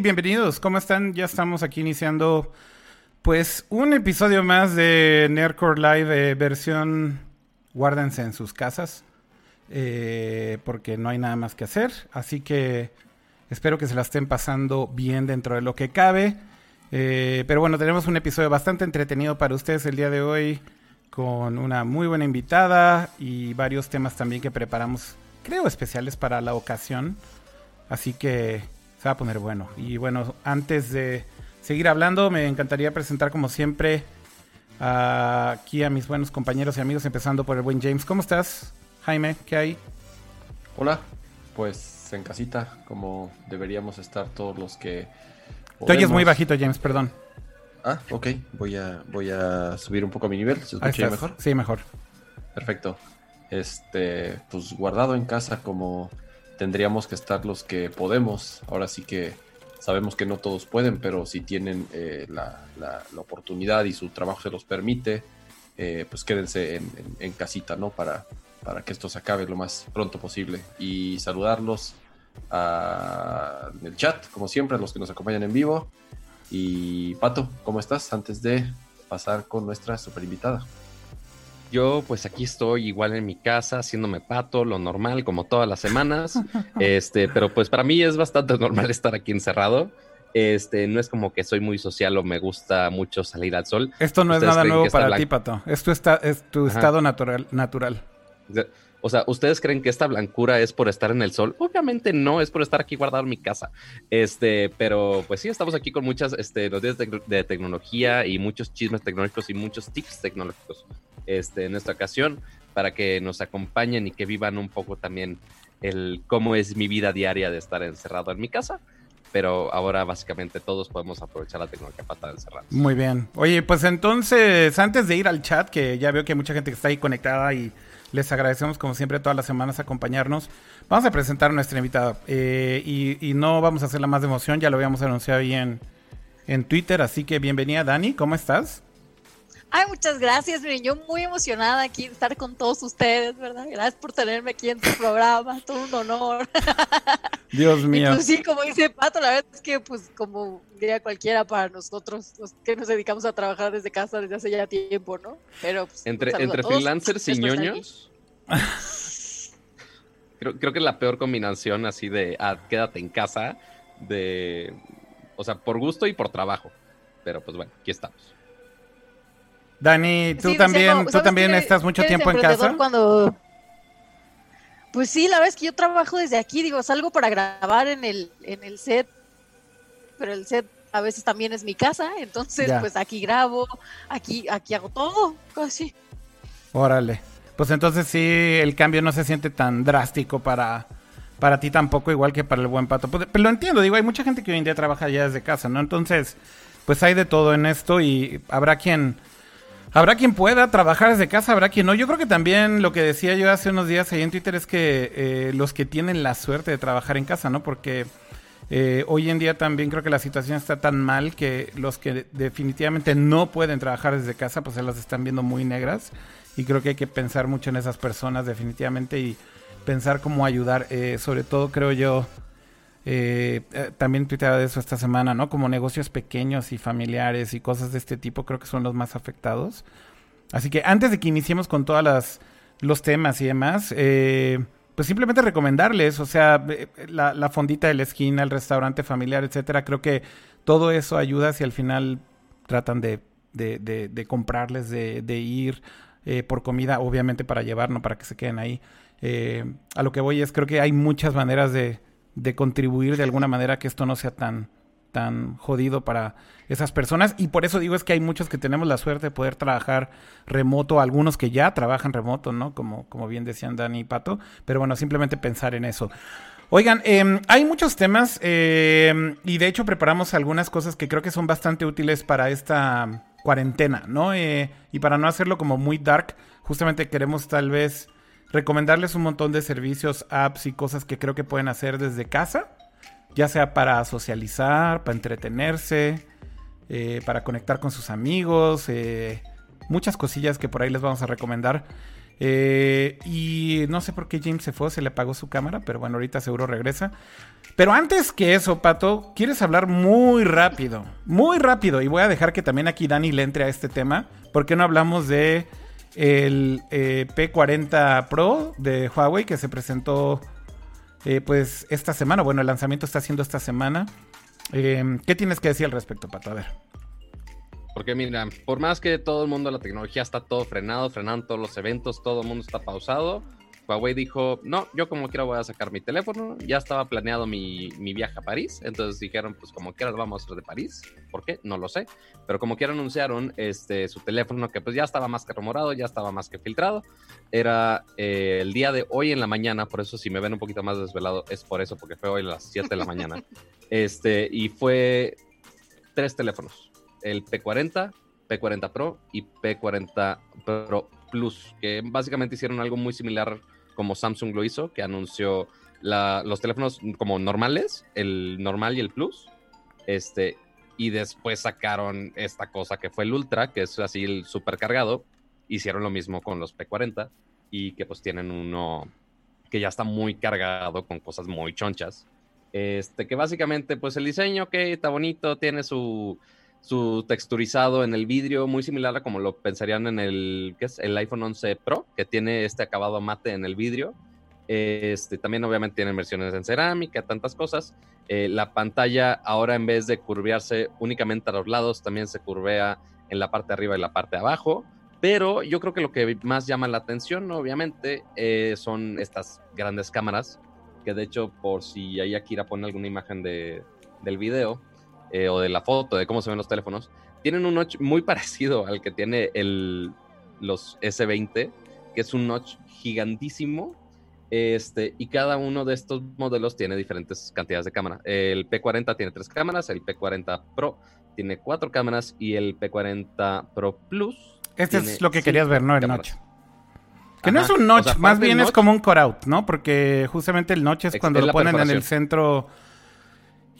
bienvenidos. ¿Cómo están? Ya estamos aquí iniciando pues un episodio más de Nerdcore Live eh, versión guárdense en sus casas eh, porque no hay nada más que hacer. Así que espero que se la estén pasando bien dentro de lo que cabe. Eh, pero bueno, tenemos un episodio bastante entretenido para ustedes el día de hoy con una muy buena invitada y varios temas también que preparamos, creo, especiales para la ocasión. Así que se va a poner bueno. Y bueno, antes de seguir hablando, me encantaría presentar como siempre aquí a mis buenos compañeros y amigos, empezando por el buen James. ¿Cómo estás, Jaime? ¿Qué hay? Hola, pues en casita, como deberíamos estar todos los que... Te oyes muy bajito, James, perdón. Ah, ok, voy a, voy a subir un poco mi nivel, ¿se escucha mejor? Sí, mejor. Perfecto. Este, pues guardado en casa como tendríamos que estar los que podemos. Ahora sí que sabemos que no todos pueden, pero si tienen eh, la, oportunidad y su trabajo se los permite, eh, pues quédense en, casita, ¿no? Para, para que esto se acabe lo más pronto posible. Y saludarlos en el chat, como siempre, a los que nos acompañan en vivo. Y Pato, ¿cómo estás? Antes de pasar con nuestra super invitada. Yo pues aquí estoy igual en mi casa haciéndome pato, lo normal como todas las semanas. Este, pero pues para mí es bastante normal estar aquí encerrado. Este, no es como que soy muy social o me gusta mucho salir al sol. Esto no es nada nuevo para ti, Pato. Esto está, es tu estado natural, natural. O sea, ¿ustedes creen que esta blancura es por estar en el sol? Obviamente no, es por estar aquí guardado en mi casa. Este, pero pues sí, estamos aquí con muchas este, noticias de tecnología y muchos chismes tecnológicos y muchos tips tecnológicos este, en esta ocasión para que nos acompañen y que vivan un poco también el cómo es mi vida diaria de estar encerrado en mi casa. Pero ahora básicamente todos podemos aprovechar la tecnología para estar encerrados. Muy bien. Oye, pues entonces, antes de ir al chat, que ya veo que hay mucha gente que está ahí conectada y les agradecemos como siempre todas las semanas acompañarnos. Vamos a presentar a nuestra invitada. Eh, y, no vamos a hacer la más de emoción, ya lo habíamos anunciado ahí en, en Twitter. Así que bienvenida, Dani, ¿cómo estás? Ay, muchas gracias, miren, yo muy emocionada aquí de estar con todos ustedes, ¿verdad? Gracias por tenerme aquí en tu programa, todo un honor. Dios mío. pues sí, como dice Pato, la verdad es que, pues, como diría cualquiera para nosotros, los que nos dedicamos a trabajar desde casa desde hace ya tiempo, ¿no? Pero, pues, entre, entre freelancers y ñoños, creo, creo que es la peor combinación así de, ah, quédate en casa, de, o sea, por gusto y por trabajo. Pero, pues, bueno, aquí estamos. Dani, tú también, tú también estás mucho tiempo en casa. Cuando... Pues sí, la verdad es que yo trabajo desde aquí, digo, salgo para grabar en el, en el set, pero el set a veces también es mi casa, entonces pues aquí grabo, aquí, aquí hago todo, casi. Órale. Pues entonces sí, el cambio no se siente tan drástico para, para ti tampoco, igual que para el buen pato. Pues, pero lo entiendo, digo, hay mucha gente que hoy en día trabaja ya desde casa, ¿no? Entonces, pues hay de todo en esto y habrá quien Habrá quien pueda trabajar desde casa, habrá quien no. Yo creo que también lo que decía yo hace unos días ahí en Twitter es que eh, los que tienen la suerte de trabajar en casa, ¿no? Porque eh, hoy en día también creo que la situación está tan mal que los que definitivamente no pueden trabajar desde casa, pues se las están viendo muy negras. Y creo que hay que pensar mucho en esas personas definitivamente y pensar cómo ayudar. Eh, sobre todo creo yo eh, eh, también tuiteaba de eso esta semana, ¿no? Como negocios pequeños y familiares y cosas de este tipo creo que son los más afectados. Así que antes de que iniciemos con todos los temas y demás, eh, pues simplemente recomendarles, o sea, la, fondita de la esquina, el restaurante familiar, etcétera, creo que todo eso ayuda si al final tratan de, de, de, comprarles, de, ir por comida, obviamente para llevar, no para que se queden ahí. a lo que voy es, creo que hay muchas maneras de, de contribuir de alguna manera que esto no sea tan, tan jodido para esas personas. Y por eso digo es que hay muchos que tenemos la suerte de poder trabajar remoto, algunos que ya trabajan remoto, ¿no? Como, como bien decían Dani y Pato. Pero bueno, simplemente pensar en eso. Oigan, em, hay muchos temas em, y de hecho preparamos algunas cosas que creo que son bastante útiles para esta cuarentena, ¿no? Eh, y para no hacerlo como muy dark, justamente queremos tal vez recomendarles un montón de servicios, apps y cosas que creo que pueden hacer desde casa, ya sea para socializar, para entretenerse, eh, para conectar con sus amigos, eh, muchas cosillas que por ahí les vamos a recomendar. Eh, y no sé por qué James se fue, se le apagó su cámara, pero bueno, ahorita seguro regresa. Pero antes que eso, Pato, quieres hablar muy rápido, muy rápido, y voy a dejar que también aquí Dani le entre a este tema, porque no hablamos de el eh, P40 Pro de Huawei que se presentó eh, pues esta semana, bueno, el lanzamiento está haciendo esta semana. ¿Qué tienes que decir al respecto, Pato? A ver. Porque mira, por más que todo el mundo, la tecnología está todo frenado, frenando todos los eventos, todo el mundo está pausado. Huawei dijo, no, yo como quiera voy a sacar mi teléfono, ya estaba planeado mi, mi viaje a París, entonces dijeron, pues como quiera vamos a hacer de París, ¿por qué? No lo sé, pero como quiera anunciaron este, su teléfono que pues ya estaba más que rumorado, ya estaba más que filtrado, era eh, el día de hoy en la mañana, por eso si me ven un poquito más desvelado es por eso, porque fue hoy a las 7 de la mañana, este, y fue tres teléfonos, el P40, P40 Pro y P40 Pro Plus, que básicamente hicieron algo muy similar como Samsung lo hizo, que anunció los teléfonos como normales, el normal y el Plus, este, y después sacaron esta cosa que fue el Ultra, que es así el super cargado, hicieron lo mismo con los P40 y que pues tienen uno que ya está muy cargado con cosas muy chonchas. Este, que básicamente, pues el diseño, que está bonito, tiene su, su texturizado en el vidrio, muy similar a como lo pensarían en el, ¿qué es? el iPhone 11 Pro, que tiene este acabado mate en el vidrio. Este, también obviamente tienen versiones en cerámica, tantas cosas. Eh, la pantalla ahora en vez de curvearse únicamente a los lados, también se curvea en la parte de arriba y la parte de abajo. Pero yo creo que lo que más llama la atención, obviamente, eh, son estas grandes cámaras, que de hecho, por si ahí Akira pone alguna imagen de, del video, eh, o de la foto, de cómo se ven los teléfonos, tienen un notch muy parecido al que tiene el, los S20, que es un notch gigantísimo. Este, y cada uno de estos modelos tiene diferentes cantidades de cámara. El P40 tiene tres cámaras, el P40 Pro tiene cuatro cámaras y el P40 Pro Plus. Este es lo que querías ver, ¿no? El notch. Que no es un notch, más bien es como un core out, ¿no? Porque justamente el notch es cuando lo ponen en el centro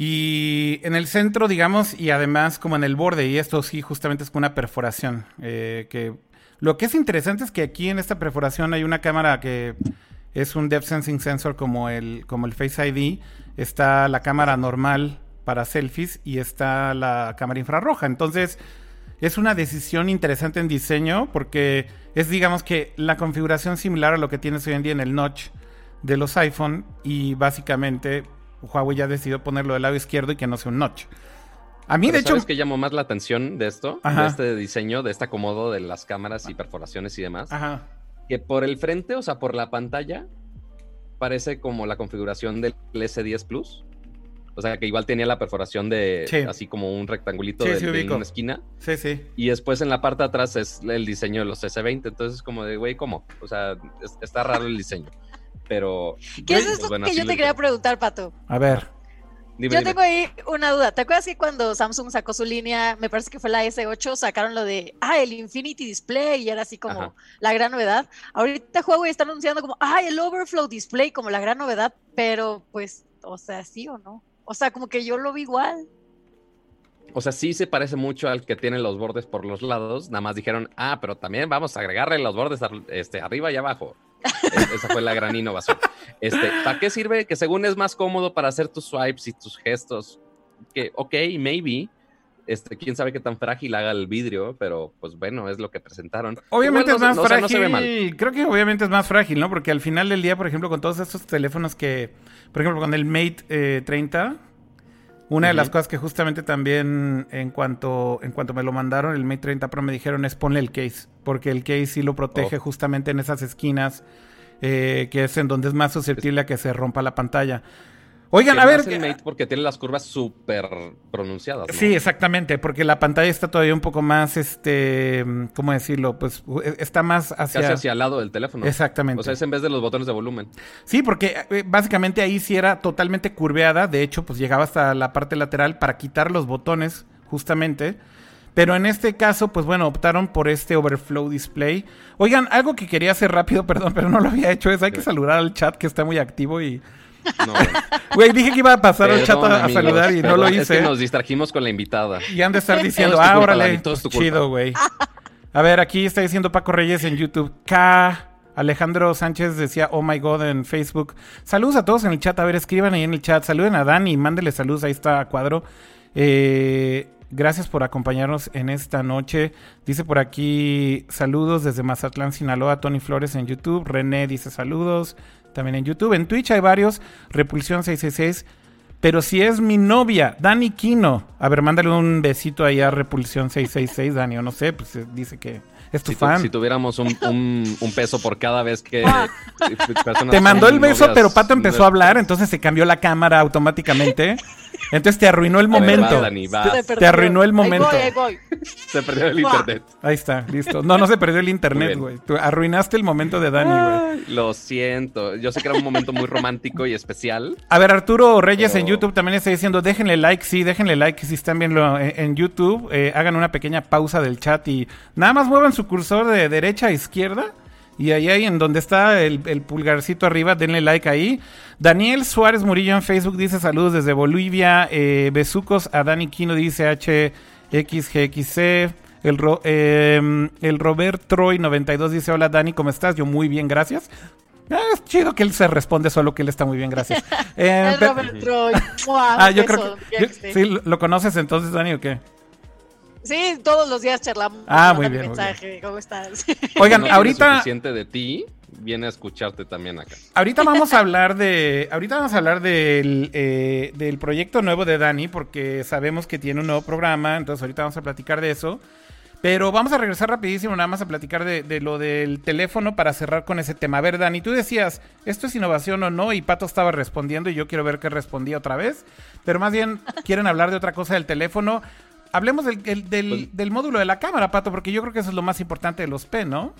y en el centro, digamos, y además como en el borde, y esto sí justamente es una perforación. Eh, que lo que es interesante es que aquí en esta perforación hay una cámara que es un depth sensing sensor como el, como el Face ID. Está la cámara normal para selfies y está la cámara infrarroja. Entonces, es una decisión interesante en diseño porque es, digamos que, la configuración similar a lo que tienes hoy en día en el notch de los iPhone y básicamente Huawei ya decidió ponerlo del lado izquierdo y que no sea un notch. A mí, de hecho. ¿Sabes que llamó más la atención de esto? De este diseño, de este acomodo de las cámaras y perforaciones y demás. Ajá. Que por el frente, o sea, por la pantalla, parece como la configuración del S10 Plus. O sea, que igual tenía la perforación de así como un rectangulito de, una esquina. Sí, sí. Y después en la parte de atrás es el diseño de los S20. Entonces, como de, güey, ¿cómo? O sea, está raro el diseño pero... ¿Qué es esto que yo te quería preguntar, Pato? A ver. yo tengo ahí una duda. ¿Te acuerdas que cuando Samsung sacó su línea, me parece que fue la S8, sacaron lo de, ah, el Infinity Display y era así como la gran novedad? Ahorita Huawei está anunciando como, ah, el Overflow Display como la gran novedad, pero pues, o sea, sí o no. O sea, como que yo lo vi igual. O sea, sí se parece mucho al que tiene los bordes por los lados. Nada más dijeron, ah, pero también vamos a agregarle los bordes este, arriba y abajo. Esa fue la gran innovación. Este, ¿Para qué sirve? Que según es más cómodo para hacer tus swipes y tus gestos. Que, ok, maybe. Este, quién sabe qué tan frágil haga el vidrio, pero pues bueno, es lo que presentaron. Obviamente es más frágil. Creo que obviamente es más frágil, ¿no? Porque al final del día, por ejemplo, con todos estos teléfonos que, por ejemplo, con el Mate 30, una de las cosas que justamente también en cuanto, en cuanto me lo mandaron, el Mate 30 Pro me dijeron es ponle el case, porque el case sí lo protege oh. justamente en esas esquinas, eh, que es en donde es más susceptible a que se rompa la pantalla. Oigan, a ver. porque tiene las curvas súper pronunciadas. Sí, exactamente, porque la pantalla está todavía un poco más, este, ¿cómo decirlo? Pues e, está más hacia. Casi hacia el lado del teléfono. Exactamente. O sea, es en vez de los botones de volumen. Sí, porque eh, básicamente ahí sí era totalmente curveada. De hecho, pues llegaba hasta la parte lateral para quitar los botones, justamente. Pero en este caso, pues bueno, optaron por este overflow display. Oigan, algo que quería hacer rápido, perdón, pero no lo había hecho, es hay que saludar al chat que está muy activo y no. Güey, dije que iba a pasar al chat a, saludar y no lo hice. Es que nos distrajimos con la invitada. Y han de estar diciendo, ah, órale, chido, güey. A ver, aquí está diciendo Paco Reyes en YouTube, K Alejandro Sánchez decía, oh my god, en Facebook. Saludos a todos en el chat. A ver, escriban ahí en el chat. Saluden a Dani, mándele saludos. Ahí está cuadro. Eh, gracias por acompañarnos en esta noche. Dice por aquí, saludos desde Mazatlán, Sinaloa. Tony Flores en YouTube. René dice saludos. También en YouTube. En Twitch hay varios. Repulsión 666. Pero si es mi novia, Dani Kino. A ver, mándale un besito ahí a Repulsión 666, Dani, o no sé, pues eh, dice que es tu si, fan. si tuviéramos un, un, un, peso por cada vez que... Ah. Te mandó el beso, novias, pero Pato empezó a hablar, entonces se cambió la cámara automáticamente. Entonces te arruinó el momento. Dani, Te arruinó el momento. Ahí voy, ahí voy. Se perdió el internet. Ahí está, listo. No, no se perdió el internet, güey. Tú arruinaste el momento de Dani, güey. Lo siento. Yo sé que era un momento muy romántico y especial. A ver, Arturo Reyes en YouTube también está diciendo, déjenle like, sí, déjenle like si están viendo en, en YouTube, eh, hagan una pequeña pausa del chat y nada más muevan su cursor de derecha a izquierda y ahí, ahí en donde está el, el pulgarcito arriba, denle like ahí. Daniel Suárez Murillo en Facebook dice saludos desde Bolivia, eh, besucos a Dani Quino dice HXGXC. El, Ro- eh, el Robert Troy 92 dice, hola Dani, ¿cómo estás? Yo muy bien, gracias. Ah, es chido que él se responde solo que él está muy bien, gracias. Eh, El Robert Troy. Ah, yo creo que... yo- esté. sí, ¿lo- ¿lo conoces entonces, Dani, o qué? Sí, todos los días charlamos. Ah, muy bien, muy ¿cómo estás? Oigan, No ahorita... suficiente de ti, viene a escucharte también acá. Ahorita vamos a hablar de. Ahorita vamos a hablar del, eh, del proyecto nuevo de Dani, porque sabemos que tiene un nuevo programa. Entonces, ahorita vamos a platicar de eso. Pero vamos a regresar rapidísimo, nada más a platicar de, de lo del teléfono para cerrar con ese tema. A ver, Dani, tú decías, ¿esto es innovación o no? Y Pato estaba respondiendo y yo quiero ver qué respondía otra vez. Pero más bien quieren hablar de otra cosa del teléfono. Hablemos del, el- del, Pues- del módulo de la cámara, Pato, porque yo creo que eso es lo más importante de los P, ¿no?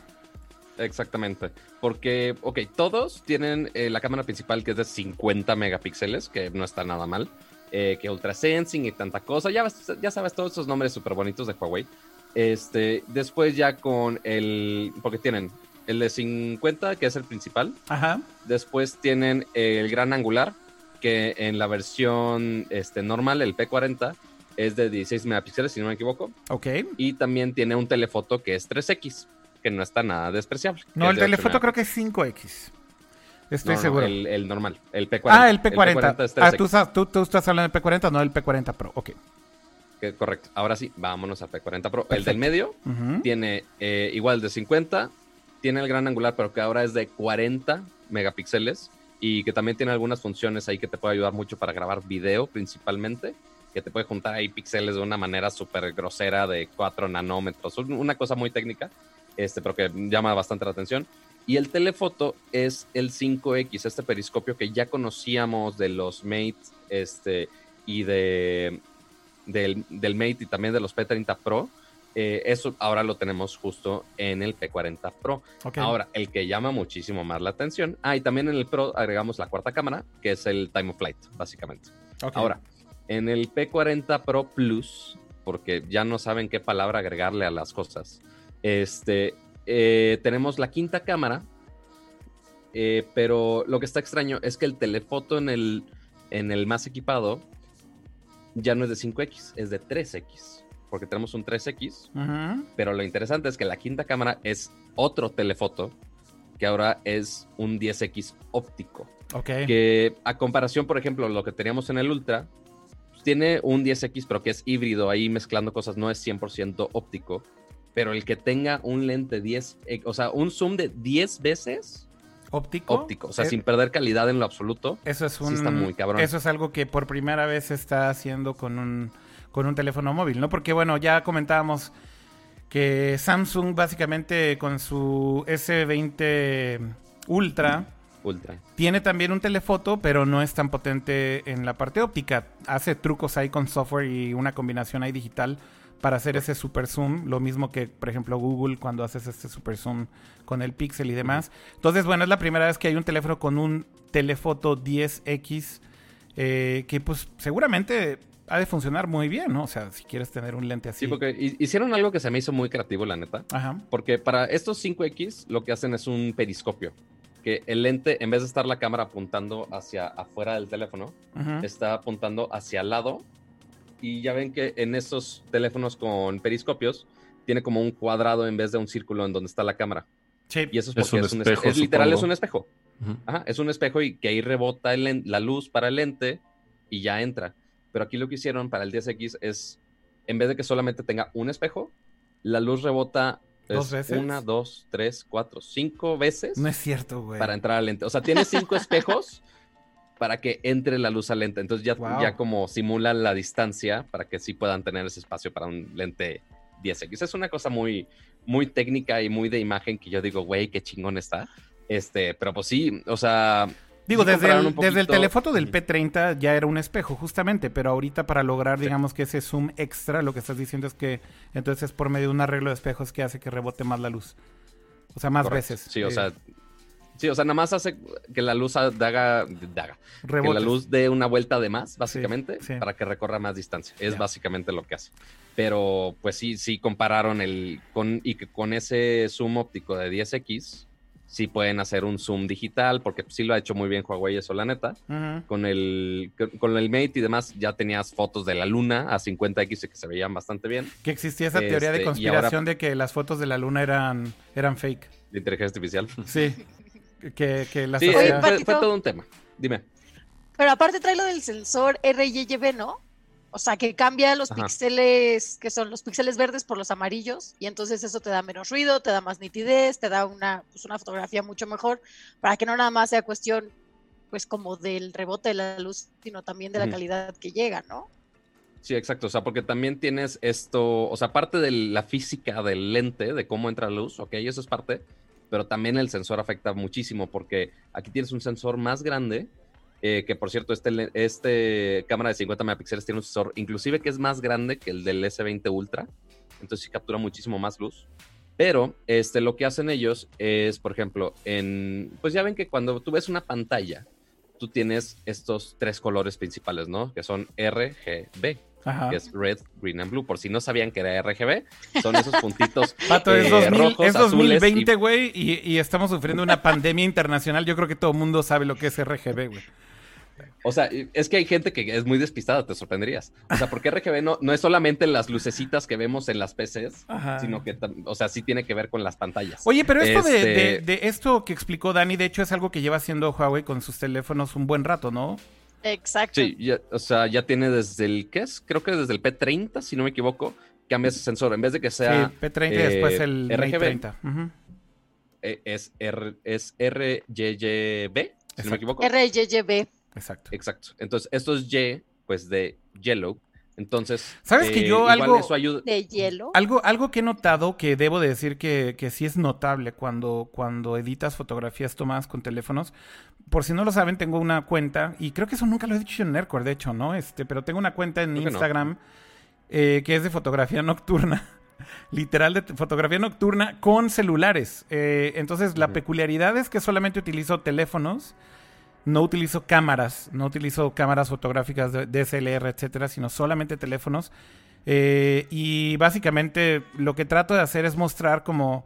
Exactamente. Porque, ok, todos tienen eh, la cámara principal que es de 50 megapíxeles, que no está nada mal. eh, que Ultra Sensing y tanta cosa. Ya, ya sabes todos esos nombres súper bonitos de Huawei. Este, después ya con el... Porque tienen el de 50, que es el principal. Ajá. Después tienen el gran angular, que en la versión este, normal, el P40, es de 16 megapíxeles, si no me equivoco. Ok. Y también tiene un telefoto que es 3X, que no está nada despreciable. No, el de 8 telefoto creo que es 5X. Estoy No, no, seguro. el, el normal, el P40. ah, el P40. es ah, 3X, ¿tú, estás- tú- tú estás hablando del P40, no del P40 Pro. Ok. correcto. Ahora sí, vámonos al P40 Pro. El del medio tiene eh, igual de 50, tiene el gran angular, pero que ahora es de 40 megapíxeles y que también tiene algunas funciones ahí que te puede ayudar mucho para grabar video principalmente, que te puede juntar ahí píxeles de una manera súper grosera de 4 nanómetros, un- una cosa muy técnica, este, pero que llama bastante la atención. Y el telefoto es el 5X, este periscopio que ya conocíamos de los Mate este, y de, del, del Mate y también de los P30 Pro. Eh, eso ahora lo tenemos justo en el P40 Pro. Ok. Ahora, el que llama muchísimo más la atención. Ah, y también en el Pro agregamos la cuarta cámara, que es el Time of Flight, básicamente. Ok. Ahora, en el P40 Pro Plus, porque ya no saben qué palabra agregarle a las cosas, este, eh, tenemos la quinta cámara, eh, pero lo que está extraño es que el telefoto en el, en el más equipado ya no es de 5X, es de 3X, porque tenemos un 3X, Ujú. pero lo interesante es que la quinta cámara es otro telefoto que ahora es un 10X óptico que a comparación, por ejemplo, lo que teníamos en el Ultra, tiene un 10X, pero que es híbrido, ahí mezclando cosas, no es 100% óptico. Pero el que tenga un lente 10, eh, o sea, un zoom de 10 veces Óptico. óptico, o sea, Eh, sin perder calidad en lo absoluto. Eso es sí un. está muy cabrón. Eso es algo que por primera vez se está haciendo con un, con un teléfono móvil, ¿no? Porque, bueno, ya comentábamos que Samsung, básicamente, con su S20 Ultra. Ultra. Tiene también un telefoto, pero no es tan potente en la parte óptica. Hace trucos ahí con software y una combinación ahí digital para hacer ese super zoom. Lo mismo que, por ejemplo, Google cuando haces este super zoom con el Pixel y demás. Entonces, bueno, es la primera vez que hay un teléfono con un telefoto 10X eh, que pues seguramente ha de funcionar muy bien, ¿no? O sea, si quieres tener un lente así. Sí, porque hi- hicieron algo que se me hizo muy creativo, la neta. Ajá. Porque para estos 5X lo que hacen es un periscopio. Que el lente, en vez de estar la cámara apuntando hacia afuera del teléfono, está apuntando hacia el lado. Y ya ven que en esos teléfonos con periscopios tiene como un cuadrado en vez de un círculo en donde está la cámara. Y eso es porque es un, espejo. Es, literal, es un espejo. Ajá, es un espejo y que ahí rebota la luz para el lente y ya entra. Pero aquí lo que hicieron para el 10X es, en vez de que solamente tenga un espejo, la luz rebota ¿Dos veces? Una, dos, tres, cuatro, cinco veces. No es cierto, güey. Para entrar al lente. O sea, tiene cinco espejos para que entre la luz al lente. Entonces ya, ya como simula la distancia para que sí puedan tener ese espacio para un lente 10X. Es una cosa muy, muy técnica y muy de imagen que yo digo, güey, qué chingón está. Este, pero pues sí, o sea, Digo, desde el, desde el, telefoto del P30 ya era un espejo, justamente, pero ahorita para lograr, digamos, que ese zoom extra, lo que estás diciendo es que entonces es por medio de un arreglo de espejos que hace que rebote más la luz. O sea, más veces. Sí, o eh, sea, sí, o sea, nada más hace que la luz haga, que la luz dé una vuelta de más, básicamente, para que recorra más distancia. Es básicamente lo que hace. Pero, pues sí, sí compararon el con y que con ese zoom óptico de 10x sí pueden hacer un zoom digital, porque sí lo ha hecho muy bien Huawei, eso la neta. Con el con el Mate y demás ya tenías fotos de la luna a 50x que se veían bastante bien. Que existía esa teoría de este, conspiración de que las fotos de la luna eran, eran fake. De inteligencia artificial. Sí. que, que las sí, fue, todo un tema. Dime. Pero aparte trae lo del sensor RYB, ¿no? O sea, que cambia los píxeles, que son los píxeles verdes por los amarillos, y entonces eso te da menos ruido, te da más nitidez, te da una, pues una fotografía mucho mejor, para que no nada más sea cuestión, pues como del rebote de la luz, sino también de la calidad que llega, ¿no? Sí, exacto. O sea, porque también tienes esto, o sea, parte de la física del lente, de cómo entra la luz, ok, eso es parte, pero también el sensor afecta muchísimo, porque aquí tienes un sensor más grande eh, que por cierto, este, este cámara de 50 megapíxeles tiene un sensor inclusive que es más grande que el del S20 Ultra, entonces sí captura muchísimo más luz. Pero este, lo que hacen ellos es, por ejemplo, en, pues ya ven que cuando tú ves una pantalla, tú tienes estos tres colores principales, ¿no? Que son RGB. que es red, green and blue. Por si no sabían que era RGB, son esos puntitos Pato, es, 2020, güey, y, y, estamos sufriendo una pandemia internacional. Yo creo que todo el mundo sabe lo que es RGB, güey. O sea, es que hay gente que es muy despistada, te sorprenderías. O sea, porque RGB no, no es solamente las lucecitas que vemos en las PCs, sino que, o sea, sí tiene que ver con las pantallas. Oye, pero esto de, este esto que explicó Dani, de hecho, es algo que lleva haciendo Huawei con sus teléfonos un buen rato, ¿no? Exacto. Sí, o sea, ya tiene desde el, ¿qué es? Creo que desde el P30, si no me equivoco, cambia ese sensor. En vez de que sea... Sí, P30 y después eh, el RGB. 30 eh, es, R, es RYYB, si no me equivoco. RYYB. Exacto. Exacto. Entonces, esto es Y, pues de yellow. Entonces, ¿sabes que yo eh, algo de hielo? Algo, algo que he notado que debo de decir que, que sí es notable cuando, cuando editas fotografías tomadas con teléfonos. Por si no lo saben, tengo una cuenta, y creo que eso nunca lo he dicho en Nerdcore, de hecho, ¿no? Este, pero tengo una cuenta en Instagram eh, que es de fotografía nocturna. literal de fotografía nocturna con celulares. Eh, entonces, la peculiaridad es que solamente utilizo teléfonos no utilizo cámaras, no utilizo cámaras fotográficas de DSLR, etcétera, sino solamente teléfonos. Eh, y básicamente lo que trato de hacer es mostrar como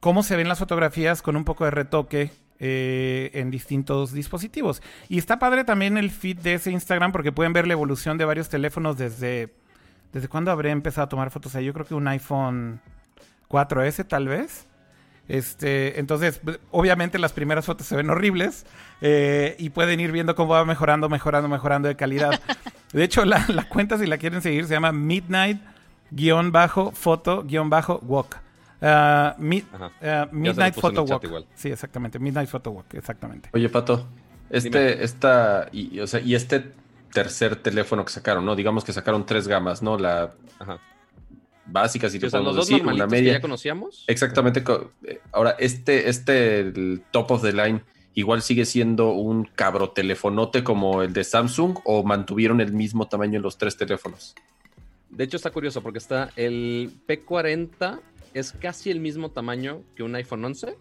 cómo se ven las fotografías con un poco de retoque eh, en distintos dispositivos. Y está padre también el feed de ese Instagram porque pueden ver la evolución de varios teléfonos desde... ¿Desde cuándo habré empezado a tomar fotos? Ahí yo creo que un iPhone 4S tal vez. Este, entonces, obviamente las primeras fotos se ven horribles eh, y pueden ir viendo cómo va mejorando, mejorando, mejorando de calidad. De hecho, la, cuenta, si la quieren seguir, se llama Midnight-Photo-Walk. Uh, midnight Photo Walk. Sí, exactamente. Midnight Photo Walk, exactamente. Oye, Pato, este, esta, y, o sea, y este tercer teléfono que sacaron, ¿no? Digamos que sacaron tres gamas, ¿no? La Ajá básicas, y te los dos decir, la media. Que ya conocíamos. Exactamente. Eh, ahora, este, este el top of the line, igual sigue siendo un cabrotelefonote como el de Samsung o mantuvieron el mismo tamaño en los tres teléfonos. De hecho, está curioso porque está el P40 es casi el mismo tamaño que un iPhone 11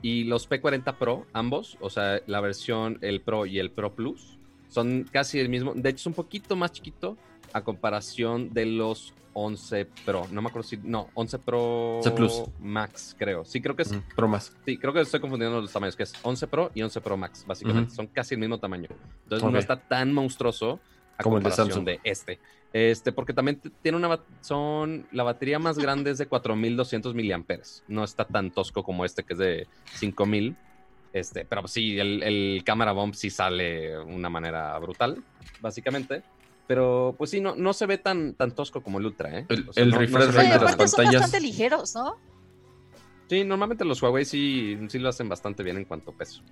y los P40 Pro, ambos, o sea, la versión el Pro y el Pro Plus, son casi el mismo. De hecho, es un poquito más chiquito a comparación de los 11 Pro. No me acuerdo si. No, 11 Pro Plus. Max, creo. Sí, creo que es. Pro Max. Sí, creo que estoy confundiendo los tamaños, que es 11 Pro y 11 Pro Max, básicamente. Son casi el mismo tamaño. Entonces no está tan monstruoso a Como comparación el de, de este. Este, porque también tiene una son la batería más grande es de 4200 miliamperes. No está tan tosco como este que es de 5000. Este, pero sí, el, el cámara bomb sí sale de una manera brutal, básicamente. Pero pues sí, no, no se ve tan, tan tosco como el Ultra, ¿eh? El, refresh rate de las pantallas. Son bastante ligeros, ¿no? Sí, normalmente los Huawei sí, sí lo hacen bastante bien en cuanto a peso.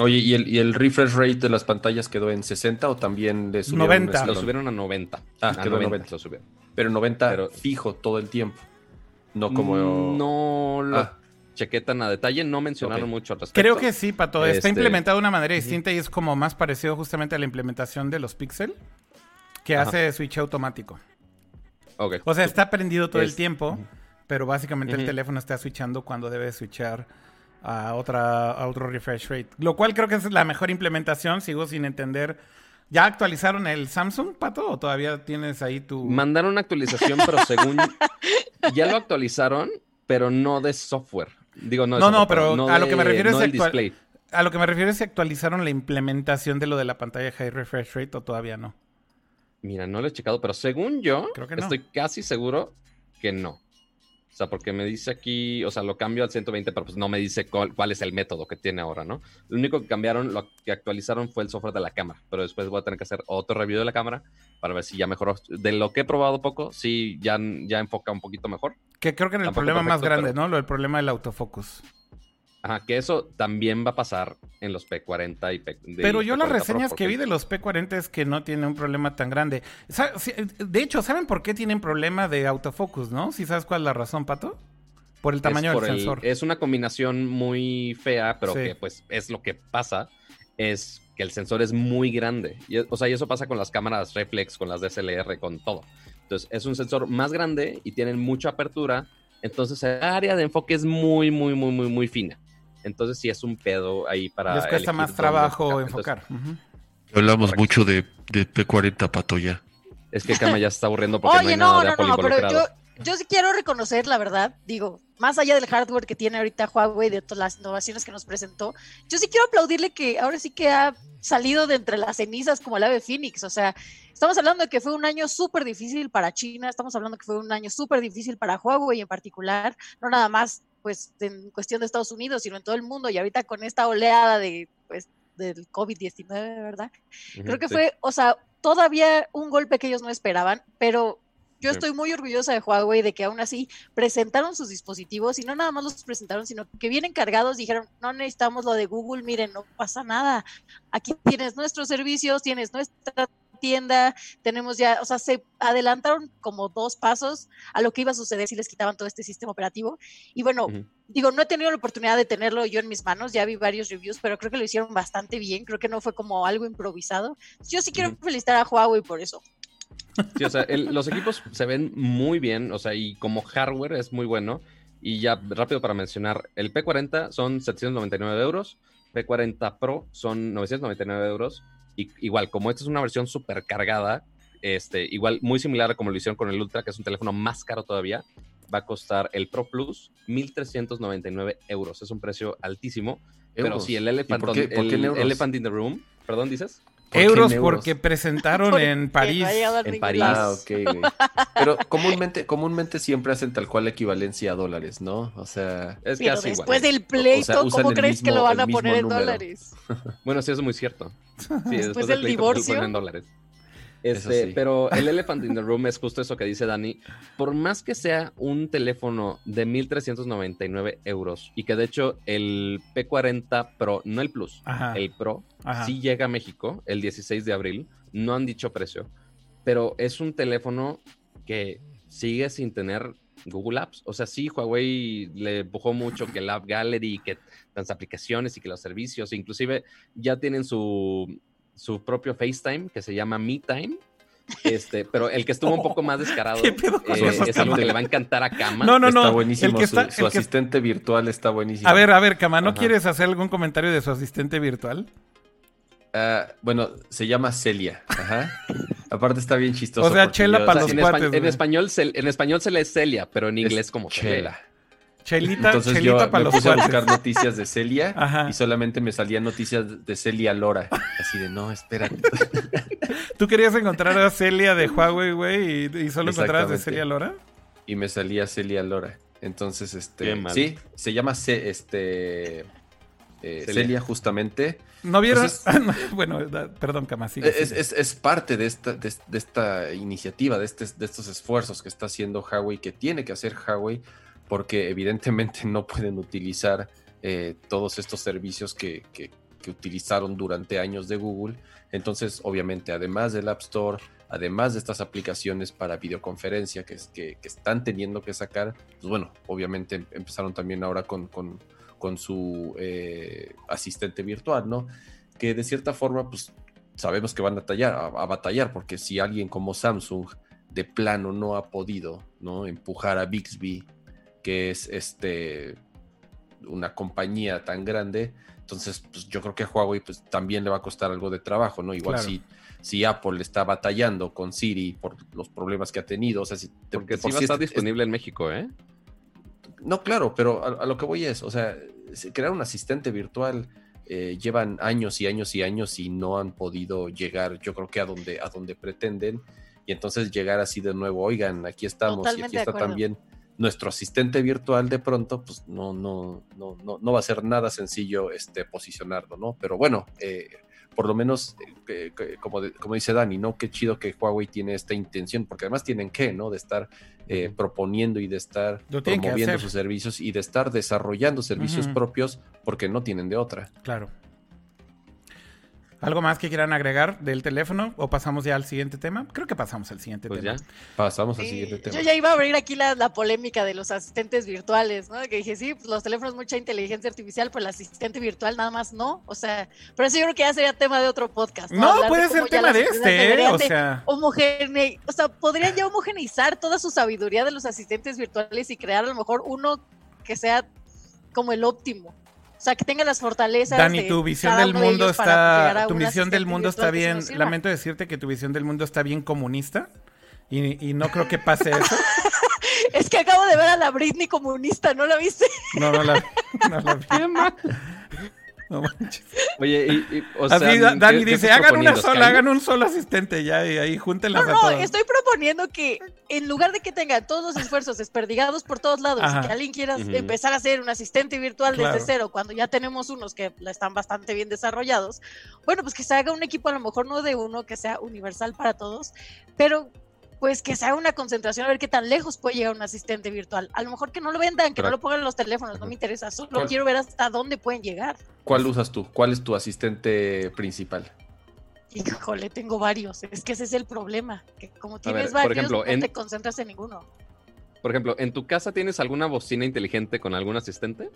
Oye, ¿y el, ¿y el refresh rate de las pantallas quedó en 60 o también de subieron 90? Lo subieron a 90. Ah, quedó 90, Lo subieron. Pero 90 Pero, fijo todo el tiempo. No como. No lo ah. chequé tan a detalle, no mencionaron mucho al respecto. Creo que sí, Pato. Está este, implementado de una manera distinta y es como más parecido justamente a la implementación de los Pixel, que hace switch automático. Okay. O sea, está prendido todo el tiempo pero básicamente el teléfono está switchando cuando debe switchar a, otra, a otro refresh rate. Lo cual creo que es la mejor implementación, sigo sin entender. ¿Ya actualizaron el Samsung, Pato? ¿O todavía tienes ahí tu...? Mandaron una actualización, pero según... ya lo actualizaron, pero no de software. Digo, no, no, no, pero a lo que me refiero es display. A lo que me refiero es si actualizaron la implementación de lo de la pantalla high refresh rate o todavía no. Mira, no lo he checado, pero según yo, Creo que estoy casi seguro que no. O sea, porque me dice aquí, o sea, lo cambio al 120, pero pues no me dice cuál, es el método que tiene ahora, ¿no? Lo único que cambiaron, lo que actualizaron fue el software de la cámara, pero después voy a tener que hacer otro review de la cámara para ver si ya mejoró. De lo que he probado poco, sí, ya, ya enfoca un poquito mejor. Que creo que era el problema más grande, ¿no? Lo del problema del autofocus. Ajá, que eso también va a pasar en los P40 y P. Pero yo las reseñas que vi de los P40 es que no tiene un problema tan grande. De hecho, ¿saben por qué tienen problema de autofocus, no? Si sabes cuál es la razón, Pato. Por el tamaño del sensor. Es una combinación muy fea, pero que pues es lo que pasa. Es que el sensor es muy grande. Y, o sea, y eso pasa con las cámaras reflex, con las DSLR, con todo. Entonces, es un sensor más grande y tienen mucha apertura. Entonces, el área de enfoque es muy, muy, muy, muy, muy fina. Entonces sí es un pedo ahí para... Les cuesta más trabajo enfocar. Hablamos mucho de, P40, Pato, ya. Es que Kama ya se está aburriendo porque no hay nada de Apple no, pero yo, yo sí quiero reconocer, la verdad, digo, más allá del hardware que tiene ahorita Huawei, de todas las innovaciones que nos presentó, yo sí quiero aplaudirle que ahora sí que ha salido de entre las cenizas como el ave Phoenix. O sea, estamos hablando de que fue un año súper difícil para China, estamos hablando que fue un año súper difícil para Huawei en particular, no nada más pues en cuestión de Estados Unidos, sino en todo el mundo, y ahorita con esta oleada de, pues, del COVID-19, ¿verdad? Creo que fue, o sea, todavía un golpe que ellos no esperaban, pero yo estoy muy orgullosa de Huawei de que aún así presentaron sus dispositivos y no nada más los presentaron, sino que vienen cargados, dijeron, no necesitamos lo de Google, miren, no pasa nada. Aquí tienes nuestros servicios, tienes nuestra tienda, tenemos ya, o sea, se adelantaron como dos pasos a lo que iba a suceder si les quitaban todo este sistema operativo. Y bueno, digo, no he tenido la oportunidad de tenerlo yo en mis manos, ya vi varios reviews, pero creo que lo hicieron bastante bien, creo que no fue como algo improvisado. Yo sí quiero felicitar a Huawei por eso. Sí, o sea, los equipos se ven muy bien, o sea, y como hardware es muy bueno. Y ya rápido para mencionar, el P40 son 799 euros, P40 Pro son 999 euros igual, como esta es una versión súper cargada, este, igual muy similar a como lo hicieron con el Ultra, que es un teléfono más caro todavía, va a costar el Pro Plus 1.399 euros. Es un precio altísimo. Pero si el Elephant, el, Elephant in the Room, perdón, dices. Euros, porque presentaron en París. en París. Ah, ok, Pero comúnmente, comúnmente siempre hacen tal cual equivalencia a dólares, ¿no? O sea, es Pero después del pleito, ¿cómo crees que lo van a poner en dólares? Bueno, sí, eso es muy cierto. Sí, después, del, divorcio. En dólares. Este, Pero el Elephant in the Room es justo eso que dice Dani. Por más que sea un teléfono de 1.399 euros y que de hecho el P40 Pro, no el Plus, el Pro, sí llega a México el 16 de abril. No han dicho precio, pero es un teléfono que sigue sin tener Google Apps. O sea, sí, Huawei le empujó mucho que el App Gallery, que las aplicaciones y que los servicios, inclusive ya tienen su su propio FaceTime que se llama MeTime. Este, pero el que estuvo un poco más descarado eh, es algo que le va a encantar a Kama. No, no, no. Está buenísimo. El que su, asistente virtual está buenísimo. A ver, a ver, Kama, ¿no quieres hacer algún comentario de su asistente virtual? Ah, bueno, se llama Celia. Ajá. Aparte está bien chistoso. O sea, Chela para los en, en, español, en español se lee Celia, pero en inglés como Chela. Chelita, Entonces yo me puse a buscar noticias de Celia y solamente me salían noticias de Celia Lora. Así de, no, espérate. ¿Tú querías encontrar a Celia de Huawei, güey, y, solo encontrabas de Celia Lora? Y me salía Celia Lora. Entonces, este. Sí, se llama C, este. Eh, Celia. justamente. ¿No vieron? bueno, perdón, Camas. Es, es, es, parte de esta, de, esta iniciativa, de, este, de estos esfuerzos que está haciendo Huawei, que tiene que hacer Huawei, porque evidentemente no pueden utilizar eh, todos estos servicios que, que, utilizaron durante años de Google. Entonces, obviamente, además del App Store, además de estas aplicaciones para videoconferencia que, que, están teniendo que sacar, pues bueno, obviamente empezaron también ahora con, con con su eh, asistente virtual, ¿no? Que de cierta forma, pues sabemos que van a, tallar, a, batallar, porque si alguien como Samsung de plano no ha podido, ¿no? Empujar a Bixby, que es este una compañía tan grande, entonces pues yo creo que a Huawei pues también le va a costar algo de trabajo, ¿no? Igual si, si Apple está batallando con Siri por los problemas que ha tenido, o sea, si, porque sí va a estar disponible en México, ¿eh? No, claro, pero a, lo que voy es, o sea, crear un asistente virtual eh, llevan años y años y años y no han podido llegar, yo creo que a donde, a donde pretenden. Y entonces llegar así de nuevo, oigan, aquí estamos y aquí está también nuestro asistente virtual de pronto, pues no, no, no, no, no va a ser nada sencillo este, posicionarlo, ¿no? Pero bueno, eh, por lo menos, eh, como, como dice Dani, ¿no? Qué chido que Huawei tiene esta intención, porque además tienen que, ¿no? De estar eh, proponiendo y de estar promoviendo sus servicios y de estar desarrollando servicios propios porque no tienen de otra. Claro. ¿Algo más que quieran agregar del teléfono o pasamos ya al siguiente tema? Creo que pasamos al siguiente pues tema. Ya. Pasamos al siguiente tema. Yo ya iba a abrir aquí la, polémica de los asistentes virtuales, ¿no? Que dije, sí, pues los teléfonos mucha inteligencia artificial, pues el asistente virtual nada más no. O sea, pero eso yo creo que ya sería tema de otro podcast. No, puede ser tema de este, ¿eh? O sea. Homogene... o sea, podrían ya homogeneizar toda su sabiduría de los asistentes virtuales y crear a lo mejor uno que sea como el óptimo. O sea, que tenga las fortalezas. Dani, tu visión del mundo está. Tu visión del mundo está bien. Lamento decirte que tu visión del mundo está bien comunista. Y, no creo que pase eso. es que acabo de ver a la Britney comunista, ¿no la viste? no, no la, no la vi. Oye, y, o Así Dani dice, hagan una sola, hagan un solo asistente ya y ahí júntenlas no, no, estoy proponiendo que en lugar de que tengan todos los esfuerzos desperdigados por todos lados y que alguien quiera empezar a hacer un asistente virtual desde cero cuando ya tenemos unos que están bastante bien desarrollados, bueno, pues que se haga un equipo a lo mejor no de uno que sea universal para todos, pero pues que se haga una concentración a ver qué tan lejos puede llegar un asistente virtual. A lo mejor que no lo vendan, que no lo pongan en los teléfonos, no me interesa, solo quiero ver hasta dónde pueden llegar. ¿Cuál usas tú? ¿Cuál es tu asistente principal? Híjole, tengo varios. Es que ese es el problema. Que como tienes varios, no te concentras en ninguno. Por ejemplo, ¿en tu casa tienes alguna bocina inteligente con algún asistente?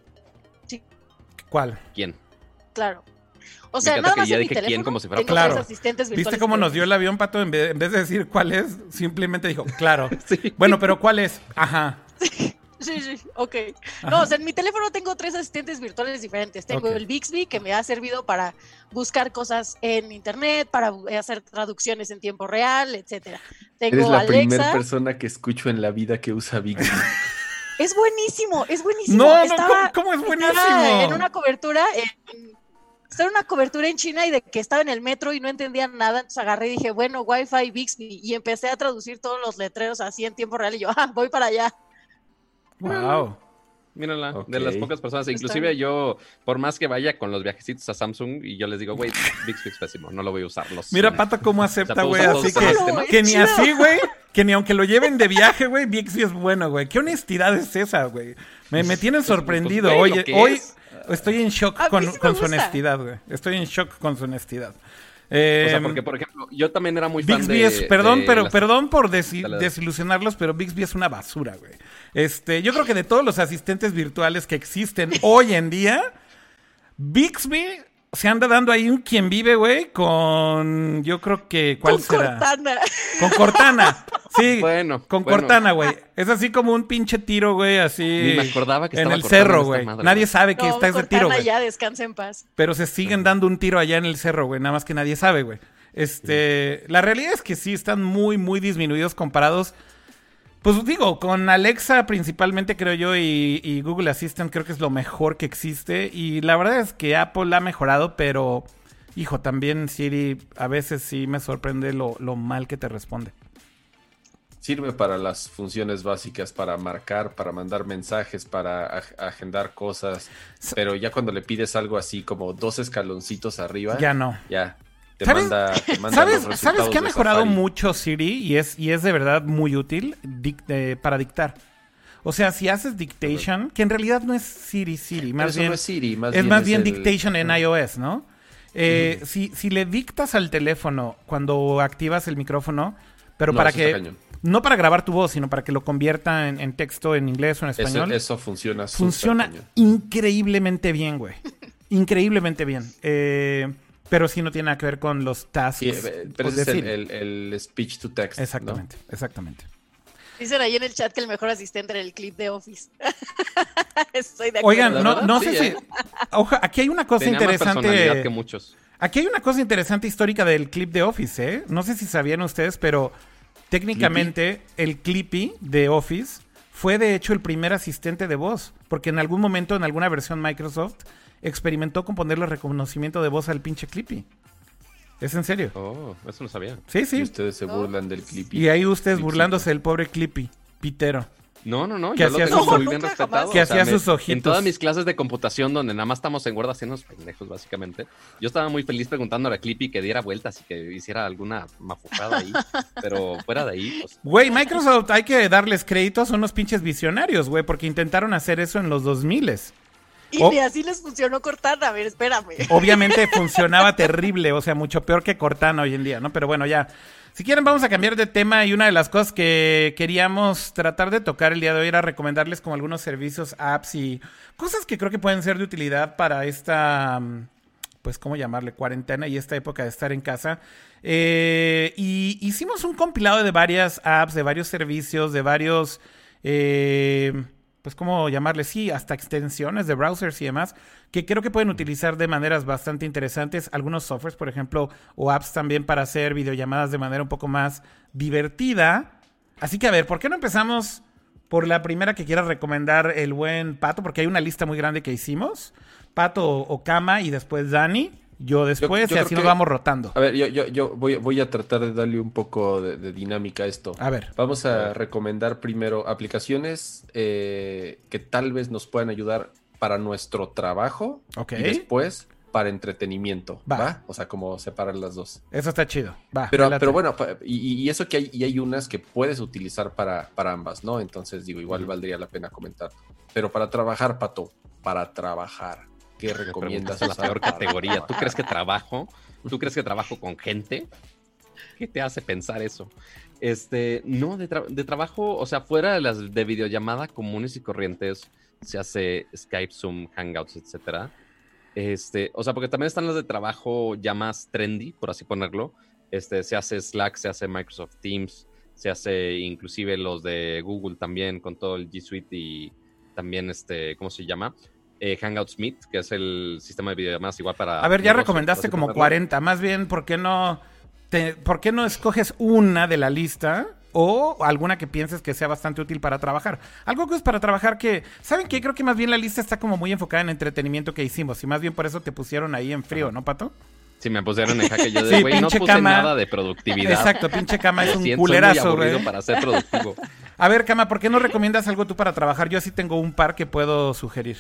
Sí. ¿Cuál? ¿Quién? Claro. O sea, nada más en mi teléfono como si fuera claro. ¿Viste cómo nos dio el avión, Pato? En vez, de decir cuál es, simplemente dijo, claro. Bueno, pero ¿cuál es? Ajá. Sí, sí, ok. No, o sea, en mi teléfono tengo tres asistentes virtuales diferentes. Tengo el Bixby, que me ha servido para buscar cosas en internet, para hacer traducciones en tiempo real, etcétera. Tengo Eres la primera persona que escucho en la vida que usa Bixby. es buenísimo, es buenísimo. No, no, ¿cómo, es buenísimo? En una cobertura en estaba una cobertura en China y de que estaba en el metro y no entendía nada, entonces agarré y dije, bueno, Wi-Fi, Bixby, y empecé a traducir todos los letreros así en tiempo real y yo, ah, voy para allá. Wow. Mírala, de las pocas personas, inclusive yo, por más que vaya con los viajecitos a Samsung y yo les digo, güey, Bixby es pésimo, no lo voy a usar. Mira, Pato, cómo acepta, güey, así que, que ni así, güey, que ni aunque lo lleven de viaje, güey, Bixby es bueno, güey. ¿Qué honestidad es esa, güey? Me, me tienen pues, sorprendido. Oye, hoy, Estoy en shock con, su honestidad, güey. Estoy en shock con su honestidad. O sea, em, porque, por ejemplo, yo también era muy fan Bixby es, perdón, pero, perdón por desilusionarlos, pero Bixby es una basura, güey. Este, yo creo que de todos los asistentes virtuales que existen hoy en día, Bixby se anda dando ahí un quien vive, güey, con. Yo creo que. ¿Cuál con Cortana. Con Cortana. Sí. Bueno. Con Cortana, güey. Es así como un pinche tiro, güey, así. Ni me acordaba que En el cerro, güey. Nadie sabe que está ese tiro, güey. ya, descansa en paz. Pero se siguen dando un tiro allá en el cerro, güey. Nada más que nadie sabe, güey. Este. La realidad es que sí están muy, muy disminuidos comparados pues digo, con Alexa principalmente creo yo y, Google Assistant creo que es lo mejor que existe y la verdad es que Apple ha mejorado, pero hijo, también Siri a veces sí me sorprende lo, lo mal que te responde. Sirve para las funciones básicas, para marcar, para mandar mensajes, para agendar cosas. Pero ya cuando le pides algo así como dos escaloncitos arriba, ya no. Ya. Te manda, ¿Sabes, ¿sabes que ha mejorado mucho Siri y es, y es de verdad muy útil para dictar? O sea, si haces dictation, que en realidad no es Siri Siri, más bien, es Siri, más es más bien dictation en iOS, ¿no? Eh, si, si le dictas al teléfono cuando activas el micrófono, pero para que no para grabar tu voz, sino para que lo convierta en, texto en inglés o en español. Eso, funciona. Funciona increíblemente bien, güey. increíblemente bien. Eh, pero sí no tiene nada que ver con los tasks. Eh, pero es el, speech to text. Exactamente, exactamente. Dicen ahí en el chat que el mejor asistente era el clip de Office. Estoy de acuerdo. Oigan, no, no sé si. ¿eh? aquí hay una cosa interesante. que muchos. Aquí hay una cosa interesante histórica del clip de Office, ¿eh? No sé si sabían ustedes, pero técnicamente el Clippy de Office fue de hecho el primer asistente de voz, porque en algún momento en alguna versión Microsoft experimentó con ponerle reconocimiento de voz al pinche Clippy. ¿Es en serio? Oh, eso no sabía. Sí, sí. Y ustedes se burlan del Clippy. Y ahí ustedes burlándose del pobre Clippy, pitero. No, no, no, yo lo tengo muy bien respetado. Que hacía sus ojitos. En todas mis clases de computación, donde nada más estamos en Word haciendo pendejos, básicamente, yo estaba muy feliz preguntándole a Clippy que diera vueltas y que hiciera alguna mafujada ahí. pero fuera de ahí, pues... Güey, Microsoft hay que darles créditos, son unos pinches visionarios, güey, porque intentaron hacer eso en los 2000s. Y así les funcionó Cortana, a ver, espérame. Obviamente funcionaba terrible, o sea, mucho peor que Cortana hoy en día, ¿no? Pero bueno, ya. Si quieren, vamos a cambiar de tema y una de las cosas que queríamos tratar de tocar el día de hoy era recomendarles como algunos servicios, apps y cosas que creo que pueden ser de utilidad para esta, pues, ¿cómo llamarle? Cuarentena y esta época de estar en casa. Eh, y hicimos un compilado de varias apps, de varios servicios, de varios... Eh, pues cómo llamarle, sí, hasta extensiones de browsers y demás, que creo que pueden utilizar de maneras bastante interesantes. Algunos softwares, por ejemplo, o apps también para hacer videollamadas de manera un poco más divertida. Así que a ver, ¿por qué no empezamos por la primera que quiera recomendar el buen Pato? Porque hay una lista muy grande que hicimos. Pato o Kama y después Dani. Yo después, y así nos vamos rotando. A ver, yo, yo, yo voy, voy, a tratar de darle un poco de, dinámica a esto. A ver. Vamos a, recomendar primero aplicaciones eh, que tal vez nos puedan ayudar para nuestro trabajo. Ok. Y después para entretenimiento. Va. O sea, como separar las dos. Eso está chido. Va. Pero, pero bueno, y, eso que hay, y hay unas que puedes utilizar para, para ambas, ¿no? Entonces, digo, igual valdría la pena comentar. Pero para trabajar, Pato, para trabajar. ¿Qué recomiendas? la peor categoría. ¿Tú crees que trabajo? ¿Tú crees que trabajo con gente? ¿Qué te hace pensar eso? Este, no, de, trabajo, o sea, fuera de las de videollamada comunes y corrientes, se hace Skype, Zoom, Hangouts, etcétera. Este, o sea, porque también están las de trabajo ya más trendy, por así ponerlo. Este, se hace Slack, se hace Microsoft Teams, se hace inclusive los de Google también con todo el G Suite y también este, ¿cómo se llama? Eh, Hangouts Meet, que es el sistema de videollamadas igual para... A ver, ya recomendaste como 40, más bien, ¿por qué no, te, ¿por qué no escoges una de la lista? O alguna que pienses que sea bastante útil para trabajar. Algo que es para trabajar que, ¿saben qué? Creo que más bien la lista está como muy enfocada en entretenimiento que hicimos. Y más bien por eso te pusieron ahí en frío, ¿no, Pato? Sí, me pusieron en jaque. Yo de, güey, no puse nada de productividad. Exacto, pinche cama es un culerazo, güey. para ser productivo. A ver, cama, ¿por qué no recomiendas algo tú para trabajar? Yo sí tengo un par que puedo sugerir.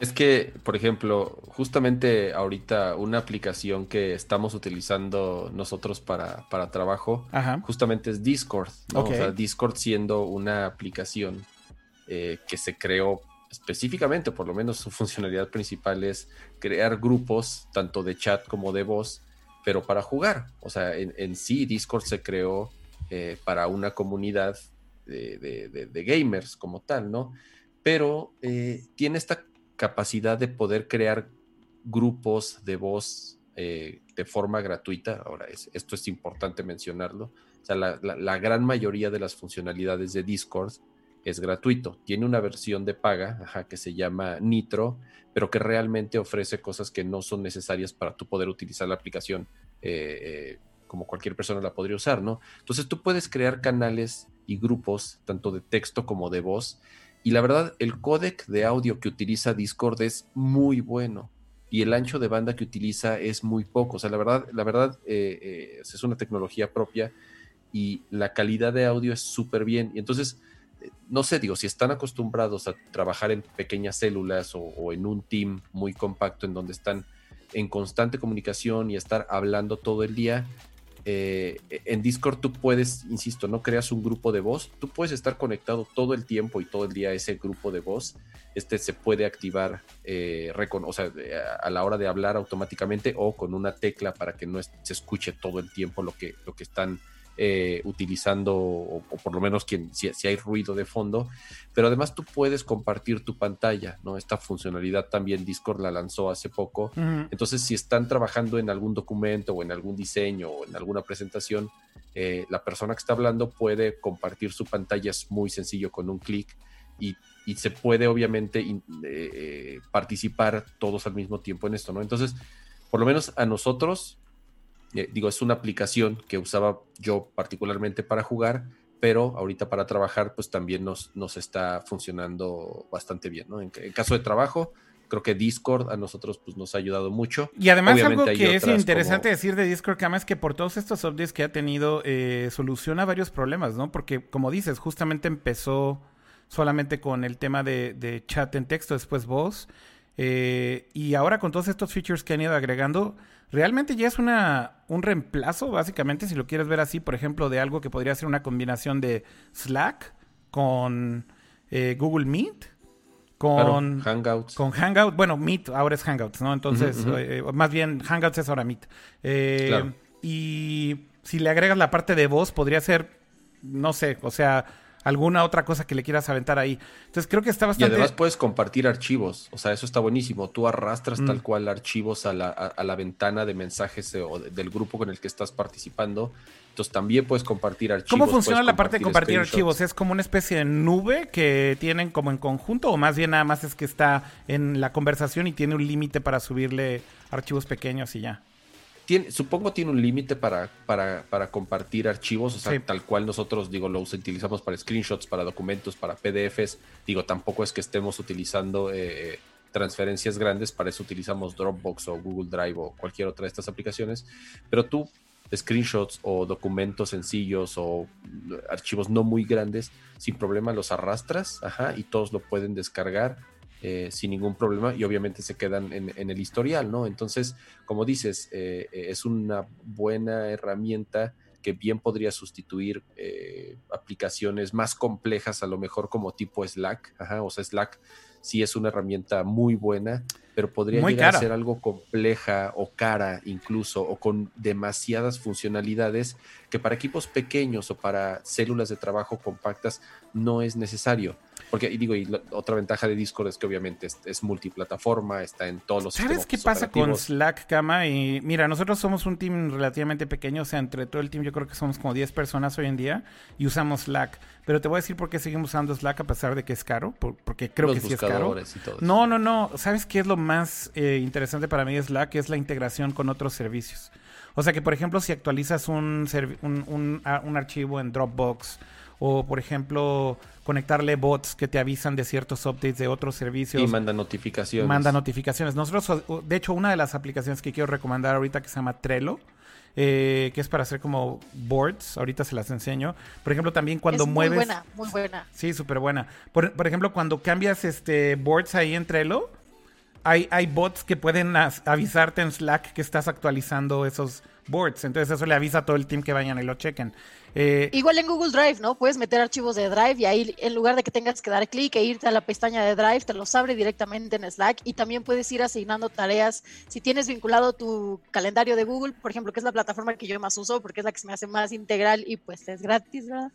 Es que, por ejemplo, justamente ahorita una aplicación que estamos utilizando nosotros para, para trabajo, justamente es Discord. O sea, Discord siendo una aplicación eh, que se creó específicamente, por lo menos su funcionalidad principal es crear grupos, tanto de chat como de voz, pero para jugar. O sea, en, sí Discord se creó eh, para una comunidad de, gamers como tal, ¿no? Pero eh, tiene esta capacidad de poder crear grupos de voz eh, de forma gratuita. Ahora, es, esto es importante mencionarlo. O sea, la, gran mayoría de las funcionalidades de Discord es gratuito. Tiene una versión de paga que se llama Nitro, pero que realmente ofrece cosas que no son necesarias para tú poder utilizar la aplicación eh, eh, como cualquier persona la podría usar, ¿no? Entonces tú puedes crear canales y grupos, tanto de texto como de voz, y la verdad, el códec de audio que utiliza Discord es muy bueno. y el ancho de banda que utiliza es muy poco. O sea, la verdad, la verdad eh, eh, es una tecnología propia y la calidad de audio es súper bien. Y entonces, eh, no sé, digo, si están acostumbrados a trabajar en pequeñas células o, en un team muy compacto en donde están en constante comunicación y estar hablando todo el día, eh, en Discord tú puedes, insisto, no creas un grupo de voz, tú puedes estar conectado todo el tiempo y todo el día a ese grupo de voz. Este se puede activar eh, o sea, a la hora de hablar automáticamente o con una tecla para que no se escuche todo el tiempo lo que, lo que están eh, utilizando, o, por lo menos quien, si, hay ruido de fondo, pero además tú puedes compartir tu pantalla, ¿no? Esta funcionalidad también Discord la lanzó hace poco. Entonces, si están trabajando en algún documento o en algún diseño o en alguna presentación, eh, la persona que está hablando puede compartir su pantalla, es muy sencillo con un clic y, se puede obviamente eh, participar todos al mismo tiempo en esto, ¿no? Entonces, por lo menos a nosotros eh, digo, es una aplicación que usaba yo particularmente para jugar, pero ahorita para trabajar, pues también nos, nos está funcionando bastante bien, ¿no? En, caso de trabajo, creo que Discord a nosotros pues nos ha ayudado mucho. Y además algo que es interesante decir de Discord, que es que por todos estos updates que ha tenido, eh, soluciona varios problemas, ¿no? Porque como dices, justamente empezó solamente con el tema de, de chat en texto, después voz, eh, y ahora con todos estos features que han ido agregando, realmente ya es una, un reemplazo, básicamente, si lo quieres ver así, por ejemplo, de algo que podría ser una combinación de Slack con eh, Google Meet. Con Hangouts. Con Hangout. Bueno, Meet ahora es Hangouts, ¿no? Entonces, eh, más bien Hangouts es ahora Meet. Y si le agregas la parte de voz, podría ser, no sé, o sea, alguna otra cosa que le quieras aventar ahí. Entonces creo que está bastante... Y además puedes compartir archivos, o sea, eso está buenísimo. Tú arrastras tal mm. cual archivos a la, a, la, ventana de mensajes eh, o del grupo con el que estás participando. Entonces también puedes compartir archivos. ¿Cómo funciona la parte de compartir archivos? ¿Es como una especie de nube que tienen como en conjunto o más bien nada más es que está en la conversación y tiene un límite para subirle archivos pequeños y ya? Supongo tiene un límite para, para, compartir archivos, o sea, tal cual nosotros, digo, lo utilizamos para screenshots, para documentos, para PDFs, digo, tampoco es que estemos utilizando eh, transferencias grandes, para eso utilizamos Dropbox o Google Drive o cualquier otra de estas aplicaciones, pero tú screenshots o documentos sencillos o archivos no muy grandes, sin problema los arrastras, ajá, y todos lo pueden descargar eh, sin ningún problema y obviamente se quedan en, el historial, ¿no? Entonces, como dices, eh, eh, es una buena herramienta que bien podría sustituir aplicaciones más complejas, a lo mejor como tipo Slack, Ajá, o sea, Slack sí es una herramienta muy buena, pero podría llegar a ser algo compleja o cara incluso, o con demasiadas funcionalidades que para equipos pequeños o para células de trabajo compactas no es necesario. Porque, y digo, y otra ventaja de Discord es que obviamente es, multiplataforma, está en todos los ¿Sabes qué pasa con Slack, Kama? Y mira, nosotros somos un team relativamente pequeño, o sea, entre todo el team yo creo que somos como 10 personas hoy en día y usamos Slack. Pero te voy a decir por qué seguimos usando Slack a pesar de que es caro, porque creo que sí es caro. no, no, no. ¿Sabes qué es lo más eh, interesante para mí de Slack? Es la integración con otros servicios. O sea que, por ejemplo, si actualizas un, un, un archivo en Dropbox o por ejemplo conectarle bots que te avisan de ciertos updates de otros servicios. Y manda notificaciones. Manda notificaciones. Nosotros, de hecho, una de las aplicaciones que quiero recomendar ahorita que se llama Trello, eh, que es para hacer como boards, ahorita se las enseño. Por ejemplo, también cuando mueves... Muy buena, muy buena. Sí, súper buena. Por, ejemplo, cuando cambias este boards ahí en Trello, hay, hay bots que pueden avisarte en Slack que estás actualizando esos boards. Entonces eso le avisa a todo el team que vayan y lo chequen. Eh, Igual en Google Drive, ¿no? Puedes meter archivos de Drive y ahí en lugar de que tengas que dar clic e irte a la pestaña de Drive, te los abre directamente en Slack y también puedes ir asignando tareas. Si tienes vinculado tu calendario de Google, por ejemplo, que es la plataforma que yo más uso porque es la que se me hace más integral y pues es gratis, ¿verdad?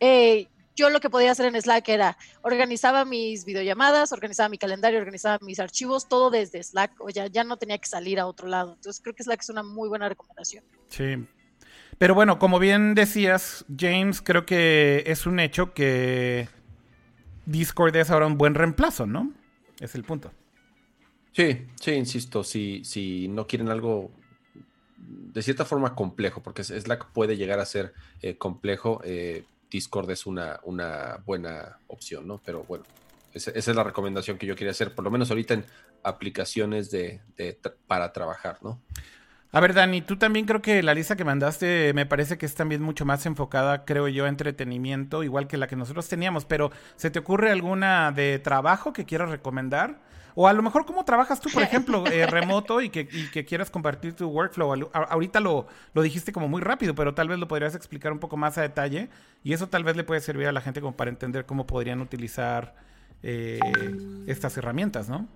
Eh, yo lo que podía hacer en Slack era organizaba mis videollamadas, organizaba mi calendario, organizaba mis archivos, todo desde Slack, o ya, ya no tenía que salir a otro lado. Entonces creo que Slack es una muy buena recomendación. Sí, pero bueno, como bien decías, James, creo que es un hecho que Discord es ahora un buen reemplazo, ¿no? Es el punto. Sí, sí, insisto, si, si no quieren algo de cierta forma complejo, porque Slack puede llegar a ser eh, complejo, eh, Discord es una, una buena opción, ¿no? Pero bueno, esa, es la recomendación que yo quería hacer, por lo menos ahorita en aplicaciones de, para trabajar, ¿no? A ver, Dani, tú también creo que la lista que mandaste me parece que es también mucho más enfocada, creo yo, a entretenimiento, igual que la que nosotros teníamos, pero ¿se te ocurre alguna de trabajo que quieras recomendar? O a lo mejor cómo trabajas tú, por ejemplo, eh, remoto y que, y que, quieras compartir tu workflow. ahorita lo, lo dijiste como muy rápido, pero tal vez lo podrías explicar un poco más a detalle y eso tal vez le puede servir a la gente como para entender cómo podrían utilizar eh, estas herramientas, ¿no?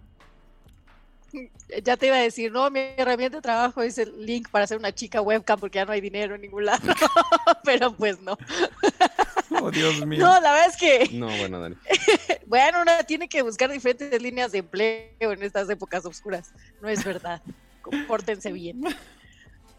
Ya te iba a decir, no, mi herramienta de trabajo es el link para hacer una chica webcam porque ya no hay dinero en ningún lado. Pero pues no. Oh, Dios mío. No, la verdad es que. No, bueno, Dani. bueno, uno tiene que buscar diferentes líneas de empleo en estas épocas oscuras. No es verdad. Compórtense bien.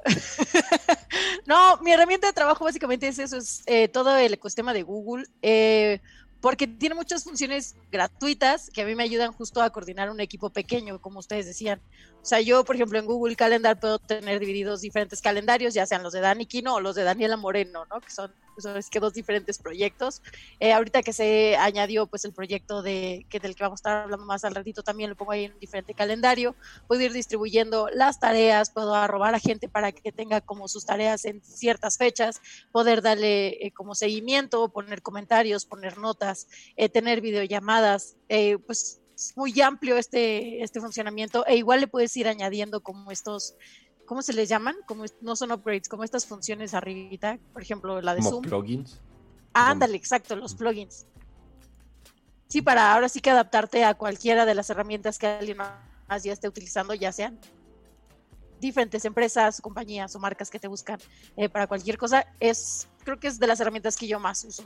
no, mi herramienta de trabajo básicamente es eso, es eh, todo el ecosistema de Google. Eh, porque tiene muchas funciones gratuitas que a mí me ayudan justo a coordinar un equipo pequeño, como ustedes decían. O sea, yo, por ejemplo, en Google Calendar puedo tener divididos diferentes calendarios, ya sean los de Dani Quino o los de Daniela Moreno, ¿no? Que son, son que dos diferentes proyectos. Eh, ahorita que se añadió pues el proyecto de que del que vamos a estar hablando más al ratito, también lo pongo ahí en un diferente calendario. Puedo ir distribuyendo las tareas, puedo arrobar a gente para que tenga como sus tareas en ciertas fechas, poder darle eh, como seguimiento, poner comentarios, poner notas, eh, tener videollamadas, pues muy amplio este, este funcionamiento e igual le puedes ir añadiendo como estos, ¿cómo se les llaman? Como no son upgrades, como estas funciones arribita, por ejemplo, la de como Zoom. plugins. ándale, exacto, los plugins. Sí, para ahora sí que adaptarte a cualquiera de las herramientas que alguien más ya esté utilizando, ya sean diferentes empresas, compañías o marcas que te buscan eh, para cualquier cosa, es creo que es de las herramientas que yo más uso.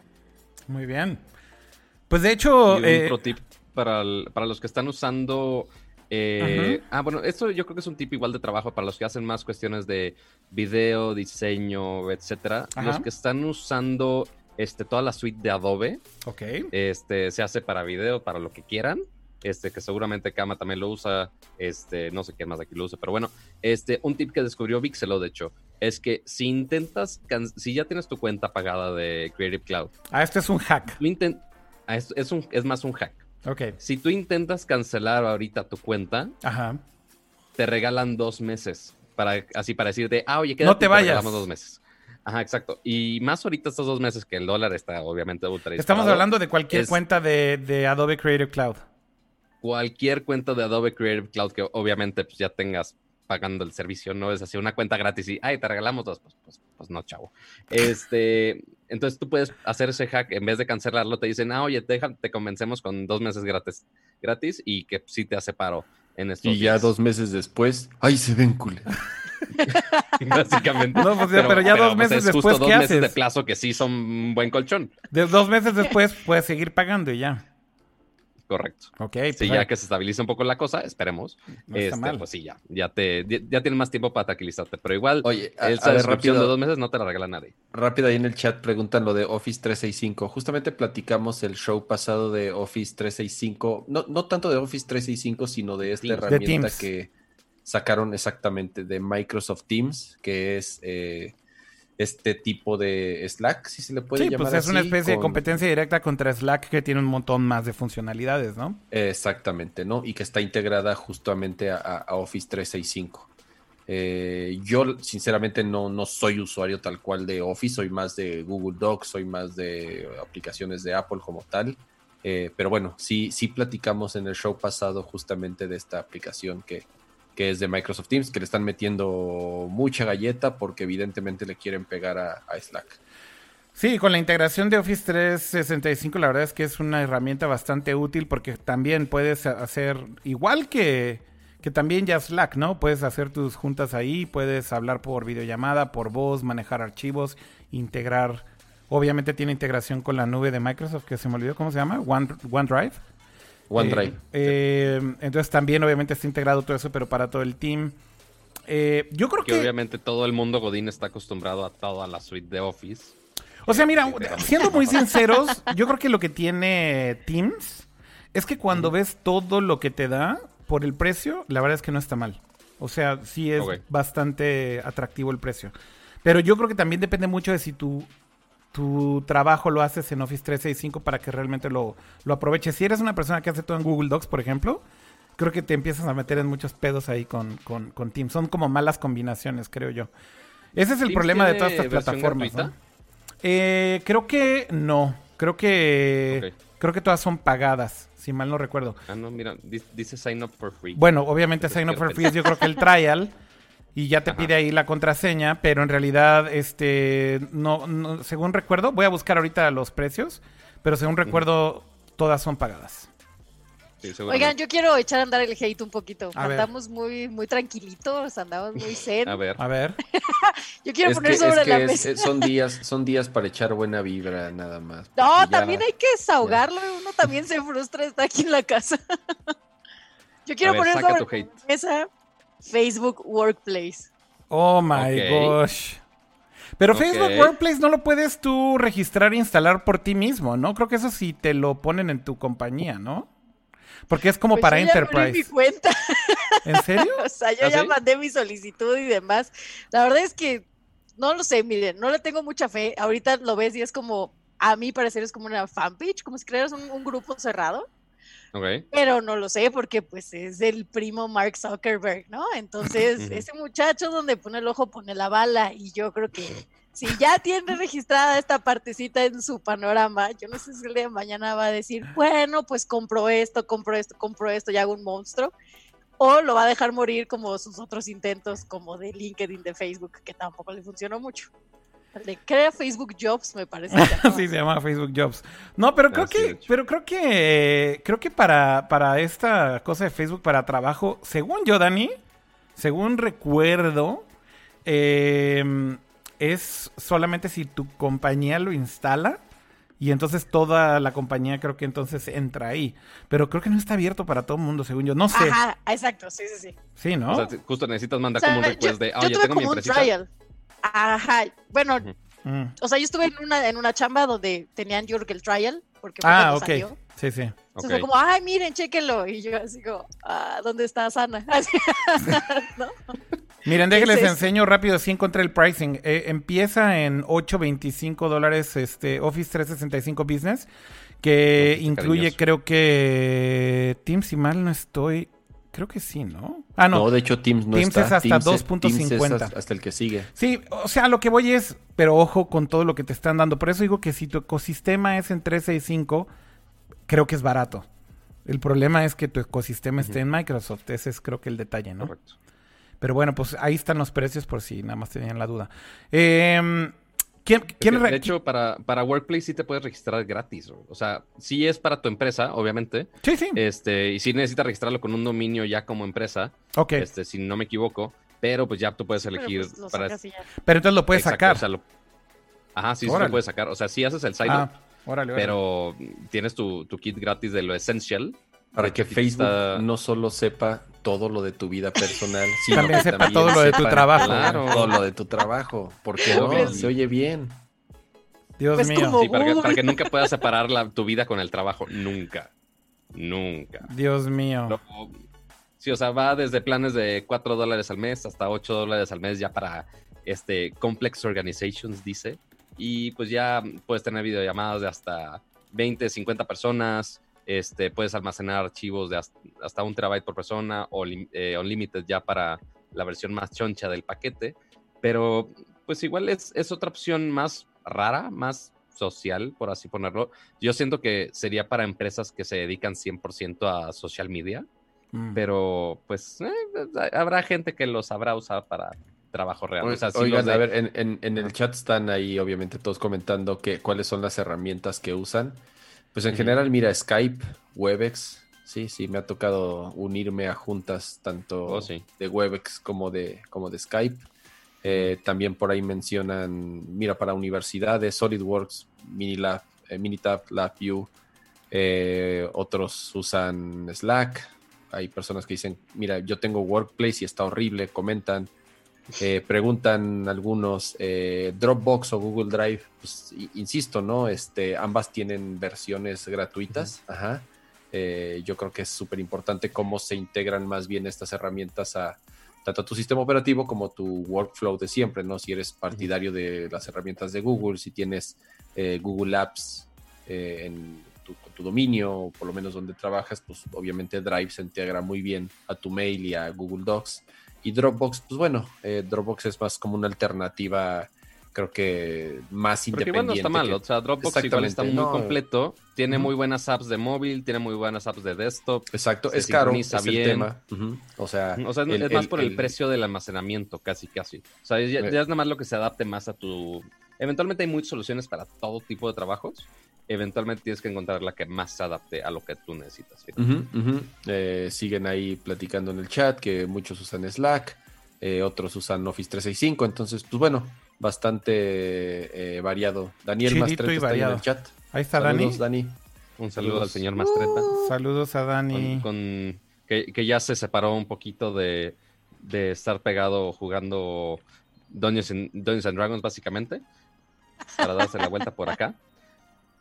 Muy bien. Pues de hecho, eh, tip para, para los que están usando... Eh, ah, bueno, esto yo creo que es un tipo igual de trabajo para los que hacen más cuestiones de video, diseño, etcétera. Los que están usando este, toda la suite de Adobe. Ok. Este, se hace para video, para lo que quieran. Este, que seguramente Kama también lo usa. Este, no sé quién más aquí lo usa, pero bueno, este, un tip que descubrió Vixelo, de hecho, es que si intentas, si ya tienes tu cuenta pagada de Creative Cloud. Ah, este es un hack. Ah, es, un, es más un hack. Ok. Si tú intentas cancelar ahorita tu cuenta, te regalan dos meses. Para, así para decirte, ah, oye, quédate, no te vayas. Te dos meses. Ajá, exacto. Y más ahorita estos dos meses que el dólar está obviamente ultra Estamos hablando de cualquier cuenta de, Adobe Creative Cloud. Cualquier cuenta de Adobe Creative Cloud que obviamente pues, ya tengas pagando el servicio, no es así una cuenta gratis y, ay, te regalamos dos, pues, pues, pues, no, chavo. Este, entonces tú puedes hacer ese hack, en vez de cancelarlo, te dicen, ah, oye, te, te convencemos con dos meses gratis, gratis y que sí te hace paro en estos Y ya dos meses después, ay, se ven culé. Básicamente. No, pues, pero, ya dos pues, meses después, justo dos meses de plazo que sí son un buen colchón. De dos meses después puedes seguir pagando y ya. Correcto. Ok. Pues sí, ya que se estabilice un poco la cosa, esperemos. este, Pues sí, ya, ya, te, ya, tienes más tiempo para tranquilizarte. Pero igual, Oye, a, ver, rápido, de dos meses no te la regala nadie. Rápido ahí en el chat preguntan lo de Office 365. Justamente platicamos el show pasado de Office 365. No, no tanto de Office 365, sino de esta herramienta que sacaron exactamente de Microsoft Teams, que es... Eh, este tipo de Slack, si se le puede llamar. Sí, pues es una especie de competencia directa contra Slack que tiene un montón más de funcionalidades, ¿no? Exactamente, ¿no? Y que está integrada justamente a, Office 365. Eh, yo, sinceramente, no, no soy usuario tal cual de Office, soy más de Google Docs, soy más de aplicaciones de Apple como tal. Eh, pero bueno, sí, sí platicamos en el show pasado justamente de esta aplicación que, que es de Microsoft Teams, que le están metiendo mucha galleta porque evidentemente le quieren pegar a, Slack. Sí, con la integración de Office 365 la verdad es que es una herramienta bastante útil porque también puedes hacer igual que, que también ya Slack, ¿no? Puedes hacer tus juntas ahí, puedes hablar por videollamada, por voz, manejar archivos, integrar. Obviamente tiene integración con la nube de Microsoft, que se me olvidó cómo se llama, One, OneDrive. OneDrive. Eh, eh, entonces también obviamente está integrado todo eso, pero para todo el team. Eh, yo creo que, obviamente todo el mundo Godín está acostumbrado a toda la suite de Office. O sea, mira, siendo muy sinceros, yo creo que lo que tiene Teams es que cuando ves todo lo que te da por el precio, la verdad es que no está mal. O sea, sí es bastante atractivo el precio. Pero yo creo que también depende mucho de si tu tu trabajo lo haces en Office 365 para que realmente lo, lo aproveches. Si eres una persona que hace todo en Google Docs, por ejemplo, creo que te empiezas a meter en muchos pedos ahí con, con, con Teams. Son como malas combinaciones, creo yo. Ese es el problema de todas estas plataformas. Eh, creo que no. Creo que creo que todas son pagadas, si mal no recuerdo. Ah, no, mira, dice sign up for free. Bueno, obviamente sign up for free es yo creo que el trial y ya te pide ahí la contraseña, pero en realidad este no, según recuerdo, voy a buscar ahorita los precios, pero según recuerdo todas son pagadas. Oigan, yo quiero echar a andar el hate un poquito. andamos muy muy tranquilitos, andamos muy zen. A ver. A ver. yo quiero poner sobre la mesa. son días, son días para echar buena vibra nada más. No, también hay que desahogarlo, uno también se frustra estar aquí en la casa. yo quiero poner sobre la mesa Facebook Workplace. Oh my gosh. Pero Facebook Workplace no lo puedes tú registrar e instalar por ti mismo, ¿no? Creo que eso sí te lo ponen en tu compañía, ¿no? Porque es como pues para Enterprise. mi cuenta. ¿En serio? o sea, yo ¿Ah, ya mandé mi solicitud y demás. La verdad es que no lo sé, miren, no le tengo mucha fe. Ahorita lo ves y es como, a mí parecer es como una fanpage, como si crearas un, grupo cerrado. Okay. Pero no lo sé porque pues es el primo Mark Zuckerberg, ¿no? Entonces, ese muchacho donde pone el ojo pone la bala y yo creo que si ya tiene registrada esta partecita en su panorama, yo no sé si el día de mañana va a decir, bueno, pues compro esto, compro esto, compro esto y hago un monstruo. O lo va a dejar morir como sus otros intentos, como de LinkedIn, de Facebook, que tampoco le funcionó mucho. Le crea Facebook Jobs, me parece. sí, se llama Facebook Jobs. No, pero creo que, pero creo que, creo que para, para esta cosa de Facebook para trabajo, según yo, Dani, según recuerdo, eh, es solamente si tu compañía lo instala y entonces toda la compañía creo que entonces entra ahí. Pero creo que no está abierto para todo el mundo, según yo. No sé. Ajá, exacto, sí, sí, sí. Sí, ¿no? O sea, justo necesitas mandar como un request de, ah, yo, tengo como mi un trial. Ajá, bueno, mm. o sea, yo estuve en una, en una chamba donde tenían yo el trial, porque ah, ok. Sí, sí. Entonces fue como, ay, miren, chéquenlo. Y yo así como, ah, ¿dónde está Sana? ¿no? Miren, déjenles enseño rápido si encontré el pricing. Eh, empieza en 8.25 dólares este Office 365 Business, que incluye creo que Teams, si mal no estoy, creo que sí, ¿no? Ah, no. No, de hecho Teams no Teams es hasta 2.50. Hasta el que sigue. Sí, o sea, lo que voy es, pero ojo con todo lo que te están dando. Por eso digo que si tu ecosistema es en 365, creo que es barato. El problema es que tu ecosistema esté en Microsoft. Ese es creo que el detalle, ¿no? Correcto. Pero bueno, pues ahí están los precios por si nada más tenían la duda. Eh, ¿quién, de hecho, para, para Workplace sí te puedes registrar gratis. O sea, sí es para tu empresa, obviamente. Sí, sí. Este, y sí necesitas registrarlo con un dominio ya como empresa. Ok. Este, si no me equivoco. Pero pues ya tú puedes elegir pero, pues, para... pero entonces lo puedes sacar. Ajá, sí, sí lo puedes sacar. O sea, sí haces el site ah, pero tienes tu, tu, kit gratis de lo essential. Para que Facebook no solo sepa todo lo de tu vida personal, sino también sepa todo lo de tu trabajo. Claro, todo lo de tu trabajo. Porque no, se oye bien. Dios pues mío. para, que, nunca puedas separar tu vida con el trabajo. Nunca. Nunca. Dios mío. sí, o sea, va desde planes de 4 dólares al mes hasta 8 dólares al mes ya para este Complex Organizations, dice. Y pues ya puedes tener videollamadas de hasta 20, 50 personas este, puedes almacenar archivos de hasta, un terabyte por persona o eh, Unlimited ya para la versión más choncha del paquete. Pero pues igual es, es otra opción más rara, más social, por así ponerlo. Yo siento que sería para empresas que se dedican 100% a social media, mm. pero pues eh, habrá gente que los sabrá usar para trabajo real. oigan, a ver, en, en, el chat están ahí obviamente todos comentando que cuáles son las herramientas que usan. Pues en general, mira, Skype, Webex, sí, sí, me ha tocado unirme a juntas tanto oh, de Webex como de, como de Skype. Eh, también por ahí mencionan, mira, para universidades, SolidWorks, Minilab, eh, Minitab, LabVIEW, eh, otros usan Slack. Hay personas que dicen, mira, yo tengo Workplace y está horrible, comentan. Eh, preguntan algunos, eh, Dropbox o Google Drive, pues, insisto, ¿no? Este, ambas tienen versiones gratuitas. Ajá. Eh, yo creo que es súper importante cómo se integran más bien estas herramientas a tanto a tu sistema operativo como tu workflow de siempre, ¿no? Si eres partidario de las herramientas de Google, si tienes eh, Google Apps en tu, tu, dominio, o por lo menos donde trabajas, pues obviamente Drive se integra muy bien a tu mail y a Google Docs. Y Dropbox, pues bueno, Dropbox es más como una alternativa creo que más independiente. Porque no está mal, o sea, Dropbox igual está muy completo, tiene muy buenas apps de móvil, tiene muy buenas apps de desktop. Exacto, es caro, es bien. el tema. O sea, o sea es más por el, precio del almacenamiento, casi, casi. O sea, ya, es nada más lo que se adapte más a tu... Eventualmente hay muchas soluciones para todo tipo de trabajos. Eventualmente tienes que encontrar la que más se adapte a lo que tú necesitas. Eh, siguen ahí platicando en el chat que muchos usan Slack, eh, otros usan Office 365. Entonces, pues bueno, bastante eh, variado. Daniel Mastreta está ahí en el chat. Ahí está Saludos, Dani. Un saludo al señor Mastreta. Uh. Saludos a Dani. Con, que, ya se separó un poquito de, de estar pegado jugando Dungeons and, Dragons, básicamente. Para darse la vuelta por acá.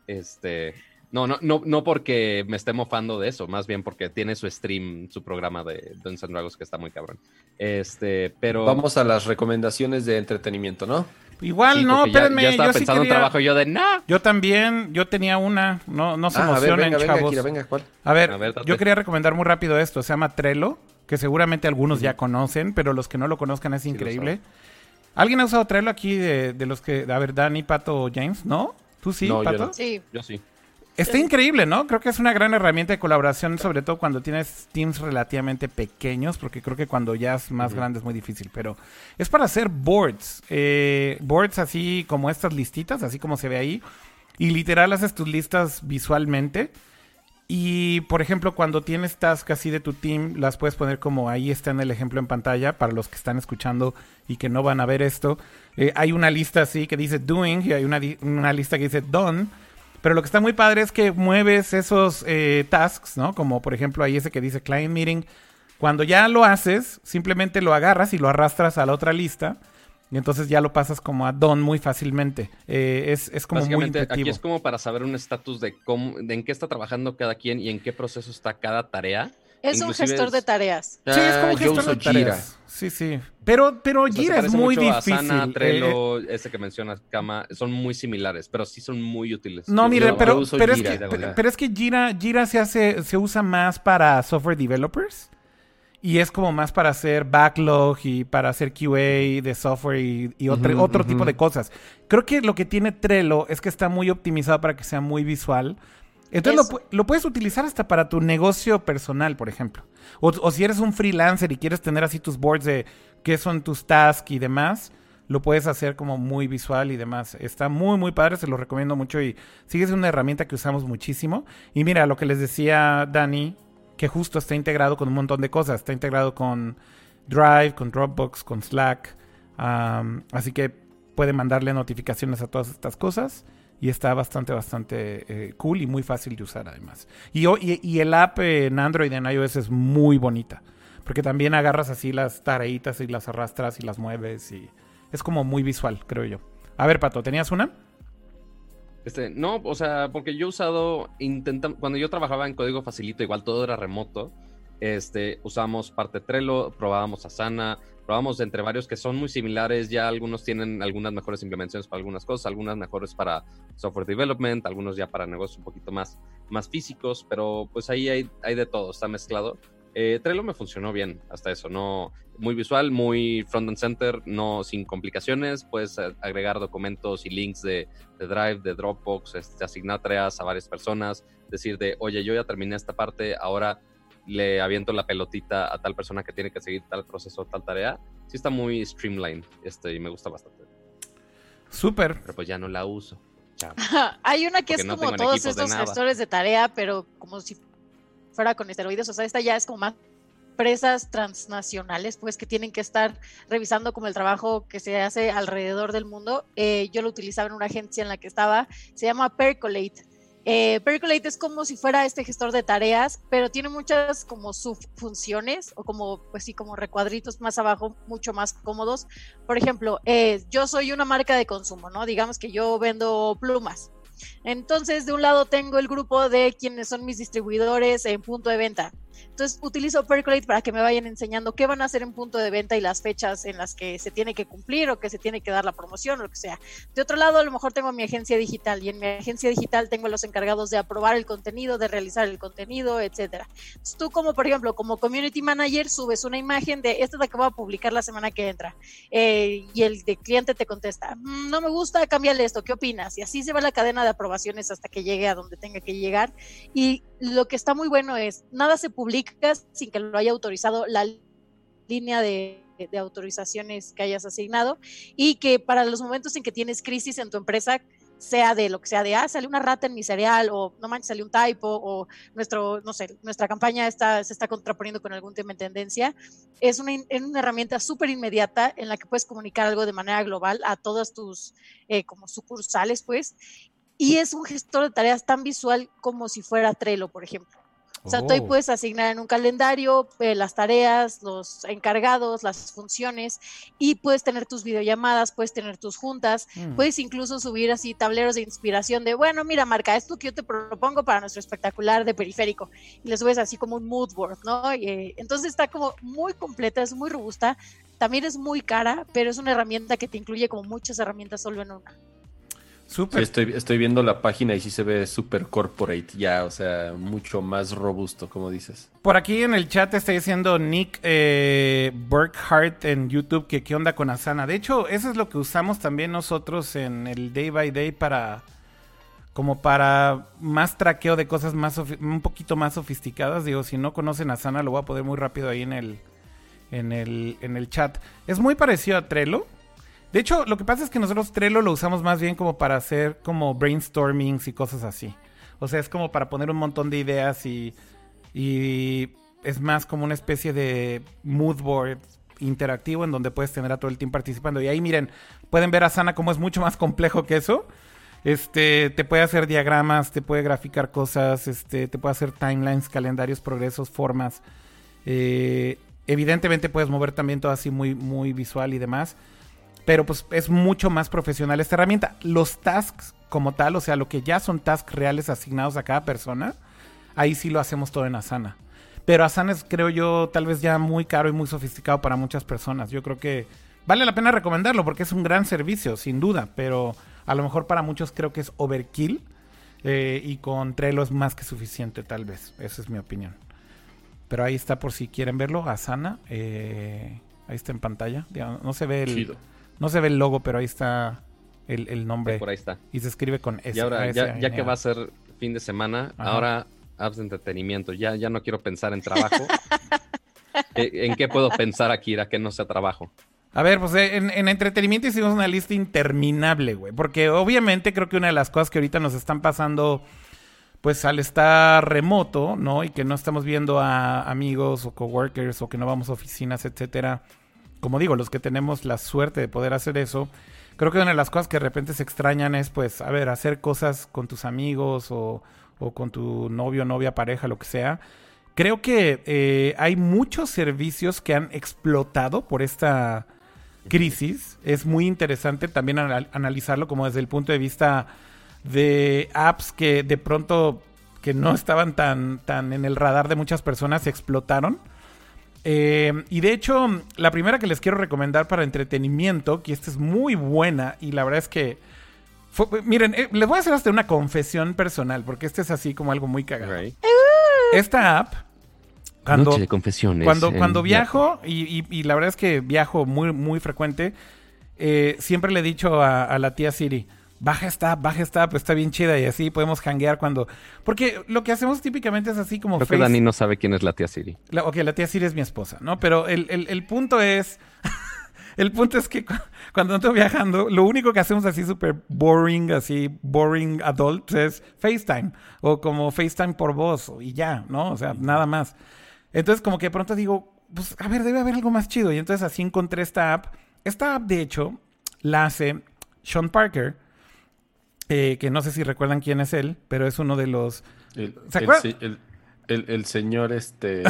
Este. No, no, no, no porque me esté mofando de eso, más bien porque tiene su stream, su programa de Dungeons and Dragons que está muy cabrón. Este, pero. Vamos a las recomendaciones de entretenimiento, ¿no? Igual, no, espérenme. Ya, estaba pensando en trabajo yo de no. Yo también, yo tenía una, no, no se ah, emocionen, a ver, venga, chavos. Venga, ¿cuál? A ver, yo quería recomendar muy rápido esto, se llama Trello, que seguramente algunos ya conocen, pero los que no lo conozcan es increíble. ¿Alguien ha usado Trello aquí de, de, los que, a ver, Dani, Pato, James? ¿No? ¿Tú sí, Pato? Sí. Yo sí. Está increíble, ¿no? Creo que es una gran herramienta de colaboración, sobre todo cuando tienes teams relativamente pequeños, porque creo que cuando ya es más grande es muy difícil, pero es para hacer boards, eh, boards así como estas listitas, así como se ve ahí, y literal haces tus listas visualmente. Y por ejemplo, cuando tienes tasks así de tu team, las puedes poner como ahí está en el ejemplo en pantalla para los que están escuchando y que no van a ver esto. Eh, hay una lista así que dice doing y hay una, una lista que dice done pero lo que está muy padre es que mueves esos eh, tasks, ¿no? Como por ejemplo ahí ese que dice Client Meeting. Cuando ya lo haces, simplemente lo agarras y lo arrastras a la otra lista. Y entonces ya lo pasas como a Don muy fácilmente. Eh, es, es, como muy intuitivo. Aquí es como para saber un estatus de cómo, de en qué está trabajando cada quien y en qué proceso está cada tarea. Es un gestor de tareas. Sí, es como un gestor de tareas. Sí, sí. Pero, pero Gira es muy difícil. Asana, Trello, eh, ese que mencionas, Kama, son muy similares, pero sí son muy útiles. No, mire, pero, pero, es que, pero, es que, Gira, Gira se hace, se usa más para software developers. Y es como más para hacer backlog y para hacer QA de software y, otro, otro tipo de cosas. Creo que lo que tiene Trello es que está muy optimizado para que sea muy visual. Entonces lo, puedes utilizar hasta para tu negocio personal, por ejemplo. O, si eres un freelancer y quieres tener así tus boards de qué son tus tasks y demás, lo puedes hacer como muy visual y demás. Está muy, muy padre, se lo recomiendo mucho y sigue siendo una herramienta que usamos muchísimo. Y mira, lo que les decía Dani, que justo está integrado con un montón de cosas. Está integrado con Drive, con Dropbox, con Slack. así que puede mandarle notificaciones a todas estas cosas y está bastante, bastante eh, cool y muy fácil de usar además. Y, y, el app en Android y en iOS es muy bonita, porque también agarras así las tareitas y las arrastras y las mueves y es como muy visual, creo yo. A ver, Pato, ¿tenías una? Este, no, o sea, porque yo he usado, intentando, cuando yo trabajaba en código facilito, igual todo era remoto, este, usamos parte Trello, probábamos Asana, probamos entre varios que son muy similares, ya algunos tienen algunas mejores implementaciones para algunas cosas, algunas mejores para software development, algunos ya para negocios un poquito más, más físicos, pero pues ahí hay, hay de todo, está mezclado. Eh, Trello me funcionó bien hasta eso, no muy visual, muy front and center, no sin complicaciones, puedes agregar documentos y links de, Drive, de Dropbox, este, asignar tareas a varias personas, decir de, oye, yo ya terminé esta parte, ahora le aviento la pelotita a tal persona que tiene que seguir tal proceso, tal tarea. Sí está muy streamlined este, y me gusta bastante. Súper. Pero pues ya no la uso. Hay una que es como todos estos gestores de tarea, pero como si fuera con esteroides. O sea, esta ya es como más empresas transnacionales, pues que tienen que estar revisando como el trabajo que se hace alrededor del mundo. Eh, yo lo utilizaba en una agencia en la que estaba, se llama Percolate eh, Percolate es como si fuera este gestor de tareas, pero tiene muchas como subfunciones o como, pues sí, como recuadritos más abajo, mucho más cómodos. Por ejemplo, eh, yo soy una marca de consumo, ¿no? Digamos que yo vendo plumas. Entonces, de un lado tengo el grupo de quienes son mis distribuidores en punto de venta. Entonces utilizo Percolate para que me vayan enseñando qué van a hacer en punto de venta y las fechas en las que se tiene que cumplir o que se tiene que dar la promoción o lo que sea. De otro lado, a lo mejor tengo mi agencia digital y en mi agencia digital tengo los encargados de aprobar el contenido, de realizar el contenido, etcétera. Entonces, tú como, por ejemplo, como community manager, subes una imagen de esta es la que voy a publicar la semana que entra eh, y el de cliente te contesta, mm, no me gusta, cámbiale esto, ¿qué opinas? Y así se va la cadena de aprobaciones hasta que llegue a donde tenga que llegar. Y lo que está muy bueno es, nada se publica sin que lo haya autorizado la línea de, autorizaciones que hayas asignado y que para los momentos en que tienes crisis en tu empresa, sea de lo que sea de, ah, salió una rata en mi cereal, o no manches, salió un typo, o nuestro, no sé, nuestra campaña está, se está contraponiendo con algún tema en tendencia, es una, una herramienta súper inmediata en la que puedes comunicar algo de manera global a todas tus eh, como sucursales, pues, y es un gestor de tareas tan visual como si fuera Trello, por ejemplo. O sea, tú ahí oh. puedes asignar en un calendario eh, las tareas, los encargados, las funciones y puedes tener tus videollamadas, puedes tener tus juntas, mm. puedes incluso subir así tableros de inspiración de, bueno, mira, marca esto que yo te propongo para nuestro espectacular de periférico y le subes así como un mood board, ¿no? Eh, entonces está como muy completa, es muy robusta, también es muy cara, pero es una herramienta que te incluye como muchas herramientas solo en una estoy, estoy viendo la página y sí se ve super corporate ya, o sea, mucho más robusto, como dices. Por aquí en el chat está diciendo Nick eh, Burkhart en YouTube que qué onda con Asana. De hecho, eso es lo que usamos también nosotros en el Day by Day para como para más traqueo de cosas más un poquito más sofisticadas. Digo, si no conocen Asana, lo voy a poner muy rápido ahí en el en el en el chat. Es muy parecido a Trello. De hecho, lo que pasa es que nosotros Trello lo usamos más bien como para hacer como brainstormings y cosas así. O sea, es como para poner un montón de ideas y, y es más como una especie de mood board interactivo en donde puedes tener a todo el team participando. Y ahí miren, pueden ver a Sana como es mucho más complejo que eso. Este, te puede hacer diagramas, te puede graficar cosas, este, te puede hacer timelines, calendarios, progresos, formas. Eh, evidentemente puedes mover también todo así muy, muy visual y demás. Pero pues es mucho más profesional esta herramienta. Los tasks como tal, o sea, lo que ya son tasks reales asignados a cada persona, ahí sí lo hacemos todo en Asana. Pero Asana es, creo yo, tal vez ya muy caro y muy sofisticado para muchas personas. Yo creo que vale la pena recomendarlo porque es un gran servicio, sin duda. Pero a lo mejor para muchos creo que es overkill. Eh, y con Trello es más que suficiente, tal vez. Esa es mi opinión. Pero ahí está por si quieren verlo. Asana. Eh, ahí está en pantalla. No se ve el... No se ve el logo, pero ahí está el, nombre. por ahí está. Y se escribe con S. Y ahora, ya, que va a ser fin de semana, ahora apps de entretenimiento. Ya, ya no quiero pensar en trabajo. ¿En qué puedo pensar, Akira, que no sea trabajo? A ver, pues en, en, entretenimiento hicimos una lista interminable, güey. Porque obviamente creo que una de las cosas que ahorita nos están pasando, pues al estar remoto, ¿no? Y que no estamos viendo a amigos o coworkers o que no vamos a oficinas, etcétera como digo, los que tenemos la suerte de poder hacer eso, creo que una de las cosas que de repente se extrañan es, pues, a ver, hacer cosas con tus amigos o, con tu novio, novia, pareja, lo que sea. Creo que eh, hay muchos servicios que han explotado por esta crisis. Es muy interesante también analizarlo como desde el punto de vista de apps que de pronto que no estaban tan, tan en el radar de muchas personas se explotaron eh, y de hecho, la primera que les quiero recomendar para entretenimiento, que esta es muy buena y la verdad es que... miren, eh, les voy a hacer hasta una confesión personal, porque este es así como algo muy cagado. Esta app... Cuando, confesiones. Cuando, cuando viajo, y, la verdad es que viajo muy, muy frecuente, eh, siempre le he dicho a la tía Siri, baja esta baja esta pues está bien chida y así podemos hanguear cuando... Porque lo que hacemos típicamente es así como... Creo que Dani no sabe quién es la tía Siri. ok, la tía Siri es mi esposa, ¿no? Pero el, punto es... el punto es que cuando estoy viajando, lo único que hacemos así súper boring, así boring adult es FaceTime. O como FaceTime por voz y ya, ¿no? O sea, nada más. Entonces como que de pronto digo, pues a ver, debe haber algo más chido. Y entonces así encontré esta app. Esta app, de hecho, la hace Sean Parker eh, que no sé si recuerdan quién es él, pero es uno de los... El, ¿Se acuerdan? El, señor, este...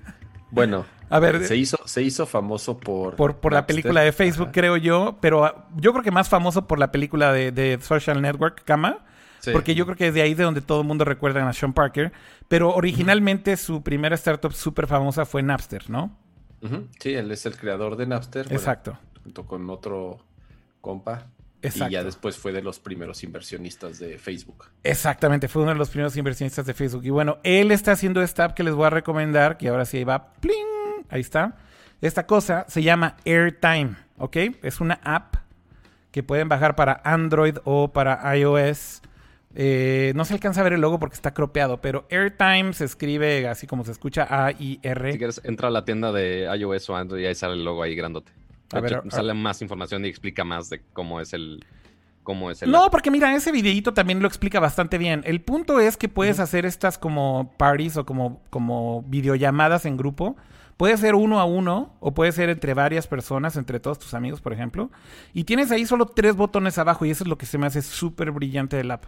bueno, a ver, se hizo, se hizo famoso por... Por, la película de Facebook, creo yo, pero ah, yo creo que más famoso por la película de, Social Network, Kama. Porque yo creo que es de ahí de donde todo el mundo recuerda a Sean Parker. Pero originalmente su primera startup súper famosa fue Napster, ¿no? Sí, él es el creador de Napster. Exacto. junto con otro compa. Exacto. Y ya después fue de los primeros inversionistas de Facebook. Exactamente, fue uno de los primeros inversionistas de Facebook. Y bueno, él está haciendo esta app que les voy a recomendar, que ahora sí va, ¡pling! Ahí está. Esta cosa se llama AirTime, ¿ok? Es una app que pueden bajar para Android o para iOS. Eh, no se alcanza a ver el logo porque está cropeado, pero AirTime se escribe así como se escucha A-I-R. Si quieres, entra a la tienda de iOS o Android y ahí sale el logo ahí grandote. Sale más información y explica más de cómo es el. Cómo es el no, porque mira, ese videito también lo explica bastante bien. El punto es que puedes hacer estas como parties o como, como videollamadas en grupo Puede ser uno a uno o puede ser entre varias personas, entre todos tus amigos, por ejemplo. Y tienes ahí solo tres botones abajo y eso es lo que se me hace súper brillante del app.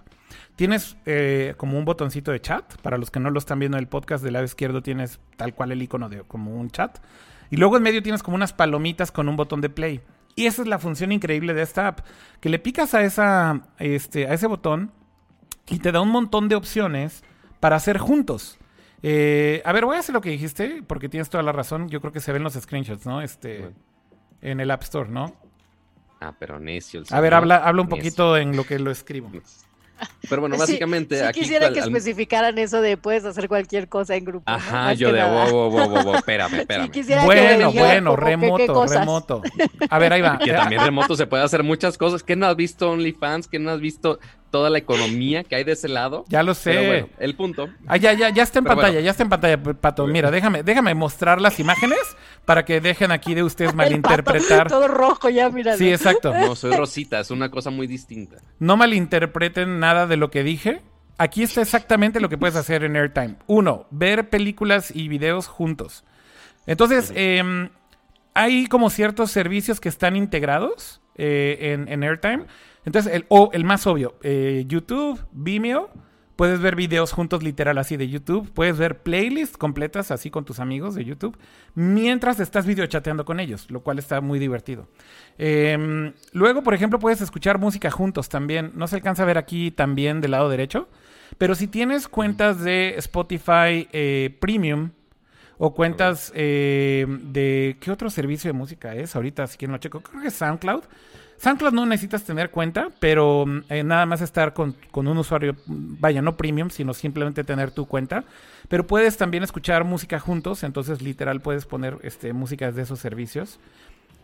Tienes eh, como un botoncito de chat. Para los que no lo están viendo en el podcast, del lado izquierdo tienes tal cual el icono de como un chat. Y luego en medio tienes como unas palomitas con un botón de play. Y esa es la función increíble de esta app. Que le picas a, esa, este, a ese botón y te da un montón de opciones para hacer juntos. Eh, a ver, voy a hacer lo que dijiste, porque tienes toda la razón. Yo creo que se ven los screenshots, ¿no? Este, en el App Store, ¿no? Ah, pero necio. a ver, habla, habla un poquito en lo que lo escribo. Pero bueno, básicamente. aquí quisiera que especificaran eso de puedes hacer cualquier cosa en grupo. Ajá, yo de wow, wow, wow, wow, espérame, espérame. bueno, bueno, remoto, remoto. A ver, ahí va. Que también remoto se puede hacer muchas cosas. ¿Qué no has visto OnlyFans? ¿Qué no has visto toda la economía que hay de ese lado? Ya lo sé. Pero bueno, el punto. Ah, ya, ya, ya está en pantalla, ya está en pantalla, Pato. Mira, déjame, déjame mostrar las imágenes para que dejen aquí de ustedes malinterpretar. todo rojo ya, mira. Sí, exacto. No, soy Rosita, es una cosa muy distinta. No malinterpreten nada de lo que dije. Aquí está exactamente lo que puedes hacer en Airtime. Uno, ver películas y videos juntos. Entonces, em, hay como ciertos servicios que están integrados eh, en, Airtime. Entonces, el, o el más obvio, eh, YouTube, Vimeo Puedes ver videos juntos literal así de YouTube. Puedes ver playlists completas así con tus amigos de YouTube. Mientras estás videochateando con ellos, lo cual está muy divertido. Em, luego, por ejemplo, puedes escuchar música juntos también. No se alcanza a ver aquí también del lado derecho. Pero si tienes cuentas de Spotify eh, Premium o cuentas eh, de... ¿Qué otro servicio de música es? Ahorita, si quieren lo checo. Creo que es SoundCloud. SoundCloud no necesitas tener cuenta, pero mm, eh, nada más estar con, un usuario, mm, vaya, no premium, sino simplemente tener tu cuenta. Pero puedes también escuchar música juntos, entonces literal puedes poner este, música de esos servicios.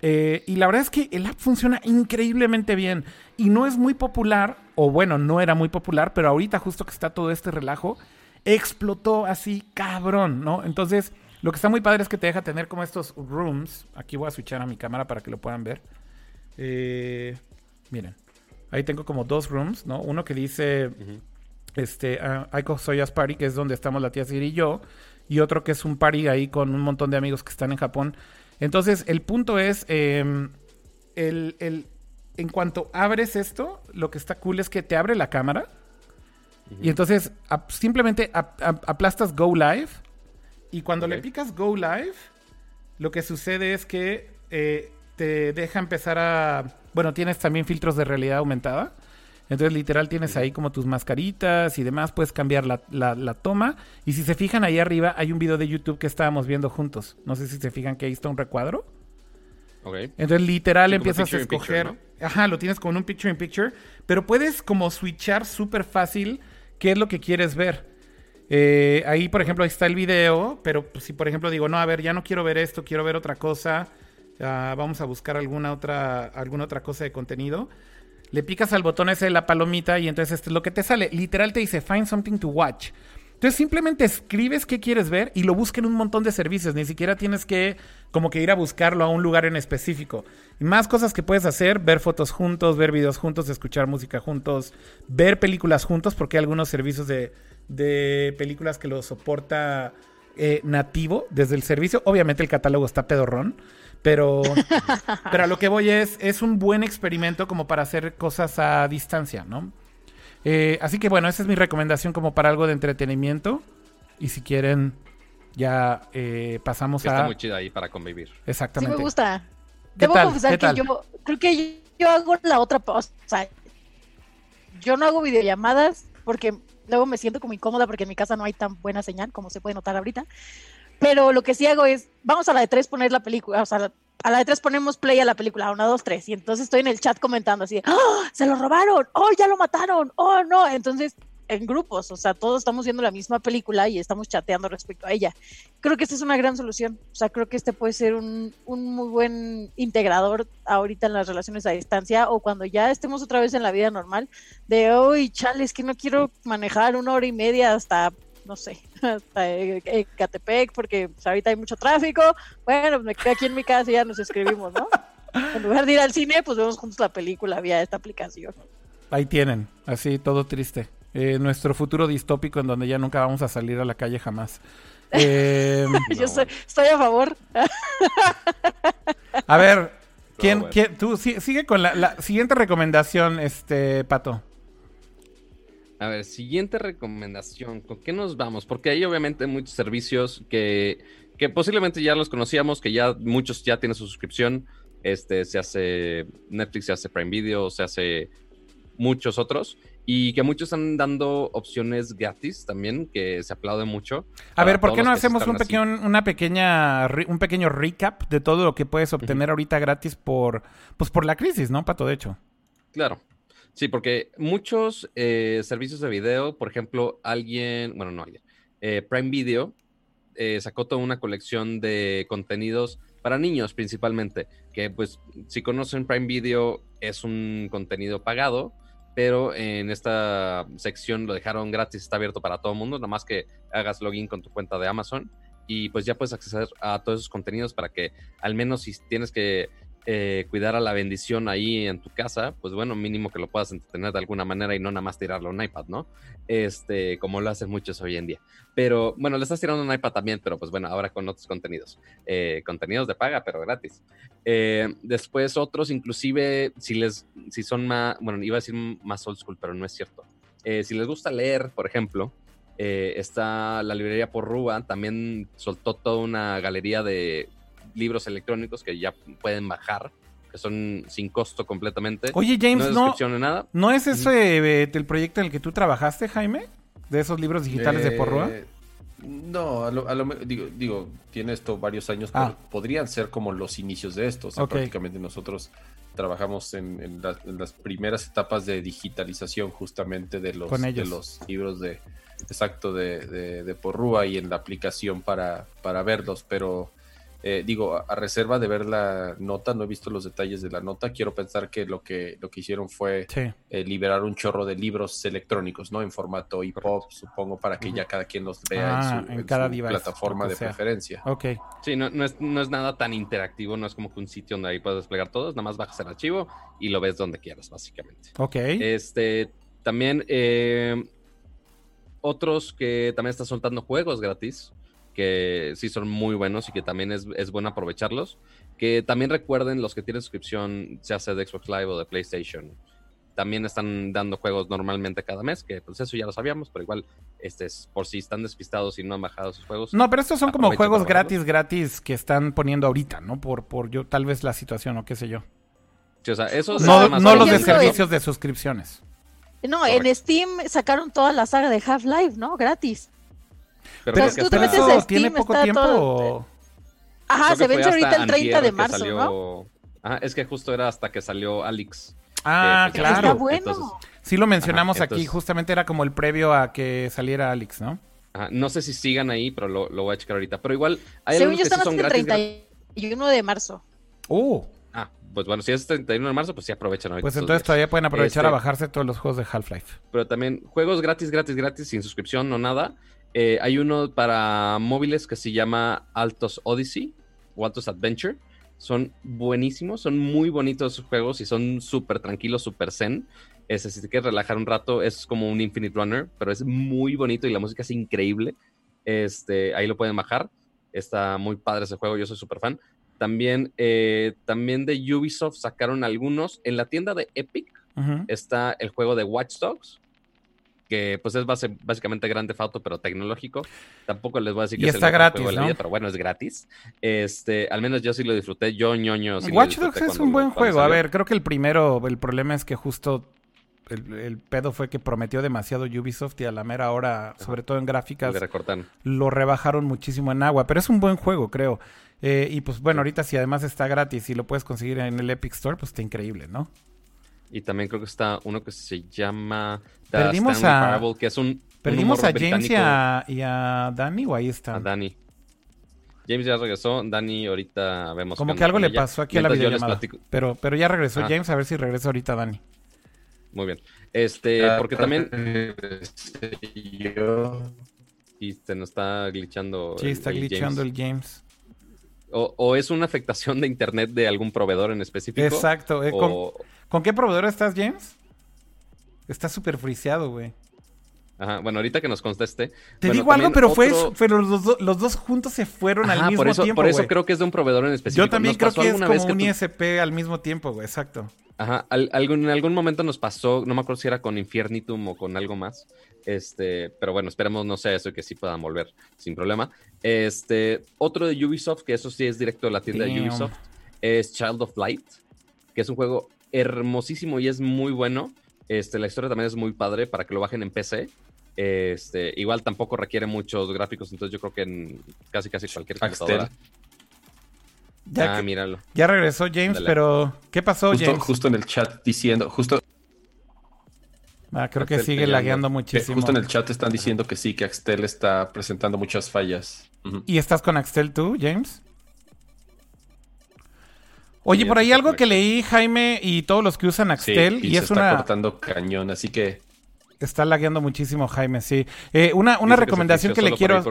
Eh, y la verdad es que el app funciona increíblemente bien y no es muy popular, o bueno, no era muy popular, pero ahorita justo que está todo este relajo, explotó así cabrón, ¿no? Entonces, lo que está muy padre es que te deja tener como estos rooms. Aquí voy a switchar a mi cámara para que lo puedan ver. Eh, miren, ahí tengo como dos rooms, ¿no? Uno que dice, este, uh, Aiko Soyas Party, que es donde estamos la tía Siri y yo, y otro que es un party ahí con un montón de amigos que están en Japón. Entonces, el punto es, em, el, el, en cuanto abres esto, lo que está cool es que te abre la cámara. Y entonces simplemente aplastas Go Live. Y cuando le picas Go Live, lo que sucede es que eh, te deja empezar a... Bueno, tienes también filtros de realidad aumentada. Entonces, literal, tienes ahí como tus mascaritas y demás. Puedes cambiar la, toma. Y si se fijan ahí arriba, hay un video de YouTube que estábamos viendo juntos. No sé si se fijan que ahí está un recuadro. Entonces, literal, empiezas a escoger. Ajá, lo tienes como un picture in picture. Pero puedes como switchar súper fácil qué es lo que quieres ver. Eh, ahí, por ejemplo, ahí está el video. Pero si, por ejemplo, digo, no, a ver, ya no quiero ver esto, quiero ver otra cosa vamos a buscar alguna otra, alguna otra cosa de contenido. Le picas al botón ese de la palomita y entonces esto es lo que te sale. Literal te dice find something to watch. Entonces simplemente escribes qué quieres ver y lo busca en un montón de servicios. Ni siquiera tienes que como que ir a buscarlo a un lugar en específico. Y más cosas que puedes hacer, ver fotos juntos, ver videos juntos, escuchar música juntos, ver películas juntos, porque hay algunos servicios de, de películas que lo soporta eh, nativo desde el servicio. Obviamente el catálogo está pedorrón. Pero, pero a lo que voy es, es un buen experimento como para hacer cosas a distancia, ¿no? Eh, así que bueno, esa es mi recomendación como para algo de entretenimiento. Y si quieren, ya eh, pasamos a... Está muy chida ahí para convivir. Exactamente. Sí me gusta. Debo confesar que yo creo que yo hago la otra... O sea, yo no hago videollamadas porque luego me siento como incómoda porque en mi casa no hay tan buena señal como se puede notar ahorita. Pero lo que sí hago es, vamos a la de tres poner la película, o sea, a la de tres ponemos play a la película, una, dos, tres, y entonces estoy en el chat comentando así, ¡Oh, se lo robaron, oh, ya lo mataron, oh, no, entonces en grupos, o sea, todos estamos viendo la misma película y estamos chateando respecto a ella. Creo que esta es una gran solución, o sea, creo que este puede ser un, un muy buen integrador ahorita en las relaciones a distancia o cuando ya estemos otra vez en la vida normal, de, hoy, chale, es que no quiero manejar una hora y media hasta no sé, hasta Catepec, porque pues, ahorita hay mucho tráfico. Bueno, me quedo aquí en mi casa y ya nos escribimos, ¿no? En lugar de ir al cine, pues vemos juntos la película vía esta aplicación. Ahí tienen, así todo triste. Eh, nuestro futuro distópico en donde ya nunca vamos a salir a la calle jamás. Eh, Yo estoy a favor. a ver, ¿quién, tú sigue con la, siguiente recomendación, este Pato? A ver, siguiente recomendación, ¿con qué nos vamos? Porque hay obviamente muchos servicios que, que posiblemente ya los conocíamos, que ya muchos ya tienen su suscripción. Este, se hace Netflix, se hace Prime Video, se hace muchos otros y que muchos están dando opciones gratis también, que se aplaude mucho. A ver, ¿por qué no hacemos un pequeño, una pequeña, un pequeño recap de todo lo que puedes obtener ahorita gratis por, pues por la crisis, ¿no, Pato? De hecho. Claro. Sí, porque muchos eh, servicios de video, por ejemplo, alguien, bueno, no alguien, eh, Prime Video eh, sacó toda una colección de contenidos para niños principalmente, que pues si conocen Prime Video es un contenido pagado, pero en esta sección lo dejaron gratis, está abierto para todo el mundo, nada más que hagas login con tu cuenta de Amazon y pues ya puedes acceder a todos esos contenidos para que al menos si tienes que eh, cuidar a la bendición ahí en tu casa, pues bueno, mínimo que lo puedas entretener de alguna manera y no nada más tirarlo a un iPad, ¿no? Este, como lo hacen muchos hoy en día. Pero bueno, le estás tirando un iPad también, pero pues bueno, ahora con otros contenidos. Eh, contenidos de paga, pero gratis. Eh, después otros, inclusive, si les, si son más, bueno, iba a decir más old school, pero no es cierto. si les gusta leer, por ejemplo, está la librería por Rúa, también soltó toda una galería de libros electrónicos que ya pueden bajar, que son sin costo completamente. Oye, James, no, nada. ¿no es ese eh, el proyecto en el que tú trabajaste, Jaime? De esos libros digitales de eh, Porroa. No, a lo, digo, digo, tiene esto varios años, ah. podrían ser como los inicios de esto. prácticamente nosotros trabajamos en, las primeras etapas de digitalización justamente de los, de los libros de exacto de, de, de Porrúa y en la aplicación para, para verlos, pero eh, digo, a, reserva de ver la nota, no he visto los detalles de la nota. Quiero pensar que lo que, lo que hicieron fue eh, liberar un chorro de libros electrónicos, ¿no? En formato EPUB, supongo, para que ya cada quien los vea en ah, su, plataforma de preferencia. Ok. Sí, no, no, es, no es nada tan interactivo, no es como que un sitio donde ahí puedes desplegar todos, nada más bajas el archivo y lo ves donde quieras, básicamente. Ok. Este, también eh, otros que también están soltando juegos gratis que sí son muy buenos y que también es, es bueno aprovecharlos. Que también recuerden los que tienen suscripción, se hace de Xbox Live o de PlayStation, también están dando juegos normalmente cada mes, que pues eso ya lo sabíamos, pero igual, este es por si están despistados y no han bajado sus juegos. No, pero estos son como juegos gratis, gratis que están poniendo ahorita, ¿no? Por, por yo, tal vez la situación o qué sé yo. o sea, esos no, no los de servicios de suscripciones. No, en Steam sacaron toda la saga de Half-Life, ¿no? Gratis. Pero, tú te metes a Steam, tiene poco tiempo. Todo... Ajá, se vence ahorita el 30 de marzo, ¿no? Ajá, es que justo era hasta que salió Alex. Ah, claro. Está bueno. sí lo mencionamos aquí, justamente era como el previo a que saliera Alex, ¿no? Ajá, no sé si sigan ahí, pero lo, lo, voy a checar ahorita. Pero igual, hay Según yo, que sí son el 31 de marzo. Uh. Ah, pues bueno, si es el 31 de marzo, pues sí aprovechan ahorita. Pues entonces todavía pueden aprovechar a este bajarse todos los juegos de Half-Life. Pero también juegos gratis, gratis, gratis, sin suscripción o nada. Eh, hay uno para móviles que se llama Altos Odyssey o Altos Adventure. Son buenísimos, son muy bonitos esos juegos y son súper tranquilos, súper zen. Si te quieres relajar un rato, es como un Infinite Runner, pero es muy bonito y la música es increíble. Este, ahí lo pueden bajar. Está muy padre ese juego, yo soy súper fan. También, eh, también de Ubisoft sacaron algunos. En la tienda de Epic está el juego de Watch Dogs que pues es base, básicamente grande foto pero tecnológico. Tampoco les voy a decir que es el gratis, juego de la vida, pero bueno, es gratis. Este, al menos yo sí lo disfruté, yo ñoño. Watch Dogs es un buen juego. A ver, creo que el primero, el problema es que justo el, pedo fue que prometió demasiado Ubisoft y a la mera hora, sobre todo en gráficas, lo rebajaron muchísimo en agua. Pero es un buen juego, creo. Eh, y pues bueno, ahorita si además está gratis y lo puedes conseguir en el Epic Store, pues está increíble, ¿no? Y también creo que está uno que se llama The Perdimos a, que es un ¿Perdimos a James y a, y a, Dani o ahí está? A Dani. James ya regresó, Dani ahorita vemos. Como que algo le pasó aquí a la videollamada. Pero, pero ya regresó James, a ver si regresa ahorita Dani. Muy bien. Este, porque también. Y se nos está glitchando. Sí, está glitchando el James. O, es una afectación de internet de algún proveedor en específico. Exacto. Eh, ¿Con, qué proveedor estás, James? Está súper friseado, güey. Ajá, bueno, ahorita que nos conteste. Te digo algo, pero fue, pero los, dos juntos se fueron al mismo por eso, tiempo. Por eso creo que es de un proveedor en específico. Yo también creo que es como un ISP al mismo tiempo, güey, exacto. Ajá, en algún momento nos pasó, no me acuerdo si era con Infiernitum o con algo más. Este, pero bueno, esperemos no sea eso y que sí puedan volver sin problema. Este, otro de Ubisoft, que eso sí es directo de la tienda de Ubisoft, es Child of Light, que es un juego hermosísimo y es muy bueno. Este, la historia también es muy padre para que lo bajen en PC. Este, igual tampoco requiere muchos gráficos, entonces yo creo que en casi casi cualquier computadora. Ya ah, míralo. Ya regresó James, pero ¿qué pasó, justo, James? Justo en el chat diciendo, justo. Ah, creo que sigue lagueando muchísimo. Justo en el chat están diciendo que sí, que Axtel está presentando muchas fallas. ¿Y estás con Axtel tú, James? Oye, por ahí algo que leí, Jaime, y todos los que usan Axtel, y, es está una... cortando cañón, así que Está lagueando muchísimo, Jaime, sí. Eh, una una recomendación que, le quiero...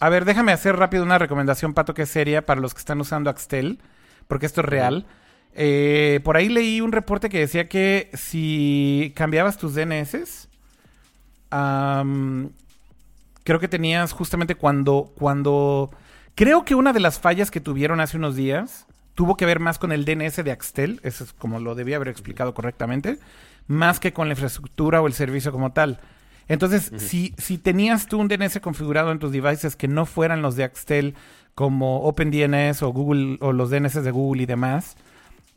A ver, déjame hacer rápido una recomendación, Pato, que es seria para los que están usando Axtel, porque esto es real. Eh, por ahí leí un reporte que decía que si cambiabas tus DNS, creo que tenías justamente cuando, cuando... Creo que una de las fallas que tuvieron hace unos días tuvo que ver más con el DNS de Axtel, eso es como lo debía haber explicado correctamente más que con la infraestructura o el servicio como tal. Entonces, si, si tenías tú un DNS configurado en tus devices que no fueran los de Axtel, como OpenDNS o Google o los DNS de Google y demás,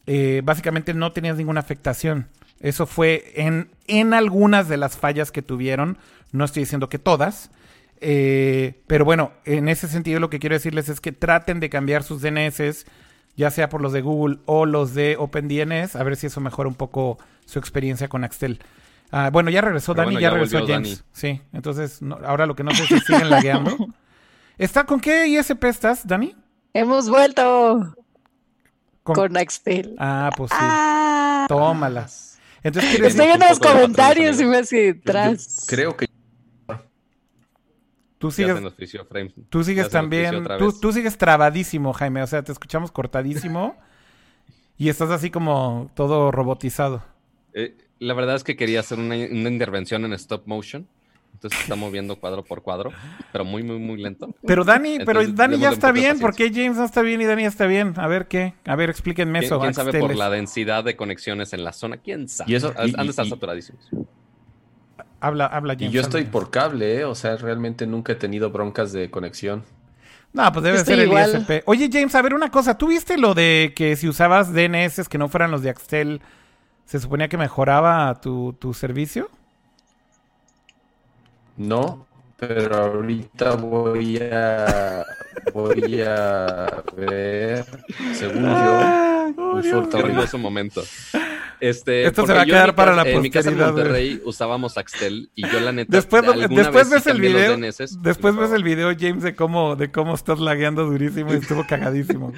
eh, básicamente no tenías ninguna afectación. Eso fue en, en algunas de las fallas que tuvieron. No estoy diciendo que todas. Eh, pero bueno, en ese sentido lo que quiero decirles es que traten de cambiar sus DNS, ya sea por los de Google o los de OpenDNS, a ver si eso mejora un poco su experiencia con Axtel. Ah, bueno, ya regresó Dani, ya, regresó James. Sí, entonces ahora lo que no sé es si siguen lagueando. ¿Está, ¿Con qué ISP estás, Dani? Hemos vuelto con, Axtel. Ah, pues sí. Ah. Tómalas. Entonces, Estoy en los comentarios y me hace atrás. Creo que Tú sigues, tú sigues también, tú, tú, sigues trabadísimo, Jaime, o sea, te escuchamos cortadísimo y estás así como todo robotizado. Eh, la verdad es que quería hacer una, intervención en stop motion. Entonces está moviendo cuadro por cuadro, pero muy, muy, muy lento. Pero Dani, pero Dani ya está bien. ¿Por qué James no está bien y Dani ya está bien? A ver qué. A ver, explíquenme eso. ¿Quién sabe por la densidad de conexiones en la zona? ¿Quién sabe? Y eso, Han de estar saturadísimos. Habla, habla James. Y yo estoy por cable, ¿eh? O sea, realmente nunca he tenido broncas de conexión. No, pues debe ser el ISP. Oye, James, a ver una cosa. ¿Tú viste lo de que si usabas DNS que no fueran los de Axtel ¿Se suponía que mejoraba tu, tu servicio? No, pero ahorita voy a voy a ver según yo ah, un momento este esto se va a quedar para la posteridad en mi casa en Monterrey usábamos Axtel y yo la neta después, después ves el video después ves el video James de cómo de cómo estás lagueando durísimo y estuvo cagadísimo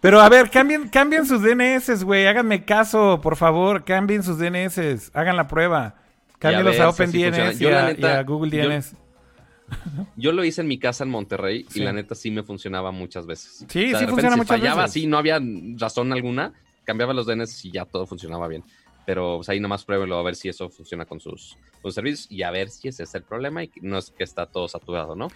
Pero a ver, cambien, cambien sus DNS, güey. Háganme caso, por favor. Cambien sus DNS. Hagan la prueba. Cámbienlos a OpenDNS y, a, Google DNS. Yo, lo hice en mi casa en Monterrey y la neta sí me funcionaba muchas veces. Sí, sí funciona si muchas fallaba, veces. Sí, no había razón alguna. Cambiaba los DNS y ya todo funcionaba bien. Pero pues, ahí nomás pruébenlo a ver si eso funciona con sus, con sus servicios y a ver si ese es el problema y no es que está todo saturado, ¿no?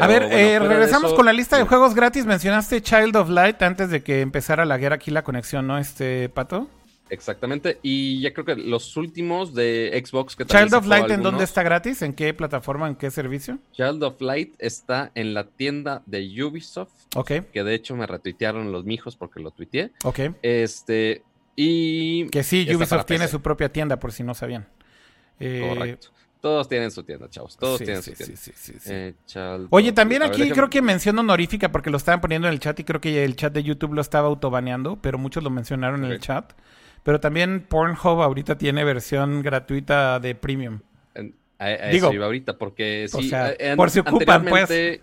a ver, eh, regresamos con la lista de juegos gratis. Mencionaste Child of Light antes de que empezara la guerra aquí la conexión, ¿no, este Pato? Exactamente. Y ya creo que los últimos de Xbox que Child of Light, ¿en dónde está gratis? ¿En qué plataforma? ¿En qué servicio? Child of Light está en la tienda de Ubisoft. Ok. Que de hecho me retuitearon los mijos porque lo tuiteé. Ok. Este. Y que sí, Ubisoft tiene su propia tienda, por si no sabían. Eh, Correcto. Todos tienen su tienda, chavos. Todos sí, tienen sí, su tienda. sí, sí, sí, sí. Eh, Oye, también ver, aquí creo que mención honorífica porque lo estaban poniendo en el chat y creo que el chat de YouTube lo estaba autobaneando, pero muchos lo mencionaron en el chat. Pero también Pornhub ahorita tiene versión gratuita de premium. En- A, a Digo, eso iba ahorita, porque o sí. sea, an- por si ocupan, pues.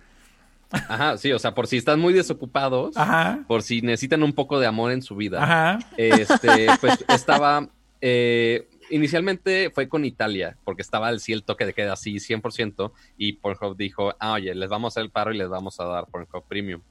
Ajá, sí, o sea, por si están muy desocupados, Ajá, por si necesitan un poco de amor en su vida. ajá. Este, pues estaba. eh, inicialmente fue con Italia, porque estaba el sí el toque de queda así 100%, y Pornhub dijo, ah, oye, les vamos a hacer el paro y les vamos a dar Pornhub Premium.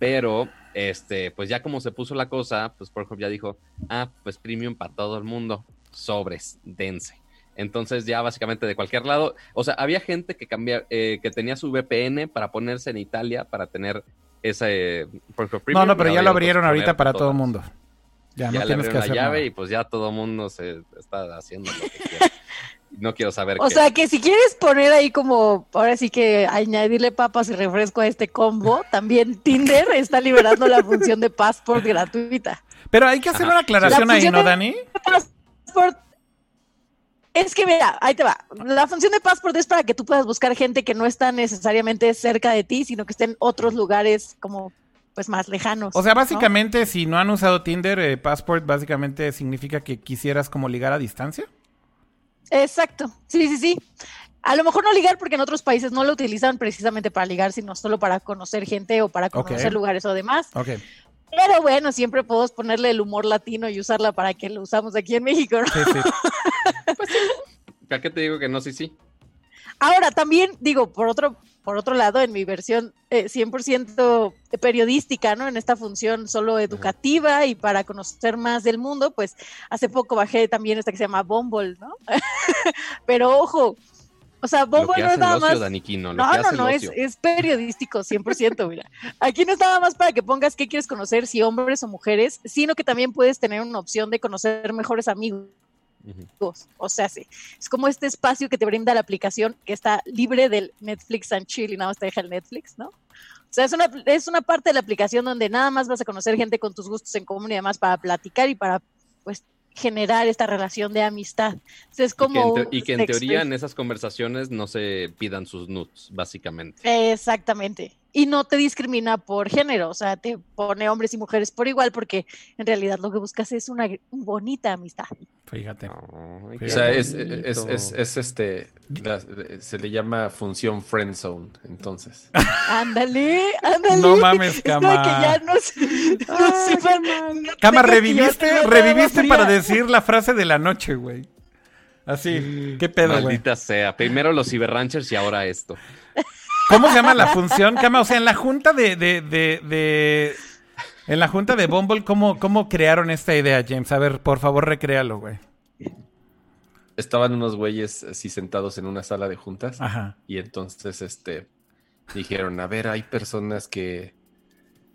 Pero, este, pues ya como se puso la cosa, pues Pornhub ya dijo, ah, pues Premium para todo el mundo, sobres, dense. Entonces ya básicamente de cualquier lado, o sea, había gente que cambia, eh, que tenía su VPN para ponerse en Italia para tener ese eh, Pornhub Premium. No, no, pero ya lo abrieron ahorita para todo el mundo. Ya, Ya, no le tienes que abrieron la hacer llave nada. y pues ya todo el mundo se está haciendo lo que quiere. No quiero saber O qué. sea que si quieres poner ahí como, ahora sí que añadirle papas y refresco a este combo, también Tinder está liberando la función de passport gratuita. Pero hay que hacer Ajá. una aclaración La ahí, ¿no, de- Dani? Passport. Es que mira, ahí te va. La función de passport es para que tú puedas buscar gente que no está necesariamente cerca de ti, sino que esté en otros lugares como pues más lejanos. O sea, ¿no? básicamente, si no han usado Tinder, eh, Passport básicamente significa que quisieras como ligar a distancia. Exacto. Sí, sí, sí. A lo mejor no ligar porque en otros países no lo utilizan precisamente para ligar, sino solo para conocer gente o para conocer lugares o demás. Ok. Pero bueno, siempre podemos ponerle el humor latino y usarla para que lo usamos aquí en México, ¿no? Sí, sí. ¿A qué te digo que no? Sí, sí. Ahora, también digo, por otro, por otro lado, en mi versión eh, 100% periodística, ¿no? En esta función solo educativa y para conocer más del mundo, pues hace poco bajé también esta que se llama Bumble, ¿no? Pero ojo, o sea, Bumble no es nada más... Daniquino, No, no, no, es, es periodístico, 100%, mira. Aquí no es nada más para que pongas qué quieres conocer, si hombres o mujeres, sino que también puedes tener una opción de conocer mejores amigos. O sea, sí, es como este espacio que te brinda la aplicación que está libre del Netflix and chill y nada más te deja el Netflix, ¿no? O sea, es una, es una parte de la aplicación donde nada más vas a conocer gente con tus gustos en común y además para platicar y para, pues, generar esta relación de amistad. O sea, es Y que, como... en te- y que en teoría en esas conversaciones no se pidan sus nudes, básicamente. Exactamente. Y no te discrimina por género, o sea, te pone hombres y mujeres por igual porque en realidad lo que buscas es una bonita amistad. Fíjate. O sea, es, es, es, es este. la- se le llama función friend zone, entonces. Ándale, ándale. No mames, Cama. que ya no se, no se van- no Cama, reviviste, reviviste para decir la frase de la noche, güey. Así, qué pedo, güey. Maldita sea. Primero los ciberranchers y ahora esto. ¿Cómo se llama la función, Cama? O sea, en la junta de, de, de, de- En la junta de Bumble, ¿cómo, ¿cómo crearon esta idea, James? A ver, por favor, recréalo, güey. Estaban unos güeyes así sentados en una sala de juntas. Ajá. Y entonces, este, dijeron, a ver, hay personas que,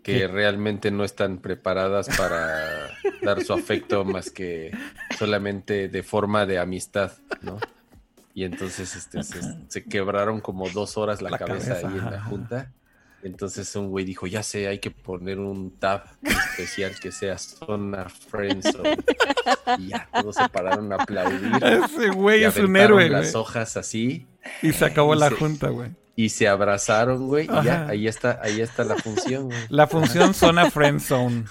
que ¿Qué? realmente no están preparadas para dar su afecto más que solamente de forma de amistad, ¿no? Y entonces, este, se, se quebraron como dos horas la, La cabeza, cabeza, ahí en la junta. Entonces un güey dijo, ya sé, hay que poner un tab especial que sea zona friendzone. Y ya, todos se pararon a aplaudir. Ese güey es un héroe, las güey. hojas así Y se acabó y la se- junta, güey. y se abrazaron, güey, y ya, ahí está, ahí está la función, güey. La función zona friend zone.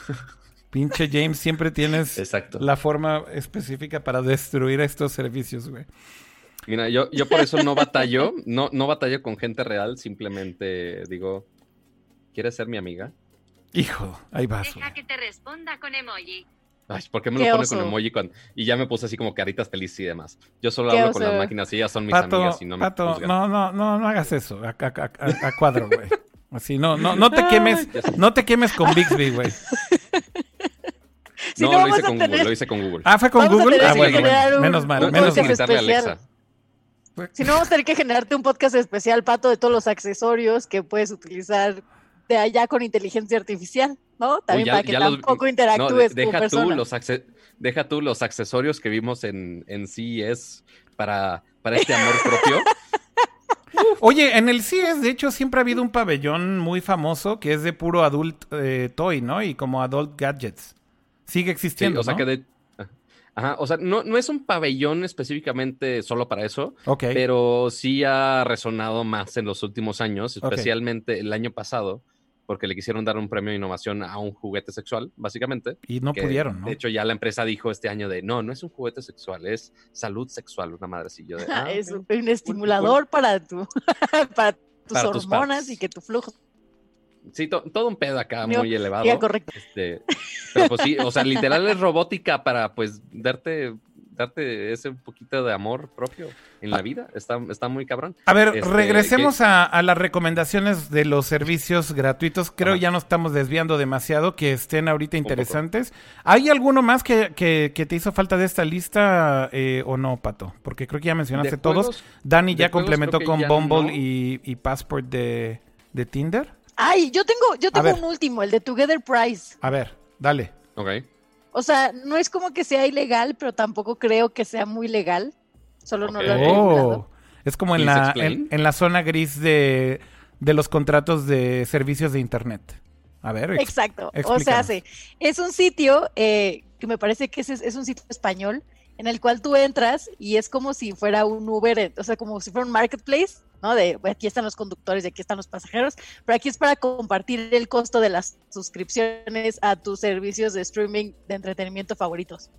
Pinche James, siempre tienes Exacto. la forma específica para destruir estos servicios, güey. Mira, yo, yo por eso no batallo, no, no batallo con gente real, simplemente digo, ¿quieres ser mi amiga? Hijo, ahí vas. Deja que te responda con emoji. Ay, ¿por qué me Qué lo pone oso. con emoji cuando... Y ya me puse así como caritas felices y demás. Yo solo Qué hablo con las máquinas y ellas son mis Pato, amigas y no me Pato, no, no, no, no hagas eso. A, a- a- a- a cuadro, güey. Así, no, no, no te quemes, no te quemes con Bixby, güey. Si No, no, lo hice con tener- Google, lo hice con Google. Ah, fue con Vamos Google. Ah, bueno, generar bueno. un- menos mal, menos mal. gritarle a especial. Alexa. Si no, vamos a tener que generarte un podcast especial, Pato, de todos los accesorios que puedes utilizar de allá con inteligencia artificial, ¿no? También Uy, ya- para que ya los- tampoco No, interactúes deja, tú persona. los deja tú los accesorios que vimos en, en CES para, para este amor propio. Oye, en el CES, de hecho, siempre ha habido un pabellón muy famoso que es de puro adult eh, toy, ¿no? Y como adult gadgets. Sigue Sí, existiendo, o sea ¿no? que de, Ajá, o sea, no, no es un pabellón específicamente solo para eso, Ok. pero sí ha resonado más en los últimos años, especialmente el año pasado, porque le quisieron dar un premio de innovación a un juguete sexual, básicamente. Y no que, pudieron, ¿no? De hecho, ya la empresa dijo este año de, no, no es un juguete sexual, es salud sexual, una madre así. Yo de, ah, es un estimulador para tu para tus Para hormonas y que tu flujo Sí, to- todo un pedo acá Mío, muy elevado. siga correcto. Este, pero pues sí, o sea, literal es robótica para pues darte, darte ese poquito de amor propio en la vida. Está, está muy cabrón. A ver, Este, regresemos a, a las recomendaciones de los servicios gratuitos. Creo Ajá. ya nos estamos desviando demasiado, que estén ahorita interesantes. ¿Hay alguno más que, que- que te hizo falta de esta lista eh, o no, Pato? Porque creo que ya mencionaste De todos. juegos- Dani ya complementó con ya Bumble no. y, y Passport de, de Tinder. Ay, yo tengo, yo tengo un último, el de Together Price. A ver, dale. Ok. O sea, no es como que sea ilegal, pero tampoco creo que sea muy legal. Solo no lo han regulado. Oh, es como en la, en, en la zona gris de, de los contratos de servicios de Internet. A ver, ex- Exacto. O sea, sí, es un sitio eh, que me parece que es, es un sitio español en el cual tú entras y es como si fuera un Uber, o sea, como si fuera un marketplace, De aquí están los conductores y aquí están los pasajeros, pero aquí es para compartir el costo de las suscripciones a tus servicios de streaming de entretenimiento favoritos.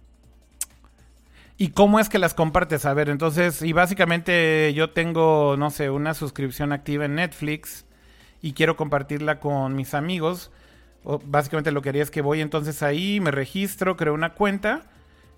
¿Y cómo es que las compartes? A ver, entonces, y básicamente yo tengo, no sé, una suscripción activa en Netflix y quiero compartirla con mis amigos. Básicamente lo que haría es que voy entonces ahí, me registro, creo una cuenta.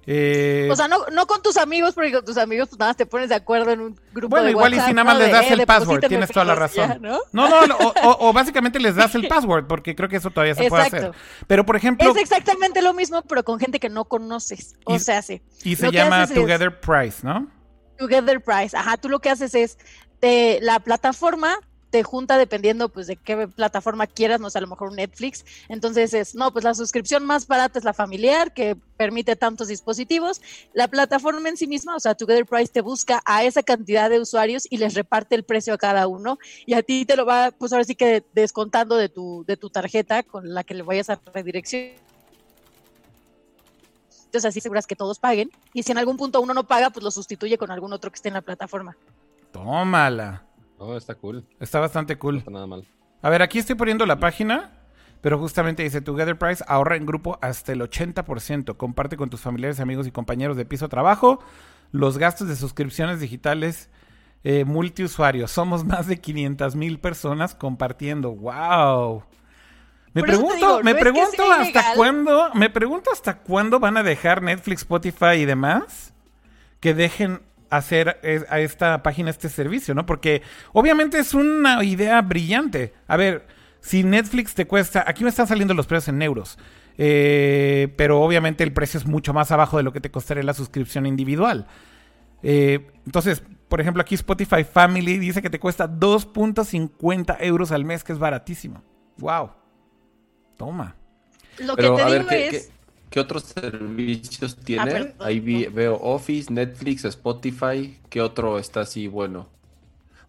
Eh, O sea, no, no con tus amigos, porque con tus amigos pues nada, más te pones de acuerdo en un grupo Bueno, de igual y si nada más ¿no? les De, das eh, el password, tienes toda la ya, razón. ¿no? No, no, o, o- o básicamente les das el password, porque creo que eso todavía se puede hacer. Pero, por ejemplo, Es exactamente lo mismo, pero con gente que no conoces. O Y- sea, sí. y se lo llama es- Together Price, ¿no? Together Price. Ajá, tú lo que haces es, te, la plataforma te junta dependiendo pues de qué plataforma quieras, no sé, a lo mejor Netflix. Entonces es, no, pues la suscripción más barata es la familiar, que permite tantos dispositivos. La plataforma en sí misma, o sea, Together Price te busca a esa cantidad de usuarios y les reparte el precio a cada uno. Y a ti te lo va, pues ahora sí que descontando de tu, de tu tarjeta con la que le vayas a redirección. Entonces así seguras que todos paguen. Y si en algún punto uno no paga, pues lo sustituye con algún otro que esté en la plataforma. Tómala. Oh, está cool. Está bastante No cool. está nada mal. A ver, aquí estoy poniendo la página, pero justamente dice Together Price ahorra en grupo hasta el 80%. Comparte con tus familiares, amigos y compañeros de piso trabajo los gastos de suscripciones digitales eh, multiusuarios. Somos más de 500 mil personas compartiendo. ¡Wow! Me Por pregunto, digo, me no es que pregunto hasta ilegal. cuándo, me pregunto hasta cuándo van a dejar Netflix, Spotify y demás que dejen hacer a esta página este servicio, ¿no? Porque obviamente es una idea brillante. A ver, si Netflix te cuesta, aquí me están saliendo los precios en euros, eh, pero obviamente el precio es mucho más abajo de lo que te costaría la suscripción individual. Eh, entonces, por ejemplo, aquí Spotify Family dice que te cuesta 2.50 euros al mes, que es baratísimo. ¡Wow! Toma. Lo Pero que te ver, digo ¿qué, es... qué- qué otros servicios tiene? Ah, Ahí vi- veo Office, Netflix, Spotify. ¿Qué otro está así bueno?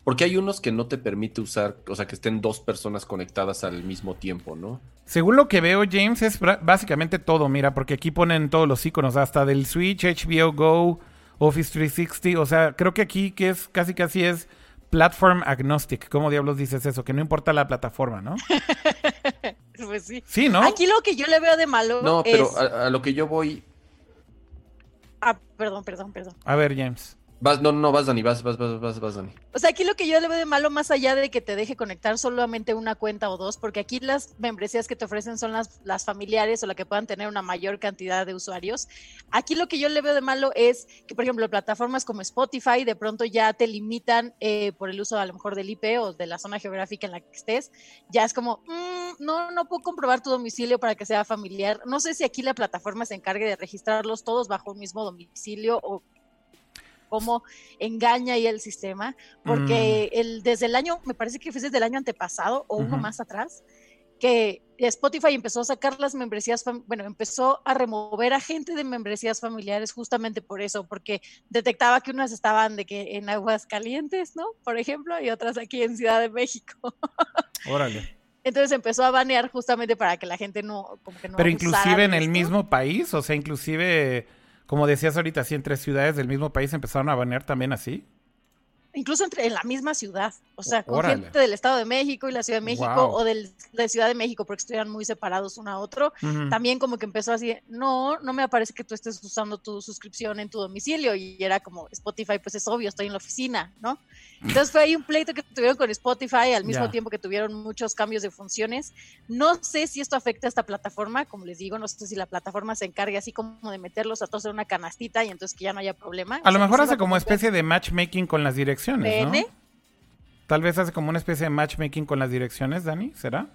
Porque hay unos que no te permite usar, o sea, que estén dos personas conectadas al mismo tiempo, ¿no? Según lo que veo, James, es básicamente todo, mira, porque aquí ponen todos los iconos, hasta del Switch, HBO Go, Office 360, o sea, creo que aquí que es casi casi es platform agnostic. ¿Cómo diablos dices eso? Que no importa la plataforma, ¿no? Pues sí. Sí, ¿no? Aquí lo que yo le veo de malo No, pero es... a, a lo que yo voy. Ah, perdón, perdón, perdón. A ver, James. No, no, vas, Dani, vas, vas, vas, vas, vas, Dani. O sea, aquí lo que yo le veo de malo, más allá de que te deje conectar solamente una cuenta o dos, porque aquí las membresías que te ofrecen son las, las familiares o la que puedan tener una mayor cantidad de usuarios. Aquí lo que yo le veo de malo es que, por ejemplo, plataformas como Spotify de pronto ya te limitan eh, por el uso a lo mejor del IP o de la zona geográfica en la que estés. Ya es como, mm, no, no puedo comprobar tu domicilio para que sea familiar. No sé si aquí la plataforma se encargue de registrarlos todos bajo un mismo domicilio o cómo engaña ahí el sistema, porque el, desde el año, me parece que fue desde el año antepasado o uno Ujú. más atrás, que Spotify empezó a sacar las membresías, bueno, empezó a remover a gente de membresías familiares justamente por eso, porque detectaba que unas estaban de que en aguas calientes, ¿no? Por ejemplo, y otras aquí en Ciudad de México. Órale. Entonces empezó a banear justamente para que la gente no, como que no Pero inclusive en de el esto. mismo país, o sea, inclusive como decías ahorita, así entre ciudades del mismo país empezaron a banear también así. Incluso entre, en la misma ciudad, o sea, con gente del Estado de México y la Ciudad de México o del, de Ciudad de México, porque estuvieran muy separados uno a otro, también como que empezó así, no, no me aparece que tú estés usando tu suscripción en tu domicilio y era como Spotify, pues es obvio, estoy en la oficina, ¿no? Entonces fue ahí un pleito que tuvieron con Spotify al mismo tiempo que tuvieron muchos cambios de funciones. No sé si esto afecta a esta plataforma, como les digo, no sé si la plataforma se encargue así como de meterlos a todos en una canastita y entonces que ya no haya problema. A lo mejor hace como especie de matchmaking con las direcciones, ¿no? Tal vez hace como una especie de matchmaking con las direcciones, Dani, ¿será?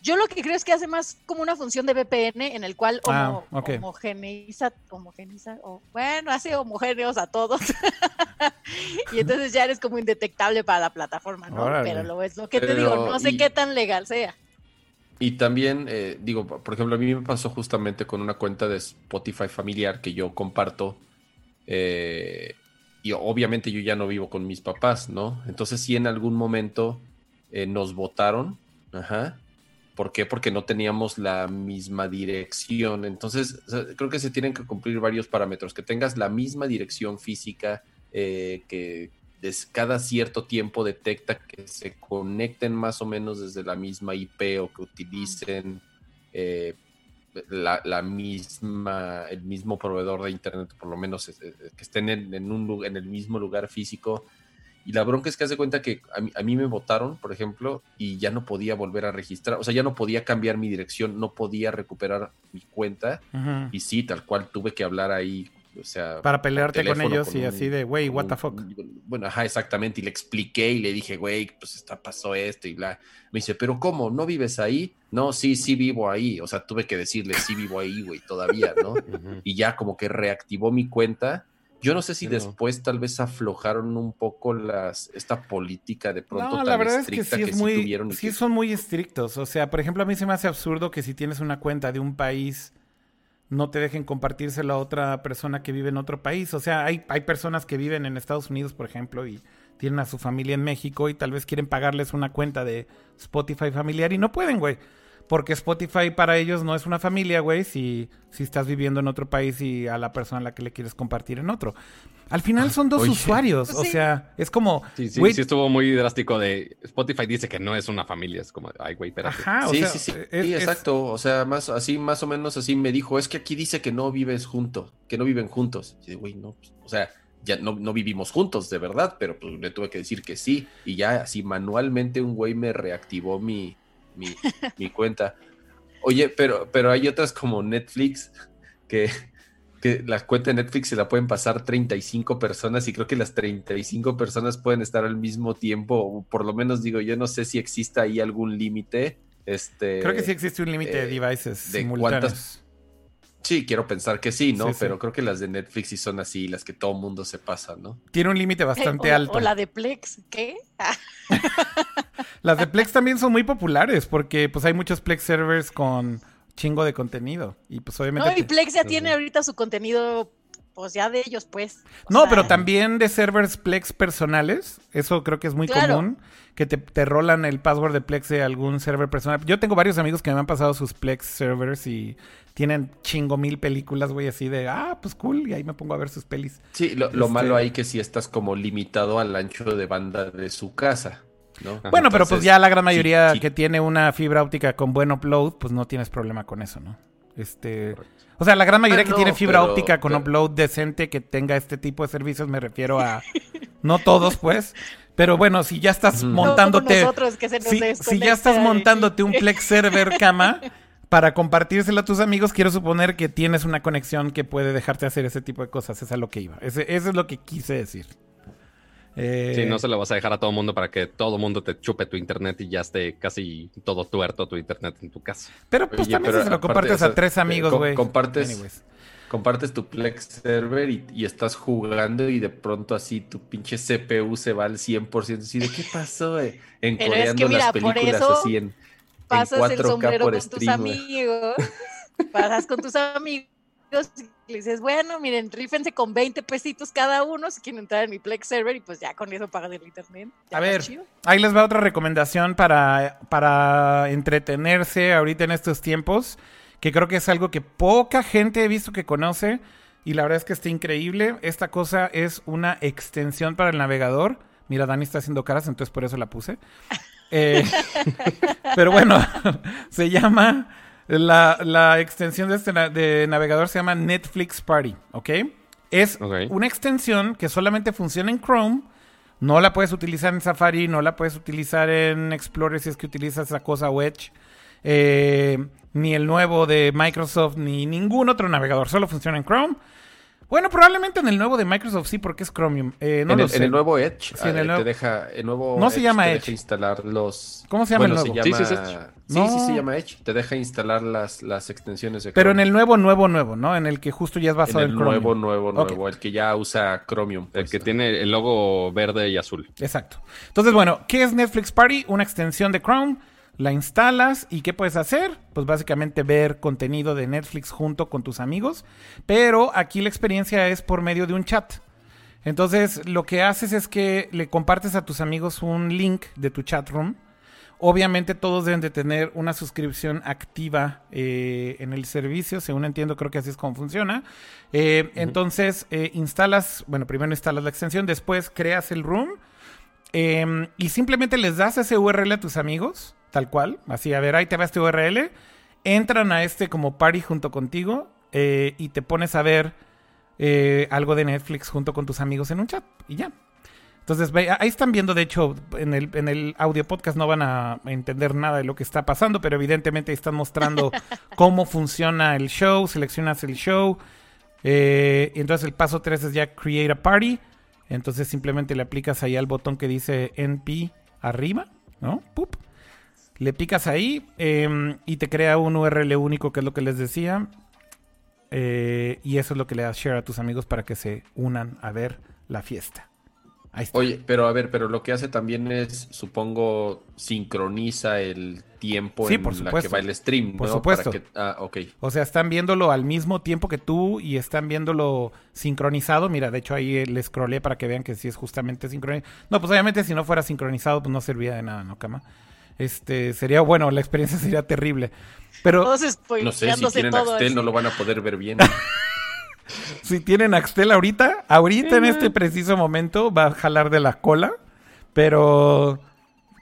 Yo lo que creo es que hace más como una función de VPN en el cual ah, homogeneiza, o, bueno, hace homogéneos a todos. y entonces ya eres como indetectable para la plataforma, ¿no? Pero lo es lo que te digo, no sé qué tan legal sea. Y también, eh, digo, por ejemplo, a mí me pasó justamente con una cuenta de Spotify familiar que yo comparto. Eh, y obviamente yo ya no vivo con mis papás, ¿no? Entonces sí en algún momento eh, nos votaron, ajá, ¿Por qué? Porque no teníamos la misma dirección. Entonces, creo que se tienen que cumplir varios parámetros. Que tengas la misma dirección física, eh, que cada cierto tiempo detecta que se conecten más o menos desde la misma IP o que utilicen eh, la, misma, el mismo proveedor de internet, por lo menos que estén en, un, en el mismo lugar físico y la bronca es que hace cuenta que a mí, me votaron, por ejemplo, y ya no podía volver a registrar, o sea, ya no podía cambiar mi dirección, no podía recuperar mi cuenta. Y sí, tal cual tuve que hablar ahí, o sea... Para pelearte con ellos y así de, güey, what the fuck. Bueno, ajá, exactamente, y le expliqué y le dije, güey, pues está, pasó esto y bla. Me dice, pero ¿cómo? ¿No vives ahí? No, sí, sí vivo ahí. O sea, tuve que decirle, sí vivo ahí, güey, todavía, ¿no? Y ya como que reactivó mi cuenta yo no sé si después tal vez aflojaron un poco las esta política de pronto no, la verdad es que sí es muy sí, son muy estrictos, o sea, por ejemplo, a mí se me hace absurdo que si tienes una cuenta de un país no te dejen compartírselo a otra persona que vive en otro país, o sea, hay hay personas que viven en Estados Unidos, por ejemplo, y tienen a su familia en México y tal vez quieren pagarles una cuenta de Spotify familiar y no pueden, güey. Porque Spotify para ellos no es una familia, güey, si, si estás viviendo en otro país y a la persona a la que le quieres compartir en otro. Al final son dos usuarios, o sea, es como... Sí, sí, sí estuvo muy drástico de... Spotify dice que no es una familia, es como, ay, güey, espérate. Ajá, sí, sí, sí, sí, exacto, o sea, más así, más o menos así me dijo, es que aquí dice que no vives juntos, que no viven juntos. Y güey, no, pues, o sea, ya no, no, vivimos juntos, de verdad, pero pues le tuve que decir que sí. Y ya así manualmente un güey me reactivó mi, mi, cuenta. Oye, pero, pero hay otras como Netflix que, que la cuenta de Netflix se la pueden pasar 35 personas y creo que las 35 personas pueden estar al mismo tiempo, o por lo menos digo, yo no sé si exista ahí algún límite. Este, creo que sí existe un límite de eh, devices de simultáneos. Sí, quiero pensar que sí, ¿no? Pero creo que las de Netflix sí son así, las que todo mundo se pasa, ¿no? Tiene un límite bastante alto. O la de Plex, ¿qué? las de Plex también son muy populares porque pues hay muchos Plex servers con chingo de contenido y pues obviamente... No, y Plex ya tiene ahorita su contenido pues ya de ellos, pues. no, pero también de servers Plex personales. Eso creo que es muy común. Que te, te, rolan el password de Plex de algún server personal. Yo tengo varios amigos que me han pasado sus Plex servers y tienen chingo mil películas, güey, así de, ah, pues cool, y ahí me pongo a ver sus pelis. Sí, lo, lo este malo ahí que si estás como limitado al ancho de banda de su casa. ¿no? Bueno, pero pues ya la gran mayoría que tiene una fibra óptica con buen upload, pues no tienes problema con eso, ¿no? Este, o sea, la gran mayoría ah, que tiene fibra óptica con upload decente que tenga este tipo de servicios, me refiero a no todos, pues, pero bueno, si ya estás montándote si, si ya estás montándote un Plex server cama, para compartírselo a tus amigos, quiero suponer que tienes una conexión que puede dejarte hacer ese tipo de cosas. Es lo que iba. eso es lo que quise decir. Eh... Sí, no se lo vas a dejar a todo mundo para que todo mundo te chupe tu internet y ya esté casi todo tuerto tu internet en tu casa. Pero pues también se lo compartes a tres amigos, güey. compartes, compartes tu Plex server y, estás jugando y de pronto así tu pinche CPU se va al 100%. Así de qué pasó, eh? Encoreando las películas así en pasas el sombrero con tus amigos, pasas con tus amigos y le dices, bueno, miren, rífense con 20 pesitos cada uno si quieren entrar en mi Plex server y pues ya con eso pagan el internet. A ver, ahí les va otra recomendación para, para entretenerse ahorita en estos tiempos que creo que es algo que poca gente he visto que conoce y la verdad es que está increíble. Esta cosa es una extensión para el navegador. Mira, Dani está haciendo caras, entonces por eso la puse. Eh, pero bueno, se llama, la, extensión de este de navegador se llama Netflix Party, ¿ok? Es una extensión que solamente funciona en Chrome. No la puedes utilizar en Safari, no la puedes utilizar en Explorer si es que utilizas esa cosa Wedge. Eh, ni el nuevo de Microsoft, ni ningún otro navegador. Solo funciona en Chrome. Bueno, probablemente en el nuevo de Microsoft sí, porque es Chromium. Eh, no en, el, en, el, nuevo Edge ah, te deja el nuevo no se llama Edge. deja instalar los. ¿Cómo se llama el nuevo? sí, sí, sí, se llama Edge. Te deja instalar las, las extensiones de Pero en el nuevo, nuevo, nuevo, ¿no? En el que justo ya es basado en, el nuevo, nuevo, nuevo, el que ya usa Chromium. el que tiene el logo verde y azul. Exacto. Entonces, bueno, ¿qué es Netflix Party? Una extensión de Chrome la instalas y ¿qué puedes hacer? Pues básicamente ver contenido de Netflix junto con tus amigos, pero aquí la experiencia es por medio de un chat. Entonces lo que haces es que le compartes a tus amigos un link de tu chat room. Obviamente todos deben de tener una suscripción activa eh, en el servicio, según entiendo creo que así es como funciona. Eh, entonces eh, instalas, bueno, primero instalas la extensión, después creas el room em, y simplemente les das ese URL a tus amigos tal cual. Así, a ver, ahí te va este URL. Entran a este como party junto contigo eh, y te pones a ver eh, algo de Netflix junto con tus amigos en un chat y ya. Entonces, ahí están viendo, de hecho, en el, en el audio podcast no van a entender nada de lo que está pasando, pero evidentemente están mostrando cómo funciona el show, seleccionas el show. Eh, y entonces el paso 3 es ya create a party. Entonces simplemente le aplicas ahí al botón que dice NP arriba, ¿no? Pup. Le picas ahí em, y te crea un URL único, que es lo que les decía. Eh, y eso es lo que le das share a tus amigos para que se unan a ver la fiesta. Oye, pero a ver, pero lo que hace también es, supongo, sincroniza el tiempo en la que va el stream, Por supuesto. ah, ok. O sea, están viéndolo al mismo tiempo que tú y están viéndolo sincronizado. Mira, de hecho ahí les scrollé para que vean que sí es justamente sincronizado. No, pues obviamente si no fuera sincronizado, pues no serviría de nada, ¿no, Cama? Este, sería bueno, la experiencia sería terrible. Pero no sé si tienen Axtel no lo van a poder ver bien. si tienen Axtel ahorita, ahorita en este preciso momento va a jalar de la cola, pero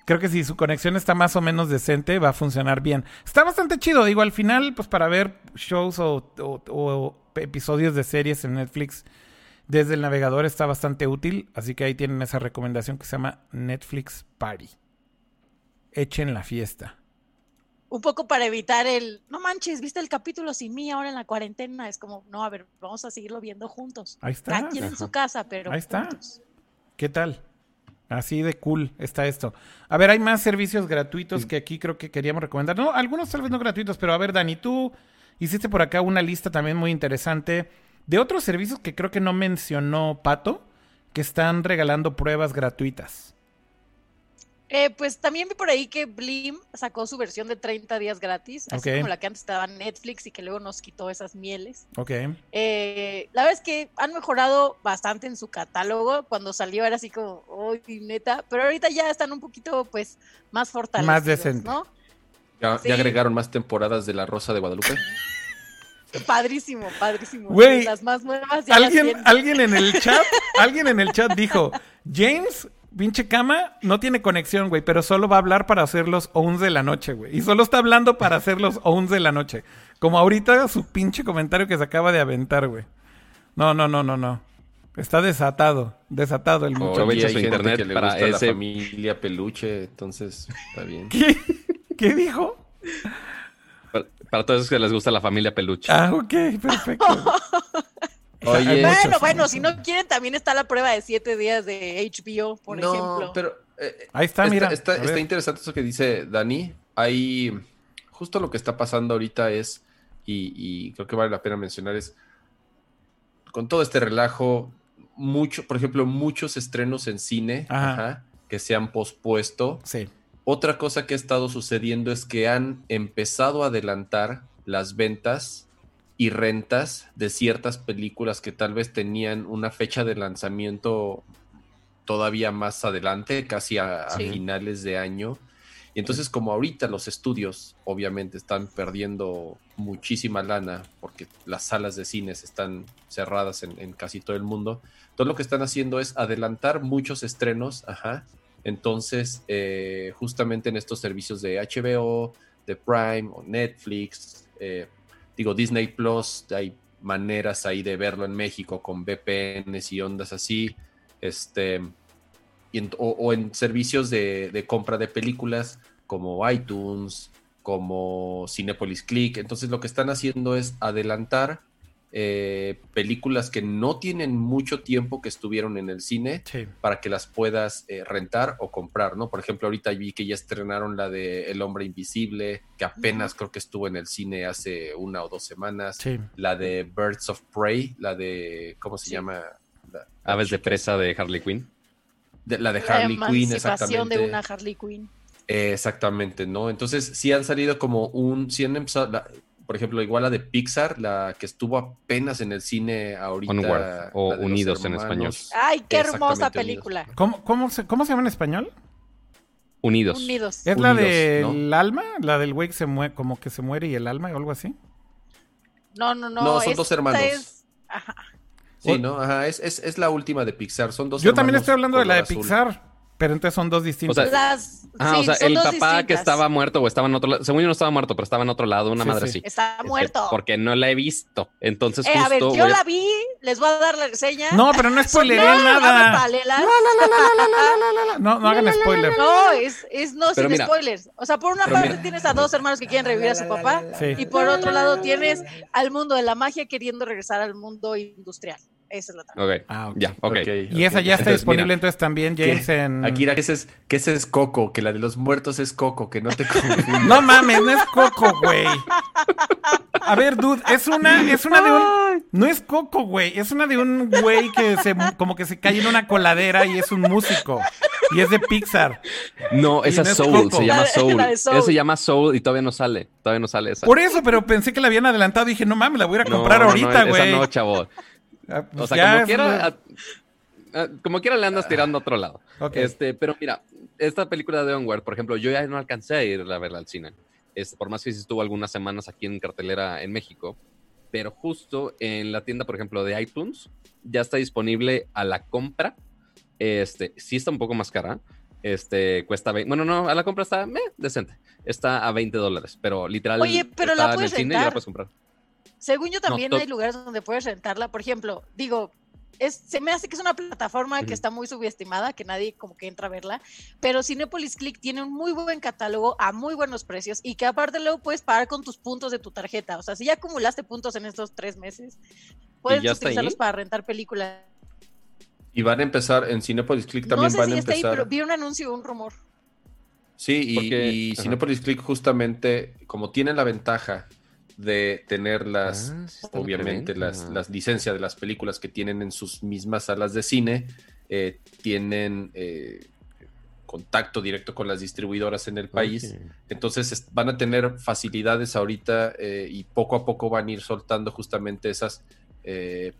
creo que si su conexión está más o menos decente va a funcionar bien. Está bastante chido, digo, al final pues para ver shows o episodios de series en Netflix desde el navegador está bastante útil, así que ahí tienen esa recomendación que se llama Netflix Party echen la fiesta. Un poco para evitar el, no manches, viste el capítulo sin mí ahora en la cuarentena. Es como, no, a ver, vamos a seguirlo viendo juntos. Ahí está. Aquí en su casa, pero. Ahí está. ¿Qué tal? Así de cool está esto. A ver, hay más servicios gratuitos que aquí creo que queríamos recomendar. No, algunos tal vez no gratuitos, pero a ver, Dani, tú hiciste por acá una lista también muy interesante de otros servicios que creo que no mencionó Pato, que están regalando pruebas gratuitas. Eh, pues también vi por ahí que Blim sacó su versión de 30 días gratis, así como la que antes estaba en Netflix y que luego nos quitó esas mieles. Ok. Eh, la verdad es que han mejorado bastante en su catálogo. Cuando salió era así como, uy, neta, pero ahorita ya están un poquito, pues, más fortalecidos, Más decentes. ¿no? ¿Ya, agregaron más temporadas de La Rosa de Guadalupe? Padrísimo, padrísimo. Güey, las más nuevas alguien, alguien en el chat, alguien en el chat dijo, James pinche cama no tiene conexión, güey, pero solo va a hablar para hacer los 11 de la noche, güey. Y solo está hablando para hacer los 11 de la noche. Como ahorita su pinche comentario que se acaba de aventar, güey. No, no, no, no, no. Está desatado, desatado el muchacho. Aprovecha su internet que le para gusta ese... la familia peluche, entonces está bien. ¿Qué? ¿Qué dijo? Para, todos esos que les gusta la familia peluche. Ah, ok, perfecto. bueno, bueno, si no quieren, también está la prueba de siete días de HBO, por no, ejemplo. Pero eh, ahí está, mira. Está, interesante eso que dice Dani. Ahí, justo lo que está pasando ahorita es, y, creo que vale la pena mencionar, es con todo este relajo, mucho, por ejemplo, muchos estrenos en cine que se han pospuesto. Sí. Otra cosa que ha estado sucediendo es que han empezado a adelantar las ventas y rentas de ciertas películas que tal vez tenían una fecha de lanzamiento todavía más adelante, casi a, finales de año. Y entonces como ahorita los estudios obviamente están perdiendo muchísima lana porque las salas de cines están cerradas en, casi todo el mundo, todo lo que están haciendo es adelantar muchos estrenos, ajá. Entonces, eh, justamente en estos servicios de HBO, de Prime o Netflix, eh, digo Disney Plus, hay maneras ahí de verlo en México con VPNs y ondas así, este, o, en servicios de, compra de películas como iTunes, como Cinepolis Click. Entonces lo que están haciendo es adelantar eh, películas que no tienen mucho tiempo que estuvieron en el cine para que las puedas eh, rentar o comprar, ¿no? Por ejemplo, ahorita vi que ya estrenaron la de El Hombre Invisible, que apenas creo que estuvo en el cine hace una o dos semanas. La de Birds of Prey, la de, ¿cómo se llama? Aves de presa de Harley Quinn. la de Harley Quinn, exactamente. de una Harley Quinn. exactamente, ¿no? Entonces sí han salido como un, sí han empezado, por ejemplo, igual la de Pixar, la que estuvo apenas en el cine ahorita. o Unidos en español. Ay, qué hermosa película. ¿Cómo, cómo, se, ¿Cómo se llama en español? Unidos. Unidos. ¿Es la del alma? ¿La del güey que se muere, como que se muere y el alma o algo así? No, no, no. No, son dos hermanos. Ajá. Sí, ¿no? Ajá, es, es, es, la última de Pixar. Son dos Yo también estoy hablando de la de Pixar. Pero entonces son dos distintos. O sea, ah, o sea el papá que estaba muerto o estaba en otro lado. Según yo no estaba muerto, pero estaba en otro lado, una madre así. Está este, muerto. porque no la he visto. Entonces, eh, A ver, yo la vi, les voy a dar la reseña. No, pero no spoileré nada. No, no, hagan spoiler. No, es, es no sin spoilers. O sea, por una parte tienes a dos hermanos que quieren revivir a su papá. Y por otro lado tienes al mundo de la magia queriendo regresar al mundo industrial. Esa es la trama. Ok. Ah, Ya, ok. y esa ya está disponible entonces también, James, en... Akira, que ese, es, que ese es Coco, que la de los muertos es Coco, que no te confundas. no mames, no es Coco, güey. A ver, dude, es una, es una de un... No es Coco, güey, es una de un güey que se, como que se cae en una coladera y es un músico. Y es de Pixar. No, esa es Soul, se llama Soul. Esa se llama Soul y todavía no sale, todavía no sale esa. Por eso, pero pensé que la habían adelantado y dije, no mames, la voy a ir a comprar ahorita, güey. No, no, chavo. Ah, pues o sea, como quiera, como quiera le andas tirando a otro lado. Este, pero mira, esta película de Onward, por ejemplo, yo ya no alcancé a ir a verla al cine. Este, por más que sí estuvo algunas semanas aquí en cartelera en México, pero justo en la tienda, por ejemplo, de iTunes, ya está disponible a la compra. Este, sí está un poco más cara. Este, cuesta 20, bueno, no, a la compra está decente. Está a 20 dólares, pero literal. Oye, pero la puedes en la puedes comprar. Según yo también hay lugares donde puedes rentarla. Por ejemplo, digo, es, se me hace que es una plataforma que está muy subestimada, que nadie como que entra a verla, pero Cinepolis Click tiene un muy buen catálogo a muy buenos precios y que aparte luego puedes pagar con tus puntos de tu tarjeta. O sea, si ya acumulaste puntos en estos tres meses, puedes utilizarlos para rentar películas. Y van a empezar en Cinepolis Click también no sé van si a empezar. Está ahí, pero vi un anuncio, un rumor. Sí, y, Cinepolis Click justamente, como tiene la ventaja de tener las, ah, obviamente, las, las, licencias de las películas que tienen en sus mismas salas de cine, eh, tienen eh, contacto directo con las distribuidoras en el país. Entonces van a tener facilidades ahorita eh, y poco a poco van a ir soltando justamente esas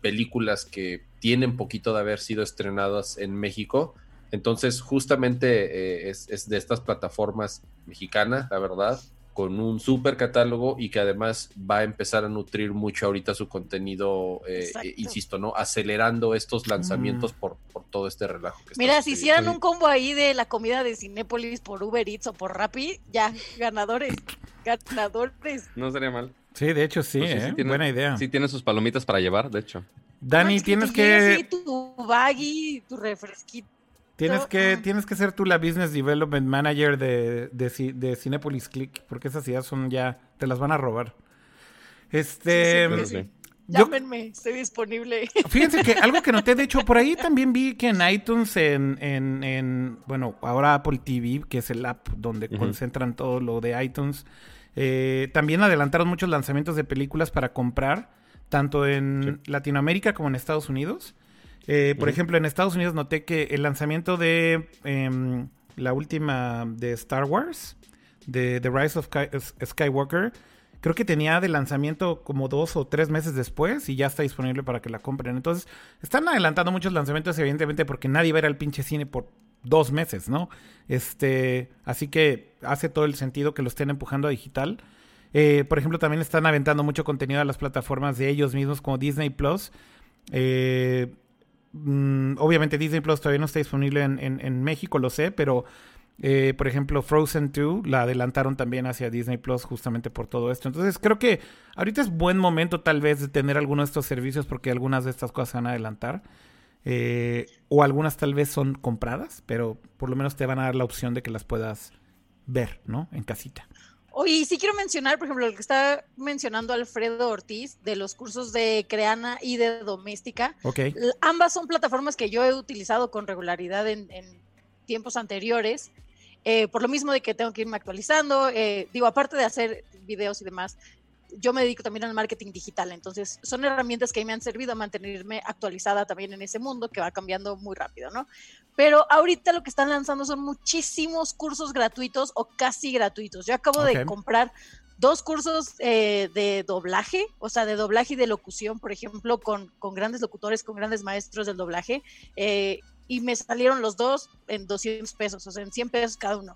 películas que tienen poquito de haber sido estrenadas en México. Entonces, justamente es, es, de estas plataformas mexicanas, la verdad, con un super catálogo y que además va a empezar a nutrir mucho ahorita su contenido, eh, eh, insisto, ¿no? Acelerando estos lanzamientos mm. por, por, todo este relajo. Que Mira, si hicieran un combo ahí de la comida de Cinépolis por Uber Eats o por Rappi, ya, ganadores, ganadores. No sería mal. Sí, de hecho sí, pues ¿eh? buena idea. Sí, tiene sus palomitas para llevar, de hecho. Dani, tienes que... Sí, tu baggy, tu refresquito Tienes que, tienes que ser tú la Business Development Manager de, de, Cinepolis Click, porque esas ideas son ya, te las van a robar. Este. Llámenme, estoy disponible. Fíjense que algo que noté, de hecho, por ahí también vi que en iTunes, en, en, en bueno, ahora Apple TV, que es el app donde concentran todo lo de iTunes, eh, también adelantaron muchos lanzamientos de películas para comprar, tanto en Latinoamérica como en Estados Unidos. Eh, por ejemplo, en Estados Unidos noté que el lanzamiento de em, la última de Star Wars, de The Rise of Skywalker, creo que tenía de lanzamiento como dos o tres meses después y ya está disponible para que la compren. Entonces, están adelantando muchos lanzamientos, evidentemente, porque nadie va a ir al pinche cine por dos meses, ¿no? Este, así que hace todo el sentido que lo estén empujando a digital. Eh, por ejemplo, también están aventando mucho contenido a las plataformas de ellos mismos como Disney Plus. Eh, mm, obviamente Disney Plus todavía no está disponible en, México, lo sé, pero eh, por ejemplo Frozen 2 la adelantaron también hacia Disney Plus justamente por todo esto. Entonces creo que ahorita es buen momento tal vez de tener algunos de estos servicios porque algunas de estas cosas se van a adelantar. o algunas tal vez son compradas, pero por lo menos te van a dar la opción de que las puedas ver, ¿no? En casita. Oye, sí quiero mencionar, por ejemplo, lo que está mencionando Alfredo Ortiz de los cursos de Creana y de Doméstica. Ok. Ambas son plataformas que yo he utilizado con regularidad en, tiempos anteriores. Eh, por lo mismo de que tengo que irme actualizando, eh, digo, aparte de hacer videos y demás, yo me dedico también al marketing digital, entonces son herramientas que me han servido a mantenerme actualizada también en ese mundo que va cambiando muy rápido, ¿no? Pero ahorita lo que están lanzando son muchísimos cursos gratuitos o casi gratuitos. Yo acabo de comprar dos cursos eh, de doblaje, o sea, de doblaje y de locución, por ejemplo, con, con grandes locutores, con grandes maestros del doblaje, eh, y me salieron los dos en 200 pesos, o sea, en 100 pesos cada uno.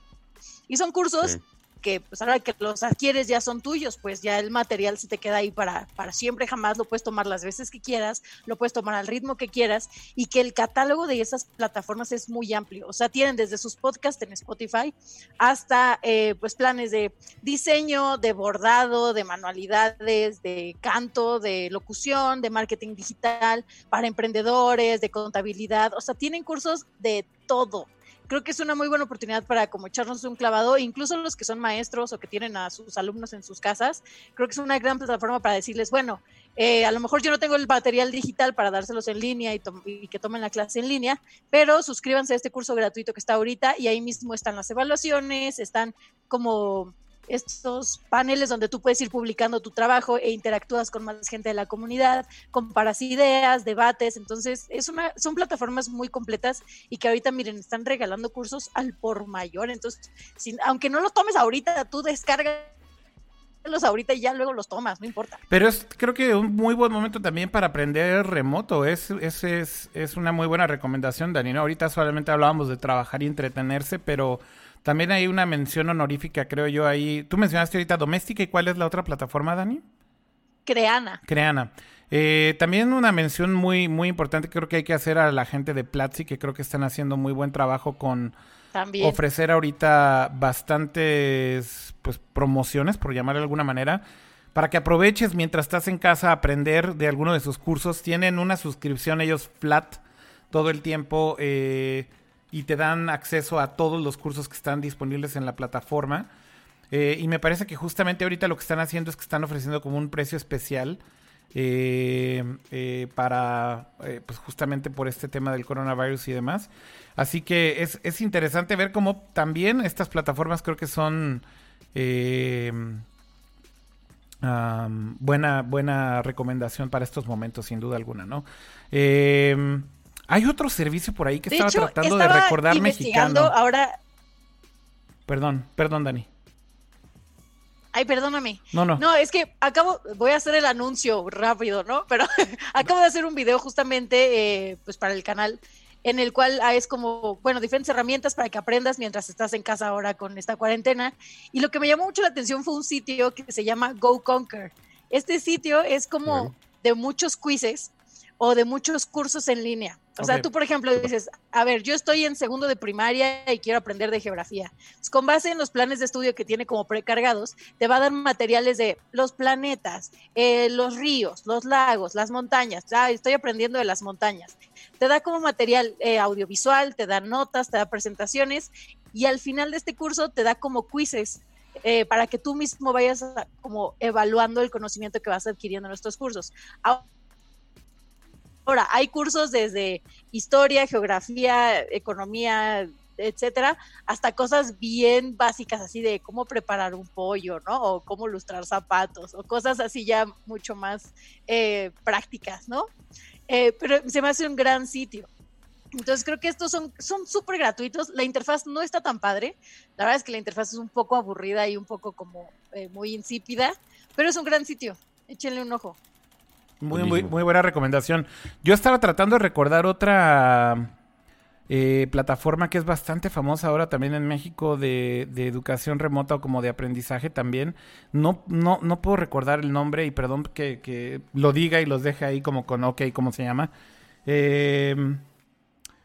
Y son cursos que pues ahora que los adquieres ya son tuyos, pues ya el material se te queda ahí para, para siempre, jamás lo puedes tomar las veces que quieras, lo puedes tomar al ritmo que quieras y que el catálogo de esas plataformas es muy amplio, o sea, tienen desde sus podcasts en Spotify hasta eh, pues planes de diseño, de bordado, de manualidades, de canto, de locución, de marketing digital, para emprendedores, de contabilidad, o sea, tienen cursos de todo creo que es una muy buena oportunidad para como echarnos un clavado, incluso los que son maestros o que tienen a sus alumnos en sus casas, creo que es una gran plataforma para decirles, bueno, eh, a lo mejor yo no tengo el material digital para dárselos en línea y, y, que tomen la clase en línea, pero suscríbanse a este curso gratuito que está ahorita y ahí mismo están las evaluaciones, están como estos paneles donde tú puedes ir publicando tu trabajo e interactúas con más gente de la comunidad, comparas ideas, debates, entonces es una, son plataformas muy completas y que ahorita miren, están regalando cursos al por mayor, entonces sin, aunque no lo tomes ahorita, tú descargas los ahorita y ya luego los tomas, no importa. Pero es creo que un muy buen momento también para aprender remoto, es, es, es, es una muy buena recomendación, Dani, Ahorita solamente hablábamos de trabajar y entretenerse, pero también hay una mención honorífica, creo yo, ahí. Tú mencionaste ahorita Doméstica y cuál es la otra plataforma, Dani? Creana. Creana. Eh, también una mención muy, muy importante creo que hay que hacer a la gente de Platzi, que creo que están haciendo muy buen trabajo con ofrecer ahorita bastantes pues, promociones, por llamarle de alguna manera, para que aproveches mientras estás en casa a aprender de alguno de sus cursos. Tienen una suscripción ellos flat todo el tiempo. Eh, y te dan acceso a todos los cursos que están disponibles en la plataforma. Eh, y me parece que justamente ahorita lo que están haciendo es que están ofreciendo como un precio especial eh, eh, para, pues justamente por este tema del coronavirus y demás. Así que es, es interesante ver cómo también estas plataformas creo que son buena, buena recomendación para estos momentos, sin duda alguna, ¿no? Hay otro servicio por ahí que estaba tratando de recordar mexicano. Ahora. Perdón, perdón, Dani. Ay, perdóname. No, no. No, es que acabo, voy a hacer el anuncio rápido, ¿no? Pero acabo de hacer un video justamente, eh, pues para el canal, en el cual es como, bueno, diferentes herramientas para que aprendas mientras estás en casa ahora con esta cuarentena. Y lo que me llamó mucho la atención fue un sitio que se llama Go Conquer. Este sitio es como de muchos quizzes o de muchos cursos en línea. O sea, tú, por ejemplo, dices, a ver, yo estoy en segundo de primaria y quiero aprender de geografía. Pues, con base en los planes de estudio que tiene como precargados, te va a dar materiales de los planetas, eh, los ríos, los lagos, las montañas. Ah, estoy aprendiendo de las montañas. Te da como material eh, audiovisual, te da notas, te da presentaciones y al final de este curso te da como quizzes eh, para que tú mismo vayas como evaluando el conocimiento que vas adquiriendo en estos cursos. Ahora, hay cursos desde historia, geografía, economía, etcétera, hasta cosas bien básicas así de cómo preparar un pollo, ¿no? O cómo lustrar zapatos, o cosas así ya mucho más eh, prácticas, ¿no? Eh, pero se me hace un gran sitio. Entonces creo que estos son son gratuitos. La interfaz no está tan padre. La verdad es que la interfaz es un poco aburrida y un poco como eh, muy insípida, pero es un gran sitio. Échenle un ojo. Muy, muy, muy, buena recomendación. Yo estaba tratando de recordar otra eh, plataforma que es bastante famosa ahora también en México de, de, educación remota o como de aprendizaje también. No, no, no puedo recordar el nombre y perdón que, que lo diga y los deje ahí como con OK, ¿cómo se llama? Eh,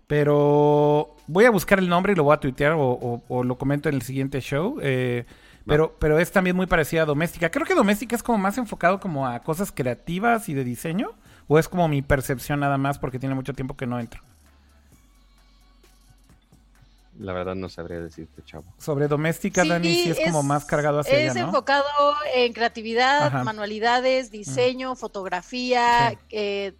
pero voy a buscar el nombre y lo voy a tuitear o, lo comento en el siguiente show. Eh, pero, pero es también muy parecida a Doméstica. Creo que Doméstica es como más enfocado como a cosas creativas y de diseño. ¿O es como mi percepción nada más porque tiene mucho tiempo que no entro? La verdad no sabría decirte, chavo. Sobre doméstica, Dani, sí es, como más cargado hacia Es enfocado en creatividad, manualidades, diseño, fotografía, eh,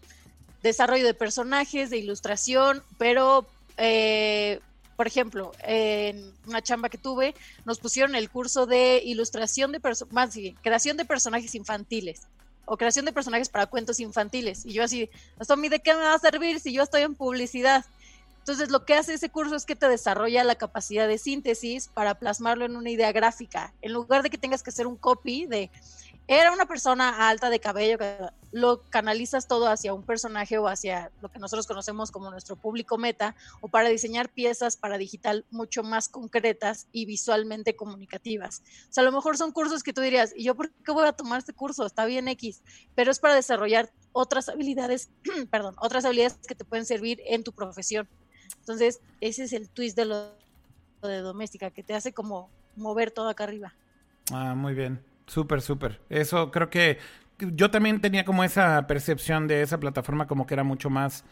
desarrollo de personajes, de ilustración, pero, eh, por ejemplo, en una chamba que tuve, nos pusieron el curso de ilustración de más creación de personajes infantiles o creación de personajes para cuentos infantiles. Y yo así, ¿esto a de qué me va a servir si yo estoy en publicidad? Entonces, lo que hace ese curso es que te desarrolla la capacidad de síntesis para plasmarlo en una idea gráfica. En lugar de que tengas que hacer un copy de, era una persona alta de cabello, lo canalizas todo hacia un personaje o hacia lo que nosotros conocemos como nuestro público meta, o para diseñar piezas para digital mucho más concretas y visualmente comunicativas. O sea, a lo mejor son cursos que tú dirías, ¿y yo por qué voy a tomar este curso? Está bien X, pero es para desarrollar otras habilidades, perdón, otras habilidades que te pueden servir en tu profesión. Entonces, ese es el twist de lo de doméstica, que te hace como mover todo acá arriba. Ah, muy bien. Súper, súper. Eso creo que yo también tenía como esa percepción de esa plataforma como que era mucho más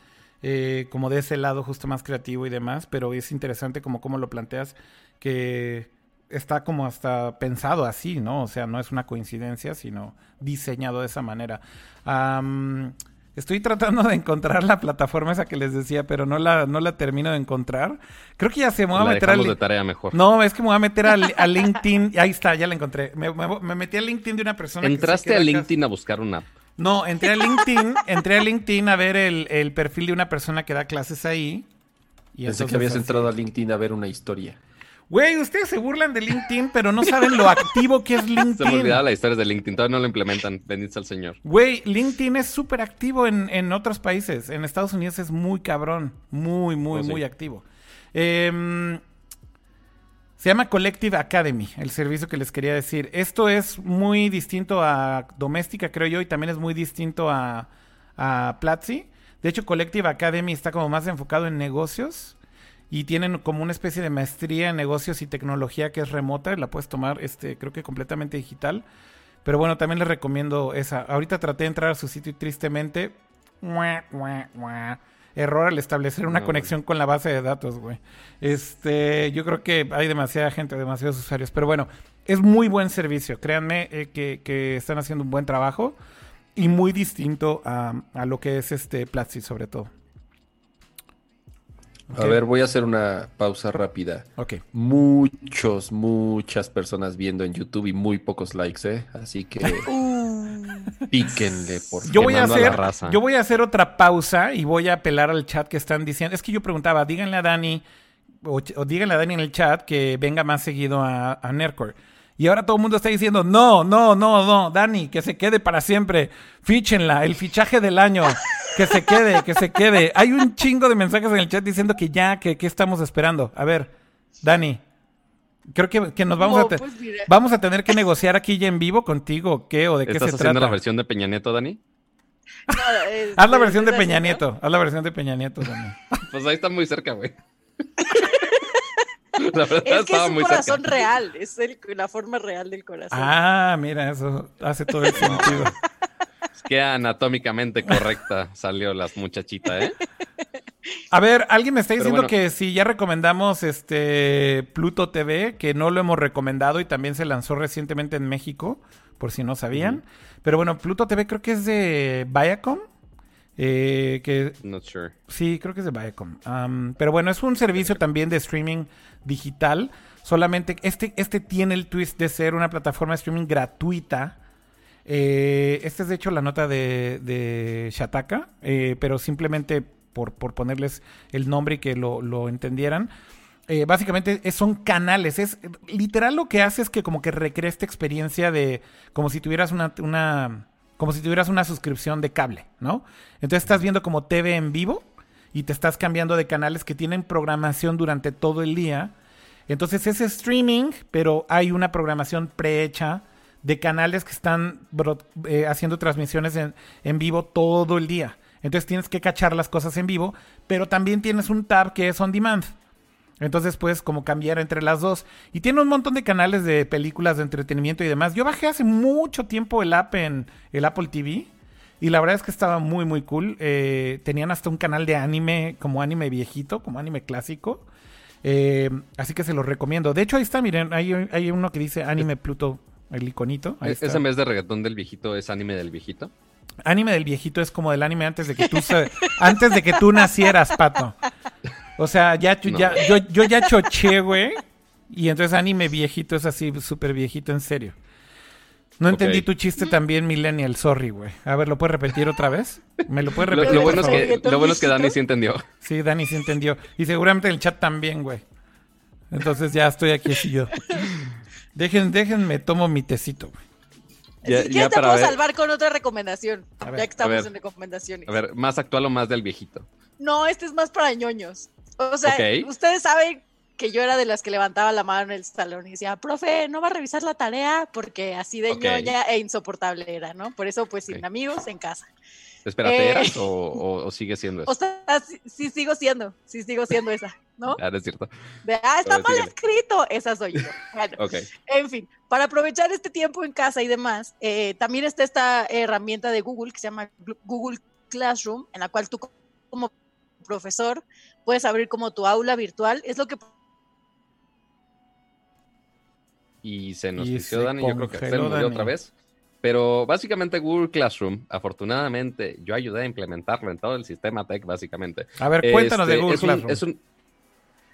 eh, como de ese lado justo más creativo y demás, pero es interesante como cómo lo planteas que está como hasta pensado así, ¿no? O sea, no es una coincidencia, sino diseñado de esa manera. Estoy tratando de encontrar la plataforma esa que les decía, pero no la, no la termino de encontrar. Creo que ya se me va a meter al... de tarea mejor. No, es que me voy a meter a, LinkedIn. Ahí está, ya la encontré. Me, metí a LinkedIn de una persona ¿Entraste a LinkedIn a buscar una app? No, entré a LinkedIn, entré a LinkedIn a ver el, perfil de una persona que da clases ahí. Y Pensé que habías entrado a LinkedIn a ver una historia. Güey, ustedes se burlan de LinkedIn, pero no saben lo activo que es LinkedIn. Se me olvidaba la historia de LinkedIn, todavía no lo implementan, bendito al Señor. Güey, LinkedIn es súper activo en, otros países. En Estados Unidos es muy cabrón, muy, muy, oh, muy activo. Em, se llama Collective Academy, el servicio que les quería decir. Esto es muy distinto a Doméstica, creo yo, y también es muy distinto a, a Platzi. De hecho, Collective Academy está como más enfocado en negocios y tienen como una especie de maestría en negocios y tecnología que es remota, la puedes tomar este creo que completamente digital. Pero bueno, también les recomiendo esa. Ahorita traté de entrar a su sitio y tristemente error al establecer una conexión con la base de datos, güey. Este, yo creo que hay demasiada gente, demasiados usuarios, pero bueno, es muy buen servicio. Créanme eh, que, están haciendo un buen trabajo y muy distinto a, a lo que es este Platzi sobre todo. A ver, voy a hacer una pausa rápida. Ok. Muchos, muchas personas viendo en YouTube y muy pocos likes, ¿eh? Así que píquenle, por yo voy a hacer, Yo voy a hacer otra pausa y voy a apelar al chat que están diciendo. Es que yo preguntaba, díganle a Dani, o, díganle a Dani en el chat que venga más seguido a, a Nercore. Y ahora todo el mundo está diciendo, no, no, no, no, Dani, que se quede para siempre. Fíchenla, el fichaje del año. Que se quede, que se quede. Hay un chingo de mensajes en el chat diciendo que ya, que, estamos esperando. A ver, Dani, creo que, nos vamos a pues vamos a tener que negociar aquí ya en vivo contigo, ¿qué o de qué se trata. ¿Estás haciendo la versión de Peña Nieto, Dani? haz la versión de Peña Nieto, haz la versión de Peña Nieto, Dani. Pues ahí está muy cerca, güey. La verdad es que es un corazón real, es la forma real del corazón. Ah, mira, eso hace todo el sentido. Es que anatómicamente correcta salió la muchachita, ¿eh? A ver, alguien me está diciendo que si ya recomendamos este Pluto TV, que no lo hemos recomendado y también se lanzó recientemente en México, por si no sabían. Pero bueno, Pluto TV creo que es de Viacom. Eh, que, Not sure. Sí, creo que es de Viacom. pero bueno, es un servicio también de streaming digital. Solamente este, este tiene el twist de ser una plataforma de streaming gratuita. Eh, esta es de hecho la nota de, de Shataka, eh, pero simplemente por, por, ponerles el nombre y que lo, lo entendieran. Eh, básicamente son canales. Es literal lo que hace es que como que recrea esta experiencia de como si tuvieras una, una como si tuvieras una suscripción de cable, ¿no? Entonces estás viendo como TV en vivo y te estás cambiando de canales que tienen programación durante todo el día. Entonces es streaming, pero hay una programación prehecha de canales que están eh, haciendo transmisiones en, en vivo todo el día. Entonces tienes que cachar las cosas en vivo, pero también tienes un tab que es on demand. Entonces puedes como cambiar entre las dos. Y tiene un montón de canales de películas de entretenimiento y demás. Yo bajé hace mucho tiempo el app en el Apple TV. Y la verdad es que estaba muy, muy cool. Eh, tenían hasta un canal de anime, como anime viejito, como anime clásico. Eh, así que se los recomiendo. De hecho, ahí está, miren, hay, hay uno que dice anime Pluto, el iconito. Ahí ¿Ese mes de reggaetón del viejito es anime del viejito? Anime del viejito es como del anime antes de que tú, antes de que tú nacieras, Pato. O sea, ya, ya yo, yo ya choché, güey. Y entonces anime viejito es así, súper viejito, en serio. No entendí tu chiste también, Millennial, sorry, güey. A ver, ¿lo puedes repetir otra vez? ¿Me lo puedes repetir? Lo, bueno, es que, lo bueno es que Dani sí entendió. Sí, Dani sí entendió. Y seguramente el chat también, güey. Entonces ya estoy aquí así yo. Dejen, déjenme, tomo mi tecito, güey. Ya, ya te puedo salvar con otra recomendación. ya que estamos en recomendaciones. A ver, ¿más actual o más del viejito? No, este es más para ñoños. O sea, ustedes saben que yo era de las que levantaba la mano en el salón y decía, profe, no va a revisar la tarea porque así de ñoña e insoportable era, ¿no? Por eso, pues, sin amigos, en casa. Espérate, eh, ¿eras o, sigue siendo eso? O sea, sí, sigo siendo, sí sigo siendo esa, ¿no? Ah, es cierto. ah, está mal escrito, esa soy yo. Bueno, en fin, para aprovechar este tiempo en casa y demás, eh, también está esta herramienta de Google que se llama Google Classroom, en la cual tú como profesor puedes abrir como tu aula virtual, es lo que y se nos pidió Dani, yo creo que se murió otra vez. Pero básicamente Google Classroom, afortunadamente, yo ayudé a implementarlo en todo el sistema tech, básicamente. A ver, cuéntanos de este, Google Classroom.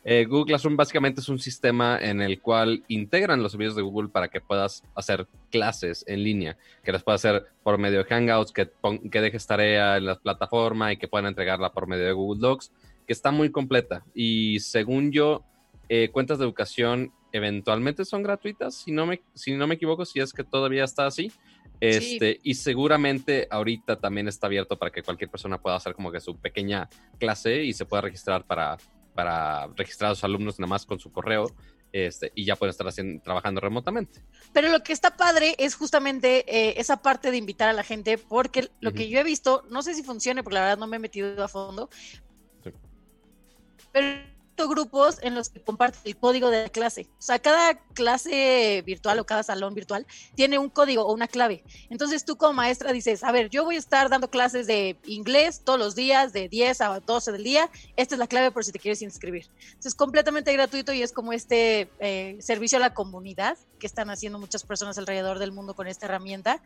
Eh, Google Classroom básicamente es un sistema en el cual integran los servicios de Google para que puedas hacer clases en línea, que las puedas hacer por medio de Hangouts, que, que dejes tarea en la plataforma y que puedan entregarla por medio de Google Docs, que está muy completa. Y según yo, eh, cuentas de educación eventualmente son gratuitas, si no, me, si no me equivoco, si es que todavía está así. Este, Y seguramente ahorita también está abierto para que cualquier persona pueda hacer como que su pequeña clase y se pueda registrar para, para registrar a sus alumnos nada más con su correo. Este, y ya pueden estar haciendo, trabajando remotamente. Pero lo que está padre es justamente eh, esa parte de invitar a la gente, porque lo que yo he visto, no sé si funcione, porque la verdad no me he metido a fondo, pero grupos en los que comparten el código de la clase. O sea, cada clase virtual o cada salón virtual tiene un código o una clave. Entonces tú como maestra dices, a ver, yo voy a estar dando clases de inglés todos los días, de 10 a 12 del día. Esta es la clave por si te quieres inscribir. Entonces es completamente gratuito y es como este eh, servicio a la comunidad que están haciendo muchas personas alrededor del mundo con esta herramienta.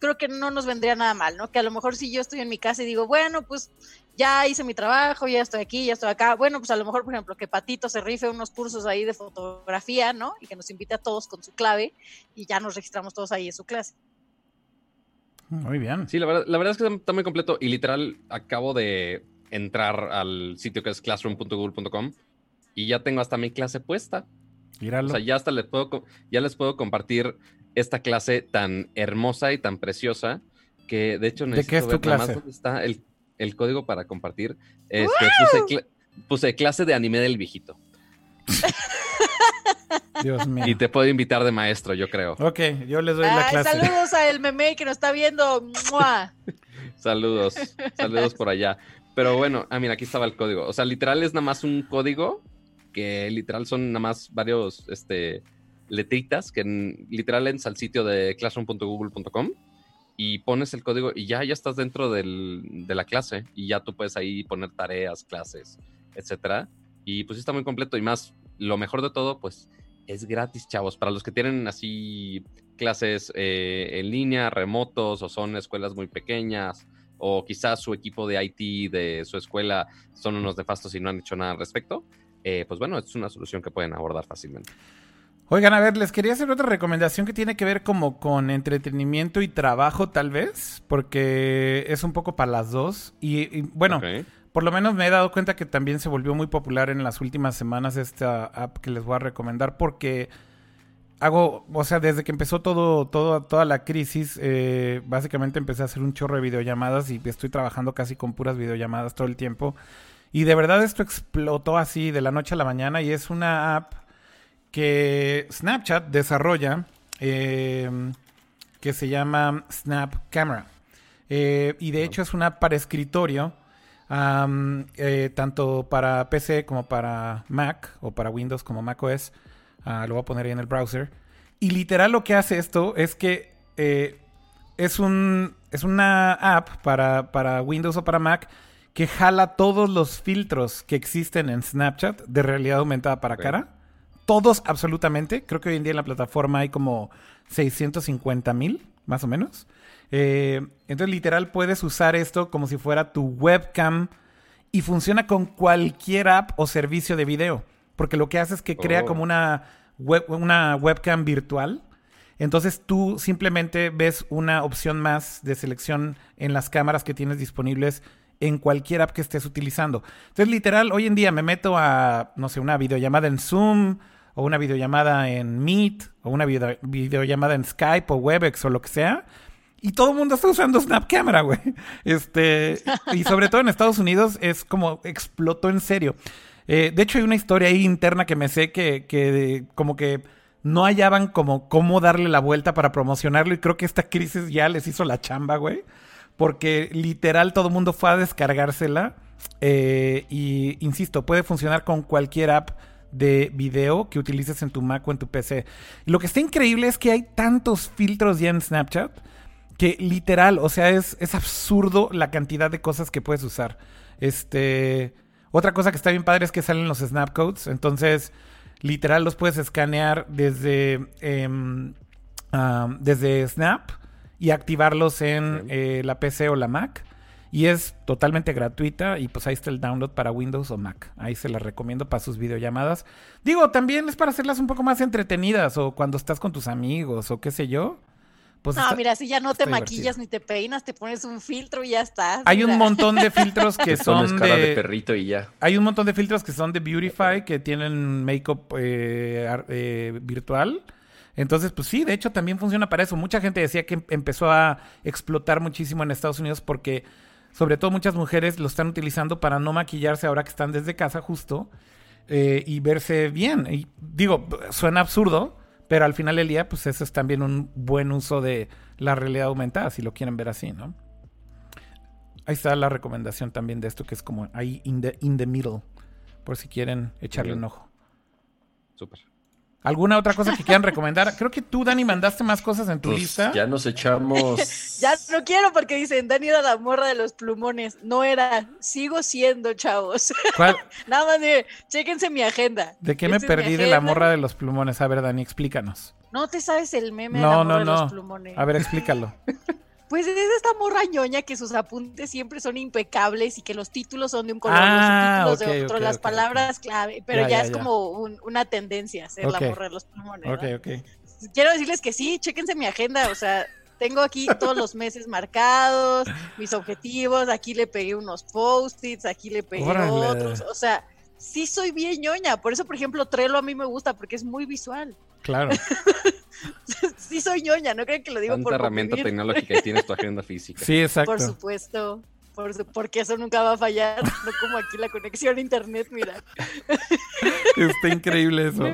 creo que no nos vendría nada mal, ¿no? Que a lo mejor si yo estoy en mi casa y digo, bueno, pues ya hice mi trabajo, ya estoy aquí, ya estoy acá. Bueno, pues a lo mejor, por ejemplo, que Patito se rife unos cursos ahí de fotografía, ¿no? Y que nos invite a todos con su clave y ya nos registramos todos ahí en su clase. Muy bien. Sí, la verdad, la verdad es que está muy completo y literal acabo de entrar al sitio que es classroom.google.com y ya tengo hasta mi clase puesta. Míralo. O sea, ya hasta les puedo, ya les puedo compartir esta clase tan hermosa y tan preciosa que de hecho necesito ¿De qué es tu clase? dónde está el el código para compartir. Este, puse, clase de anime del viejito. Dios mío. Y te puedo invitar de maestro, yo creo. Ok, yo les doy la clase. Saludos a el meme que nos está viendo. saludos, saludos por allá. Pero bueno, ah, mira, aquí estaba el código. O sea, literal es nada más un código que literal son nada más varios este, letritas que literal entras al sitio de classroom.google.com y pones el código y ya, ya estás dentro del, de la clase y ya tú puedes ahí poner tareas, clases, etcétera. Y pues está muy completo y más, lo mejor de todo, pues es gratis, chavos. Para los que tienen así clases eh, en línea, remotos o son escuelas muy pequeñas o quizás su equipo de IT de su escuela son unos nefastos y no han hecho nada al respecto, eh, pues bueno, es una solución que pueden abordar fácilmente. Oigan, a ver, les quería hacer otra recomendación que tiene que ver como con entretenimiento y trabajo, tal vez, porque es un poco para las dos. Y, bueno, por lo menos me he dado cuenta que también se volvió muy popular en las últimas semanas esta app que les voy a recomendar, porque hago, o sea, desde que empezó todo, todo toda la crisis, eh, básicamente empecé a hacer un chorro de videollamadas y estoy trabajando casi con puras videollamadas todo el tiempo. Y de verdad esto explotó así de la noche a la mañana y es una app que Snapchat desarrolla eh, que se llama Snap Camera. Eh, y de hecho es una app para escritorio, eh, tanto para PC como para Mac o para Windows como Mac OS. Ah, lo voy a poner ahí en el browser. Y literal lo que hace esto es que es, un, es una app para, para Windows o para Mac que jala todos los filtros que existen en Snapchat de realidad aumentada para cara. Todos absolutamente. Creo que hoy en día en la plataforma hay como 650 mil, más o menos. Eh, entonces, literal, puedes usar esto como si fuera tu webcam y funciona con cualquier app o servicio de video. Porque lo que hace es que crea Oh. como una, web, una webcam virtual. Entonces tú simplemente ves una opción más de selección en las cámaras que tienes disponibles en cualquier app que estés utilizando. Entonces, literal, hoy en día me meto a, no sé, una videollamada en Zoom, o una videollamada en Meet, o una video- videollamada en Skype o Webex o lo que sea. Y todo el mundo está usando Snap Camera, güey. Este, y sobre todo en Estados Unidos es como explotó en serio. Eh, de hecho, hay una historia ahí interna que me sé que, que como que no hallaban como cómo darle la vuelta para promocionarlo. Y creo que esta crisis ya les hizo la chamba, güey. Porque literal todo el mundo fue a descargársela. Eh, y insisto, puede funcionar con cualquier app de video que utilices en tu Mac o en tu PC. Lo que está increíble es que hay tantos filtros ya en Snapchat que literal, o sea, es, es absurdo la cantidad de cosas que puedes usar. Este, otra cosa que está bien padre es que salen los snapcodes, entonces literal los puedes escanear desde em, ah, desde Snap y activarlos en eh, la PC o la Mac. Y es totalmente gratuita y pues ahí está el download para Windows o Mac. Ahí se las recomiendo para sus videollamadas. Digo, también es para hacerlas un poco más entretenidas o cuando estás con tus amigos o qué sé yo. Pues No, está- mira, si ya no te maquillas divertido. ni te peinas, te pones un filtro y ya estás. Hay un montón de filtros que Te pones son cara de de, perrito y ya. hay un montón de filtros que son de Beautify, que tienen make-up eh, eh, virtual. Entonces, pues sí, de hecho también funciona para eso. Mucha gente decía que em- empezó a explotar muchísimo en Estados Unidos porque, sobre todo muchas mujeres lo están utilizando para no maquillarse ahora que están desde casa justo eh, y verse bien. Y digo, suena absurdo, pero al final del día, pues eso es también un buen uso de la realidad aumentada, si lo quieren ver así, ¿no? Ahí está la recomendación también de esto, que es como ahí in the, in the middle, por si quieren echarle un ojo. Súper. ¿Alguna otra cosa que quieran recomendar? Creo que tú, Dani, mandaste más cosas en tu Pues lista. ya nos echamos. Ya no quiero porque dicen, Dani era la morra de los plumones. No era, sigo siendo, chavos. ¿Cuál- Nada más de, chéquense mi agenda. ¿De qué me perdí de la morra de los plumones? A ver, Dani, explícanos. No te sabes el meme No, de la morra no, de no. los plumones. A ver, explícalo. Pues es esta morra ñoña que sus apuntes siempre son impecables y que los títulos son de un color, Ah, los subtítulos ok, de otro, las palabras clave, pero Ya, ya, ya, es ya. como un- una tendencia ser Ok. la morra de los ok. Quiero decirles que sí, chéquense mi agenda, o sea, tengo aquí todos los meses marcados, mis objetivos, aquí le pegué unos post-its, aquí le pegué Órale. otros, o sea, sí soy bien ñoña, por eso, por ejemplo, Trello a mí me gusta porque es muy visual. Claro. sí soy ñoña, no creen que lo digo Tanta por herramienta convivir. tecnológica y tienes tu agenda física. Sí, exacto. Por supuesto, por su- porque eso nunca va a fallar, no como aquí la conexión a internet, mira. Está increíble eso.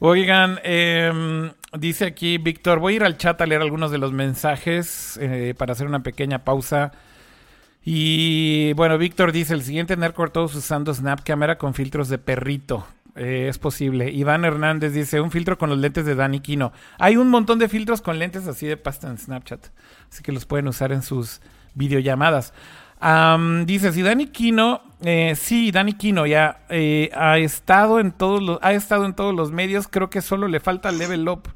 Oigan, em, dice aquí Víctor, voy a ir al chat a leer algunos de los mensajes eh, para hacer una pequeña pausa. Y bueno, Víctor dice, el siguiente Nerdcore todos usando Snap Camera con filtros de perrito. Eh, es posible. Iván Hernández dice, un filtro con los lentes de Dani Kino. Hay un montón de filtros con lentes así de pasta en Snapchat. Así que los pueden usar en sus videollamadas. Am, dice, si Dani Kino, eh, sí, Dani Kino ya eh, ha estado en todos los, ha estado en todos los medios, creo que solo le falta level up.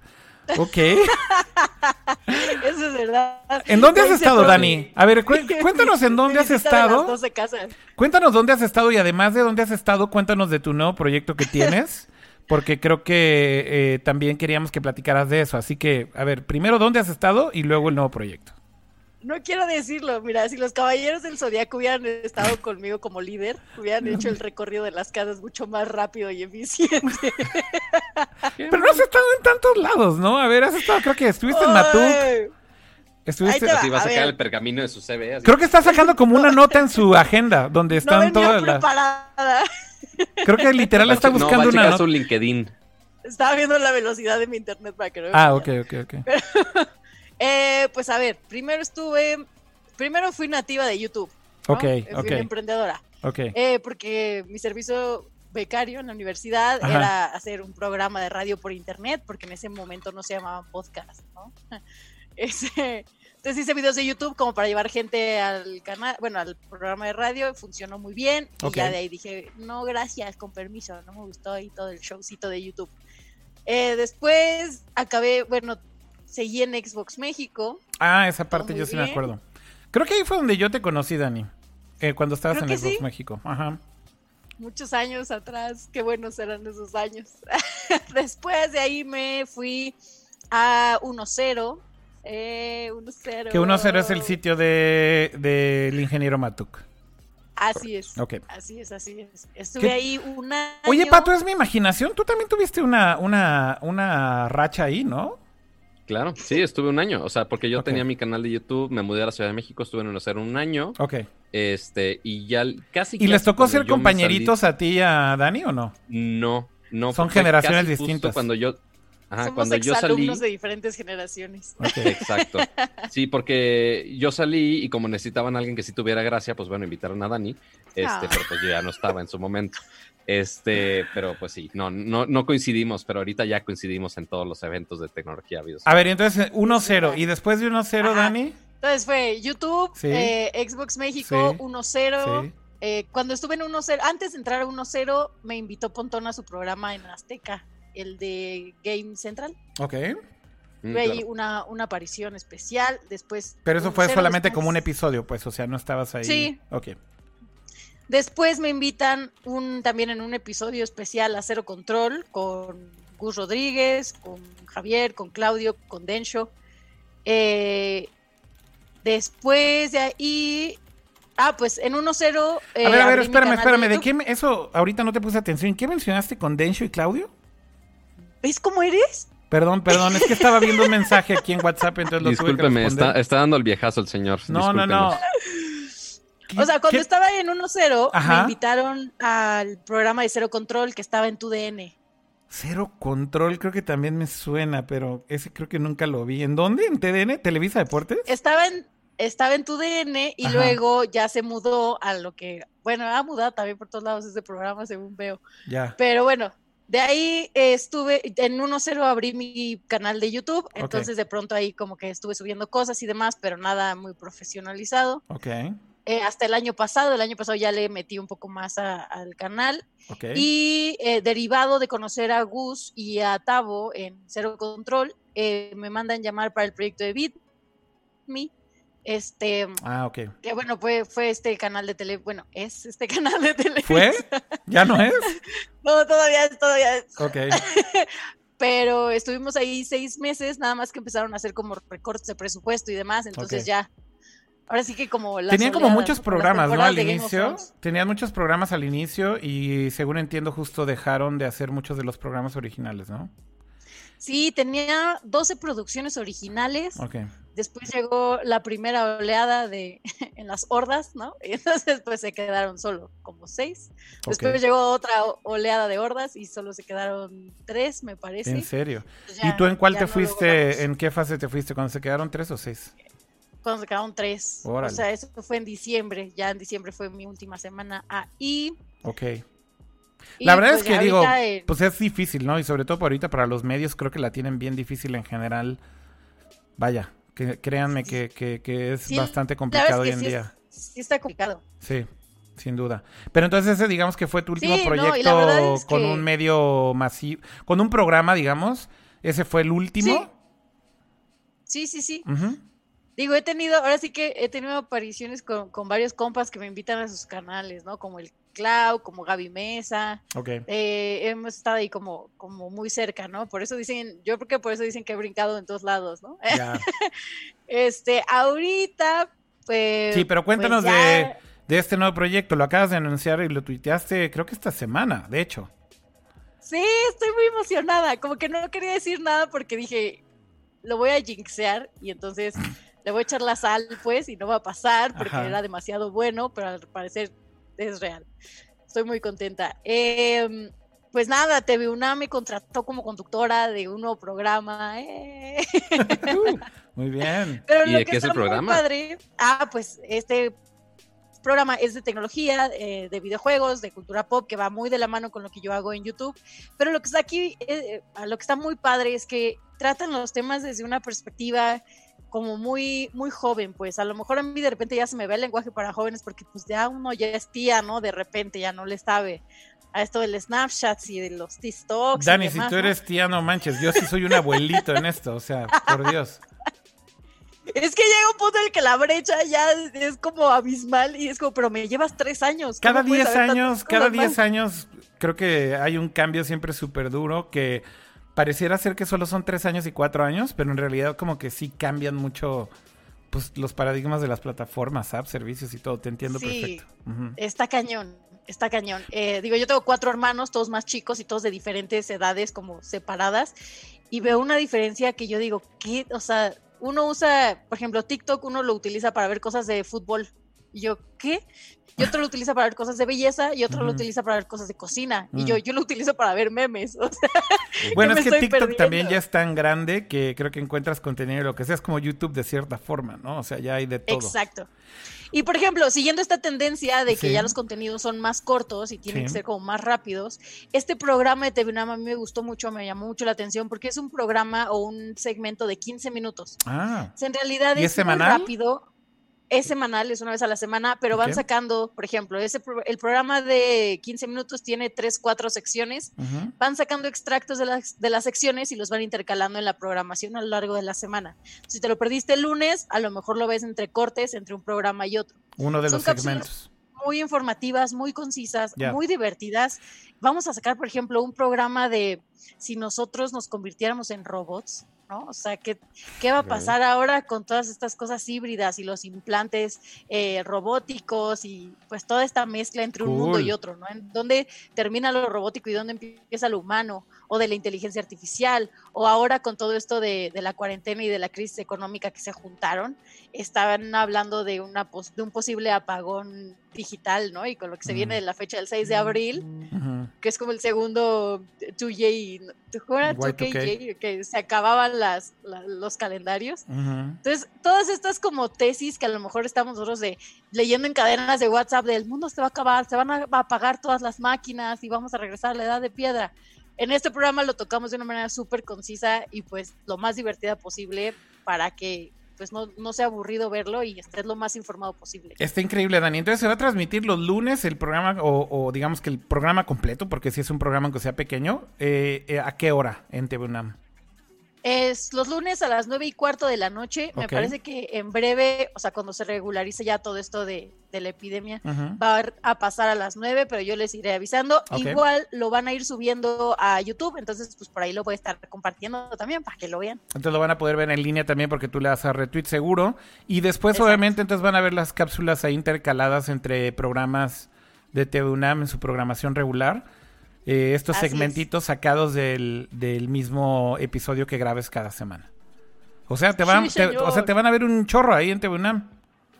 Ok. Eso es verdad. ¿En dónde has estado, Dani? A ver, cu- cuéntanos en dónde has estado. 12 casas. Cuéntanos dónde has estado y además de dónde has estado, cuéntanos de tu nuevo proyecto que tienes, porque creo que eh, también queríamos que platicaras de eso. Así que, a ver, primero dónde has estado y luego el nuevo proyecto. No quiero decirlo, mira, si los caballeros del Zodiaco hubieran estado conmigo como líder, hubieran hecho el recorrido de las casas mucho más rápido y eficiente. Pero no has estado en tantos lados, ¿no? A ver, has estado, creo que estuviste en Matuk, Estuviste... Así va a sacar el pergamino de su CV. Creo que está sacando como una nota en su agenda donde están no todas preparada. Creo que literal está buscando no, va a una su LinkedIn. Estaba viendo la velocidad de mi internet para que no Ah, ok, ok, ok. Eh, pues a ver, primero estuve, primero fui nativa de YouTube. ¿no? Ok, Eh, Fui ok. una emprendedora. Ok. Eh, porque mi servicio becario en la universidad Ajá. era hacer un programa de radio por internet, porque en ese momento no se llamaban podcast, ¿no? Ese- entonces hice videos de YouTube como para llevar gente al canal, bueno, al programa de radio, funcionó muy bien, y Ok. ya de ahí dije, no, gracias, con permiso, no me gustó ahí todo el showcito de YouTube. Eh, después acabé, bueno, seguí en Xbox México, Ah, esa parte yo sí me bien. acuerdo. Creo que ahí fue donde yo te conocí, Dani. Eh, cuando estabas Creo en Xbox sí. México. Ajá. muchos años atrás, qué buenos eran esos años. Después de ahí me fui a 1-0. Eh, 1-0. Que 1-0 es el sitio de del ingeniero Matuk. Así es. Ok. Así es, así es. Estuve ¿Qué? ahí un año. Oye, Pato, es mi imaginación. Tú también tuviste una, una, una racha ahí, ¿no? Claro, sí, estuve un año. O sea, porque yo tenía mi canal de YouTube, me mudé a la Ciudad de México, estuve en hacer un año. Ok. Este, y ya casi. ¿Y les tocó ser compañeritos a ti y a Dani o no? No, no. Son generaciones casi justo distintas. Cuando yo. Ajá, Somos cuando yo salí. de diferentes generaciones. Ok. Exacto. Sí, porque yo salí y como necesitaban a alguien que sí tuviera gracia, pues bueno, invitaron a Dani. Este, Ah. pero pues yo ya no estaba en su momento. Este, pero pues sí, no, no, no coincidimos, pero ahorita ya coincidimos en todos los eventos de tecnología habidos. A ver, entonces 1-0. ¿Y después de 1-0, Ajá. Dani? Entonces fue YouTube, Sí. eh, Xbox México, Sí. 1-0. Sí. Eh, cuando estuve en 1-0, antes de entrar a 1-0, me invitó Pontón a su programa en Azteca, el de Game Central. Ok. Mm, Tuve ahí claro. una, una aparición especial. Después. Pero eso fue 1-0 solamente después- como un episodio, pues. O sea, no estabas ahí. Sí. Ok. Después me invitan un, también en un episodio especial a Cero Control con Gus Rodríguez, con Javier, con Claudio, con Dencho. Eh, después de ahí. Ah, pues en 1-0. eh, A ver, a ver, espérame, espérame. ¿De YouTube. qué me- eso ahorita no te puse atención? ¿Qué mencionaste con Densho y Claudio? ¿Ves cómo eres? Perdón, perdón, es que estaba viendo un mensaje aquí en WhatsApp, entonces lo tuve que Discúlpeme, está, está dando el viejazo el señor. No, no, no. O sea, cuando ¿Qué- estaba en 1-0, me invitaron al programa de Cero Control que estaba en tu DN. Cero Control, creo que también me suena, pero ese creo que nunca lo vi. ¿En dónde? ¿En TDN? ¿Televisa Deportes? Estaba en, estaba en tu DN y Ajá. luego ya se mudó a lo que, bueno, ha mudado también por todos lados ese programa, según veo. Ya. Pero bueno, de ahí eh, estuve, en 1-0 abrí mi canal de YouTube, entonces de pronto ahí como que estuve subiendo cosas y demás, pero nada muy profesionalizado. Ok, Eh, hasta el año pasado, el año pasado ya le metí un poco más a- al canal ok. y eh, derivado de conocer a Gus y a Tavo en Cero Control, eh, me mandan llamar para el proyecto de BitMe. Este, Ah, ok. que bueno, fue, fue este canal de tele, bueno, es este canal de tele. ¿Fue? ¿Ya no es? No, todavía es, todavía es. Ok. Pero estuvimos ahí seis meses, nada más que empezaron a hacer como recortes de presupuesto y demás, entonces ya. Ahora sí que como las Tenían como oleadas, muchos como programas, ¿no? Al inicio. Tenían muchos programas al inicio y según entiendo justo dejaron de hacer muchos de los programas originales, ¿no? Sí, tenía 12 producciones originales. Ok. Después llegó la primera oleada de en las hordas, ¿no? Y entonces pues se quedaron solo como seis. Después llegó otra oleada de hordas y solo se quedaron tres, me parece. En serio. Pues ¿Y tú en cuál te no fuiste? ¿En qué fase te fuiste? ¿Cuando se quedaron tres o seis? Cuando se quedaron tres. Órale. O sea, eso fue en diciembre. Ya en diciembre fue mi última semana ahí. Ok. Y, La verdad pues, es que ya digo, en- pues es difícil, ¿no? Y sobre todo por ahorita para los medios creo que la tienen bien difícil en general. Vaya, que créanme que, que- que es Sí, bastante complicado hoy que en sí es- día. sí está complicado. Sí, sin duda. Pero entonces ese digamos que fue tu último Sí, proyecto es con que- un medio masivo, con un programa, digamos. Ese fue el último. Sí, sí, sí. Ujú. Digo, he tenido, ahora sí que he tenido apariciones con, con varios compas que me invitan a sus canales, ¿no? Como el Clau, como Gaby Mesa. Ok. eh, hemos estado ahí como, como muy cerca, ¿no? Por eso dicen, yo creo que por eso dicen que he brincado en todos lados, ¿no? Ya. Este, ahorita, pues. Sí, pero cuéntanos pues ya- de, de este nuevo proyecto. Lo acabas de anunciar y lo tuiteaste, creo que esta semana, de hecho. Sí, estoy muy emocionada. Como que no quería decir nada porque dije, lo voy a jinxear y entonces le voy a echar la sal, pues, y no va a pasar porque era demasiado bueno, pero al parecer es real. Estoy muy contenta. Em, pues nada, TV UNAM me contrató como conductora de un nuevo programa. Eh. muy bien. ¿Y de qué es el programa? ah, pues este programa es de tecnología, eh, de videojuegos, de cultura pop, que va muy de la mano con lo que yo hago en YouTube. Pero lo que está aquí, eh, lo que está muy padre es que tratan los temas desde una perspectiva como muy, muy joven, pues a lo mejor a mí de repente ya se me ve el lenguaje para jóvenes porque pues ya uno ya es tía, ¿no? De repente ya no le sabe a esto del Snapchat y de los TikToks. Dani, si tú eres tía, no manches, yo sí soy un abuelito en esto, o sea, por Dios. Es que llega un punto en el que la brecha ya es como abismal y es como, pero me llevas tres años. Cada diez años, cada diez años creo que hay un cambio siempre súper duro que pareciera ser que solo son tres años y cuatro años, pero en realidad como que sí cambian mucho pues los paradigmas de las plataformas, apps, servicios y todo. Te entiendo sí, perfecto. Está cañón, está cañón. Eh, digo, yo tengo cuatro hermanos, todos más chicos y todos de diferentes edades, como separadas, y veo una diferencia que yo digo, ¿qué? O sea, uno usa, por ejemplo, TikTok, uno lo utiliza para ver cosas de fútbol. Y yo, ¿qué? Y otro lo utiliza para ver cosas de belleza y otro lo utiliza para ver cosas de cocina. Y yo, mm. yo lo utilizo para ver memes. bueno, es que TikTok también ya es tan grande que creo que encuentras contenido lo que sea. Es como YouTube de cierta forma, ¿no? O sea, ya hay de todo. Exacto. Y por ejemplo, siguiendo esta tendencia de que ya los contenidos son más cortos y tienen que ser como más rápidos, este programa de TV a mí me gustó mucho, me llamó mucho la atención porque es un programa o un segmento de 15 minutos. Ah. en realidad es, muy rápido es semanal, es una vez a la semana, pero van sacando, por ejemplo, ese el programa de 15 minutos tiene 3, 4 secciones, van sacando extractos de las, de las secciones y los van intercalando en la programación a lo largo de la semana. Si te lo perdiste el lunes, a lo mejor lo ves entre cortes, entre un programa y otro. Uno de los segmentos. Muy informativas, muy concisas, muy divertidas. Vamos a sacar, por ejemplo, un programa de si nosotros nos convirtiéramos en robots ¿no? O sea, ¿qué, qué va a pasar ahora con todas estas cosas híbridas y los implantes eh, robóticos y pues toda esta mezcla entre un mundo y otro, ¿no? En dónde termina lo robótico y dónde empieza lo humano, o de la inteligencia artificial, o ahora con todo esto de, la cuarentena y de la crisis económica que se juntaron, estaban hablando de, una, de un posible apagón digital, ¿no? Y con lo que se viene de la fecha del 6 de abril, que es como el segundo 2J, que se acababan las, los calendarios. Entonces, todas estas como tesis que a lo mejor estamos nosotros de leyendo en cadenas de WhatsApp del mundo se va a acabar, se van a apagar todas las máquinas y vamos a regresar a la edad de piedra. En este programa lo tocamos de una manera súper concisa y pues lo más divertida posible para que pues no, no sea aburrido verlo y estés lo más informado posible. Está increíble, Dani. Entonces se va a transmitir los lunes el programa, o, digamos que el programa completo, porque si es un programa que sea pequeño, eh, eh, ¿a qué hora en TV UNAM? Es los lunes a las nueve y cuarto de la noche. Me parece que en breve, o sea, cuando se regularice ya todo esto de, la epidemia, va a pasar a las nueve, pero yo les iré avisando. Igual lo van a ir subiendo a YouTube, entonces pues por ahí lo voy a estar compartiendo también para que lo vean. Entonces lo van a poder ver en línea también porque tú le das a retweet seguro. Y después obviamente entonces van a ver las cápsulas ahí intercaladas entre programas de TV UNAM en su programación regular eh, estos segmentitos sacados del, mismo episodio que grabes cada semana. O sea, te van, o sea, te van a ver un chorro ahí en TVUNAM.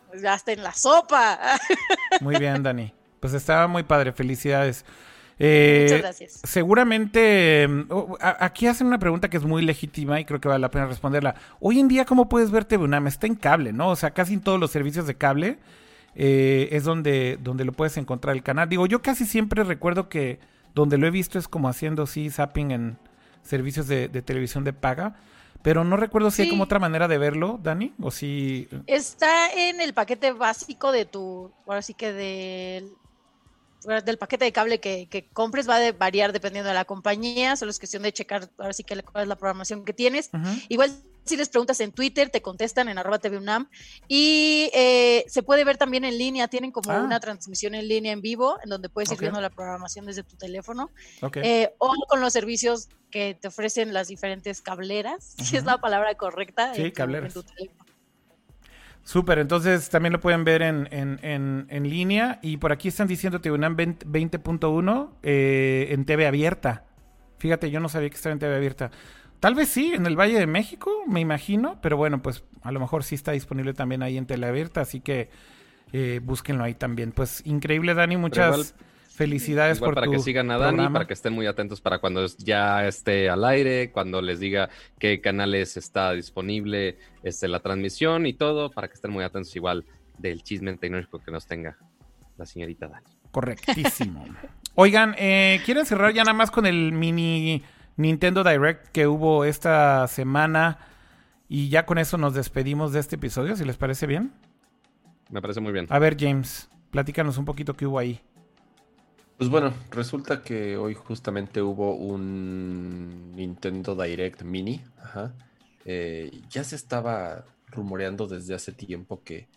Pues ya está en la sopa. Muy bien, Dani. Pues estaba muy padre, felicidades. Eh, Muchas gracias. Seguramente, mm, oh, aquí hacen una pregunta que es muy legítima y creo que vale la pena responderla. Hoy en día, ¿cómo puedes ver TVUNAM? Está en cable, ¿no? O sea, casi en todos los servicios de cable eh, es donde, donde lo puedes encontrar el canal. Digo, yo casi siempre recuerdo que donde lo he visto es como haciendo sí zapping en servicios de, televisión de paga. Pero no recuerdo si hay como otra manera de verlo, Dani, o si... Está en el paquete básico de tu, ahora sí que del, del paquete de cable que, compres va a variar dependiendo de la compañía, solo es cuestión de checar ahora sí que cuál es la programación que tienes. Igual si les preguntas en Twitter, te contestan en arroba TVUNAM. Y eh, se puede ver también en línea, tienen como ah. una transmisión en línea en vivo, en donde puedes ir viendo la programación desde tu teléfono. Eh, o con los servicios que te ofrecen las diferentes cableras, si es la palabra correcta. Sí, cableras. Súper, entonces también lo pueden ver en, en, en, línea. Y por aquí están diciendo TVUNAM 20.1 eh, en TV abierta. Fíjate, yo no sabía que estaba en TV abierta. Tal vez sí, en el Valle de México, me imagino, pero bueno, pues a lo mejor sí está disponible también ahí en Teleabierta, así que eh, búsquenlo ahí también. Pues increíble, Dani, muchas felicidades igual por para tu que sigan a Dani, programa. para que estén muy atentos para cuando ya esté al aire, cuando les diga qué canales está disponible este, la transmisión y todo, para que estén muy atentos igual del chisme tecnológico que nos tenga la señorita Dani. Correctísimo. Oigan, eh, ¿quieren cerrar ya nada más con el mini Nintendo Direct que hubo esta semana? Y ya con eso nos despedimos de este episodio, si les parece bien. Me parece muy bien. A ver, James, platícanos un poquito qué hubo ahí. Pues bueno, resulta que hoy justamente hubo un Nintendo Direct Mini. Ajá. Eh, ya se estaba rumoreando desde hace tiempo que,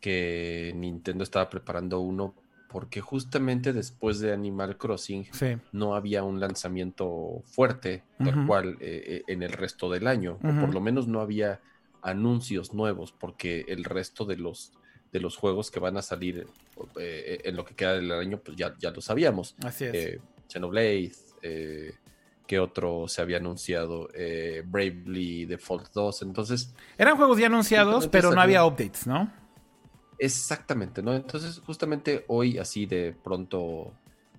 que Nintendo estaba preparando uno porque justamente después de Animal Crossing Sí. no había un lanzamiento fuerte, tal cual, eh, eh, en el resto del año. O por lo menos no había anuncios nuevos, porque el resto de los, de los juegos que van a salir eh, en lo que queda del año, pues ya, ya lo sabíamos. Así es. Eh, Xenoblade, eh, ¿qué otro se había anunciado? Bravely Default 2. Entonces, Eran juegos ya anunciados, pero no había updates, ¿no? Exactamente, ¿no? Entonces, justamente hoy, así de pronto,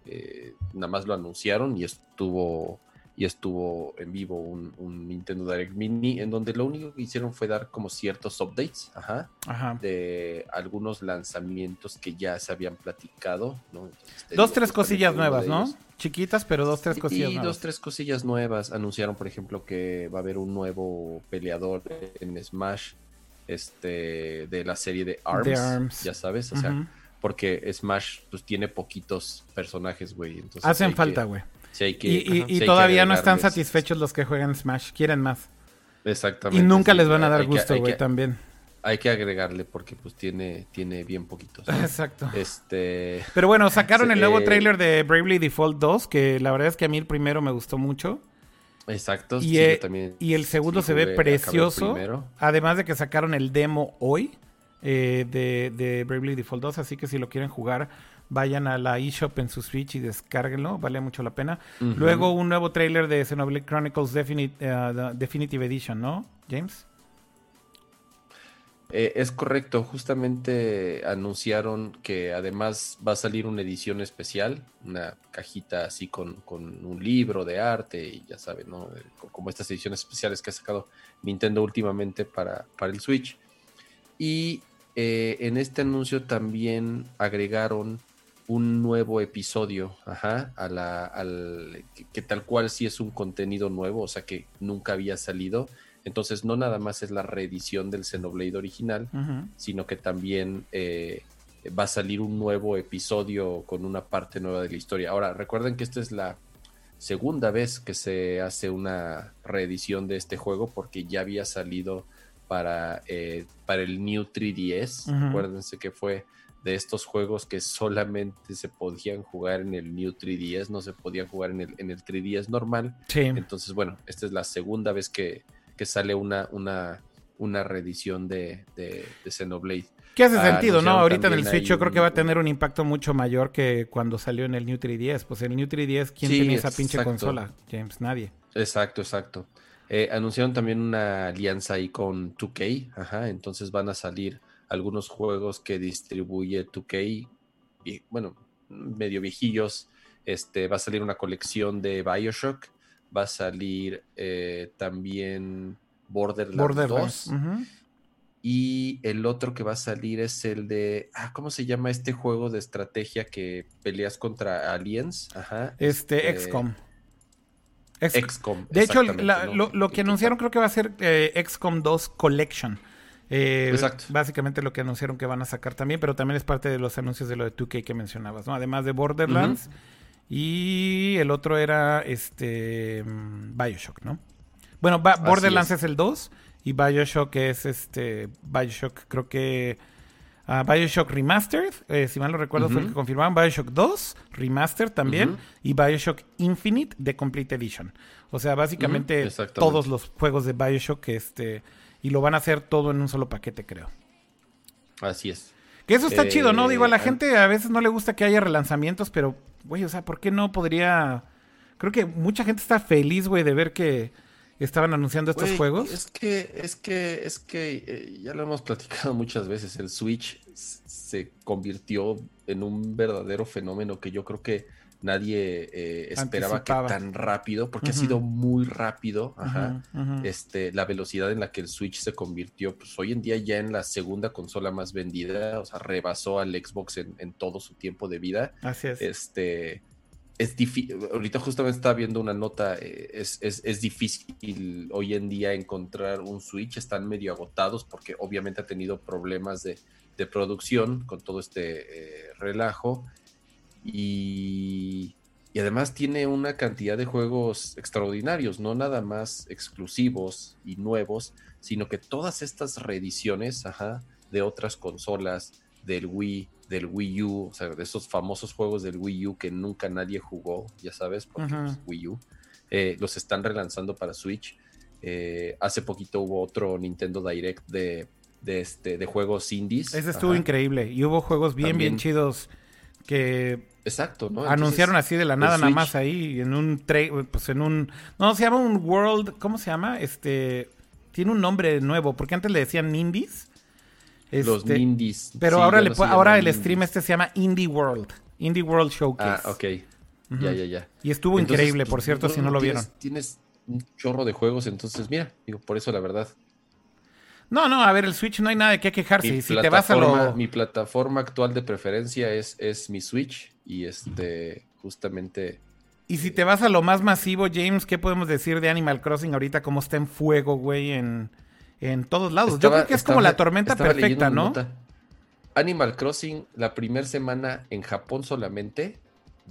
eh, nada más lo anunciaron y estuvo, y estuvo en vivo un, un Nintendo Direct Mini, en donde lo único que hicieron fue dar como ciertos updates, ajá, Ajá. de algunos lanzamientos que ya se habían platicado, ¿no? Entonces, Dos, tres cosillas nuevas, ¿no? ellos- Chiquitas, pero dos, tres cosillas y nuevas. dos, tres cosillas nuevas. Anunciaron, por ejemplo, que va a haber un nuevo peleador en Smash este, de la serie de ARMS. ARMS. Ya sabes, o sea, porque Smash pues tiene poquitos personajes, güey. Hacen falta, güey. sí hay que- Y, todavía no están satisfechos los que juegan Smash. Quieren más. Exactamente. Y nunca sí, les van a dar gusto, güey, también. Hay que agregarle porque pues tiene, tiene bien poquitos. Exacto. Este. Pero bueno, sacaron el nuevo eh, trailer de Bravely Default 2, que la verdad es que a mí el primero me gustó mucho. Exacto. Y, sí, eh, yo también y el segundo sí se ve precioso. Además de que sacaron el demo hoy eh, de, de Bravely Default 2, así que si lo quieren jugar, vayan a la eShop en su Switch y descárguenlo, vale mucho la pena. Luego un nuevo trailer de Xenoblade Chronicles Definite, the Definitive Edition, ¿no, James? Eh, es correcto, justamente anunciaron que además va a salir una edición especial, una cajita así con, con un libro de arte y ya saben, ¿no? Eh, co- Como estas ediciones especiales que ha sacado Nintendo últimamente para, para el Switch. Y eh, en este anuncio también agregaron un nuevo episodio, ajá, a la, al, que, que tal cual sí es un contenido nuevo, o sea que nunca había salido. Entonces no nada más es la reedición del Xenoblade original, sino que también eh, va a salir un nuevo episodio con una parte nueva de la historia. Ahora, recuerden que esta es la segunda vez que se hace una reedición de este juego porque ya había salido para, eh, para el New 3DS. Ujú. Acuérdense que fue de estos juegos que solamente se podían jugar en el New 3DS, no se podían jugar en el, en el 3DS normal. Sí. Entonces, bueno, esta es la segunda vez que, que sale una, una, una reedición de, de, de Xenoblade. Que hace Ah, sentido, ¿no? Ahorita en el Switch yo creo que va a tener un impacto mucho mayor que cuando salió en el New 3DS. Pues el New 3DS, ¿quién Sí, tenía esa pinche exacto. consola? James, nadie. Exacto, exacto. Eh, anunciaron también una alianza ahí con 2K, ajá, entonces van a salir algunos juegos que distribuye 2K, y, bueno, medio viejillos. Este, va a salir una colección de Bioshock, va a salir eh, también Borderlands, Borderlands. 2. Ujú. Y el otro que va a salir es el de. Ah, ¿cómo se llama este juego de estrategia que peleas contra aliens? Ajá. Este, este, XCOM. XCOM. de hecho, exactamente, la- ¿no? lo, lo que anunciaron creo que va a ser eh, XCOM 2 Collection. Eh, Exacto. Básicamente lo que anunciaron que van a sacar también, pero también es parte de los anuncios de lo de 2K que mencionabas, ¿no? Además de Borderlands. Y el otro era este Bioshock, ¿no? Bueno, Ba- Así Borderlands es. es. el 2 y Bioshock es este Bioshock, creo que ah, Bioshock Remastered, eh, si mal no recuerdo fue el que confirmaban, Bioshock 2 Remastered también y Bioshock Infinite de Complete Edition. O sea, básicamente todos los juegos de Bioshock este y lo van a hacer todo en un solo paquete, creo. Así es. Que eso está Eh, chido, ¿no? Digo, a la an- gente a veces no le gusta que haya relanzamientos, pero, güey, o sea, ¿por qué no podría...? Creo que mucha gente está feliz, güey, de ver que estaban anunciando estos juegos. Es que, es que, es que eh, ya lo hemos platicado muchas veces. El Switch se convirtió en un verdadero fenómeno que yo creo que nadie eh, esperaba que tan rápido, porque ha sido muy rápido, este, la velocidad en la que el Switch se convirtió, pues hoy en día ya en la segunda consola más vendida, o sea, rebasó al Xbox en, todo su tiempo de vida. Así es. Este, es difícil, ahorita justamente estaba viendo una nota, eh, es, es, difícil hoy en día encontrar un Switch, están medio agotados porque obviamente ha tenido problemas de, de producción con todo este eh, relajo y, además tiene una cantidad de juegos extraordinarios, no nada más exclusivos y nuevos, sino que todas estas reediciones de otras consolas, del Wii, del Wii U, o sea, de esos famosos juegos del Wii U que nunca nadie jugó, ya sabes, porque pues, Wii U, eh, los están relanzando para Switch. Eh, hace poquito hubo otro Nintendo Direct de, de, este, de juegos indies. Ese estuvo increíble y hubo juegos bien, bien chidos que Exacto, ¿no? anunciaron así de la nada nada más ahí en un pues en un no se llama un World, ¿cómo se llama? Este tiene un nombre nuevo, porque antes le decían Indies. Los este, Indies. Pero ahora le ahora el stream este se llama Indie World, Indie World Showcase. Ah, ok. Ya, ya, ya. Y estuvo increíble, por cierto, si no lo vieron. Tienes un chorro de juegos, entonces mira, digo, por eso la verdad no, no, a ver, el Switch no hay nada de qué quejarse. si te vas a lo... Mi plataforma actual de preferencia es, es mi Switch y este, justamente... Y si te vas a lo más masivo, James, ¿qué podemos decir de Animal Crossing ahorita? ¿Cómo está en fuego, güey, en, en todos lados? Yo creo que es como la tormenta perfecta, ¿no? Animal Crossing, la primera semana en Japón solamente,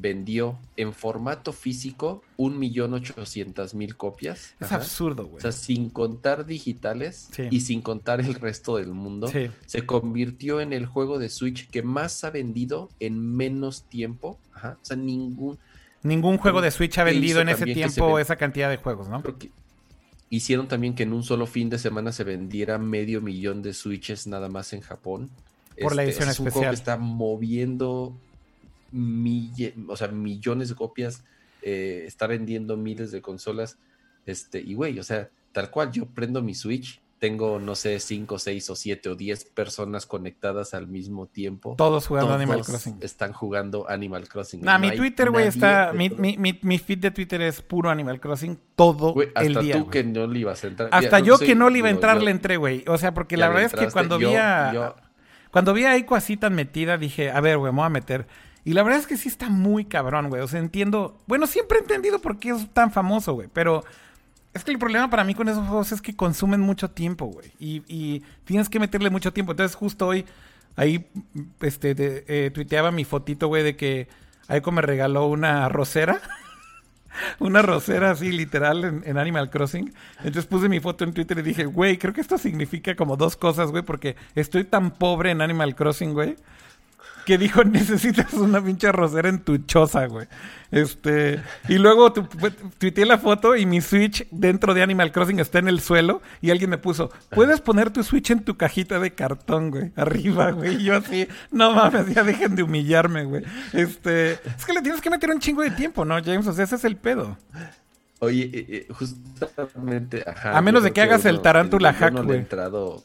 vendió en formato físico un millón ochocientas mil copias. Es absurdo, güey. O sea, sin contar digitales y sin contar el resto del mundo, se convirtió en el juego de Switch que más ha vendido en menos tiempo. Ajá. O sea, ningún... Ningún juego de Switch ha vendido en ese tiempo esa cantidad de juegos, ¿no? Porque hicieron también que en un solo fin de semana se vendiera medio millón de Switches nada más en Japón. Por la este, edición es un especial. Juego que está moviendo o sea, millones de copias, eh, está vendiendo miles de consolas. Este, y güey, o sea, tal cual, yo prendo mi Switch, tengo, no sé, 5, 6 o 7 o 10 personas conectadas al mismo tiempo. Todos jugando Animal Crossing. Están jugando Animal Crossing. Nah, mi Twitter, güey, está. Mi, mi, feed de Twitter es puro Animal Crossing todo el día. Hasta tú que no le ibas a entrar. Hasta yo que no le iba a entrar, le entré, güey. O sea, porque la verdad es que cuando vi a. Cuando vi a Eiko así tan metida, dije, a ver, güey, me voy a meter. Y la verdad es que sí está muy cabrón, güey. O sea, entiendo. Bueno, siempre he entendido por qué es tan famoso, güey. Pero es que el problema para mí con esos juegos es que consumen mucho tiempo, güey. Y, tienes que meterle mucho tiempo. Entonces, justo hoy, ahí, este, eh, tuiteaba mi fotito, güey, de que Aiko me regaló una rosera. una rosera así, literal, en, Animal Crossing. Entonces puse mi foto en Twitter y dije, güey, creo que esto significa como dos cosas, güey, porque estoy tan pobre en Animal Crossing, güey que dijo, necesitas una pinche rosera en tu choza, güey. Este, y luego tu, tuiteé la foto y mi Switch dentro de Animal Crossing está en el suelo y alguien me puso, puedes poner tu Switch en tu cajita de cartón, güey, arriba, güey. Y yo así, no mames, ya dejen de humillarme, güey. Este, es que le tienes que meter un chingo de tiempo, ¿no, James? O sea, ese es el pedo. Oye, eh, eh, justamente, ajá, A menos de que hagas el tarántula hack, güey. No le he entrado,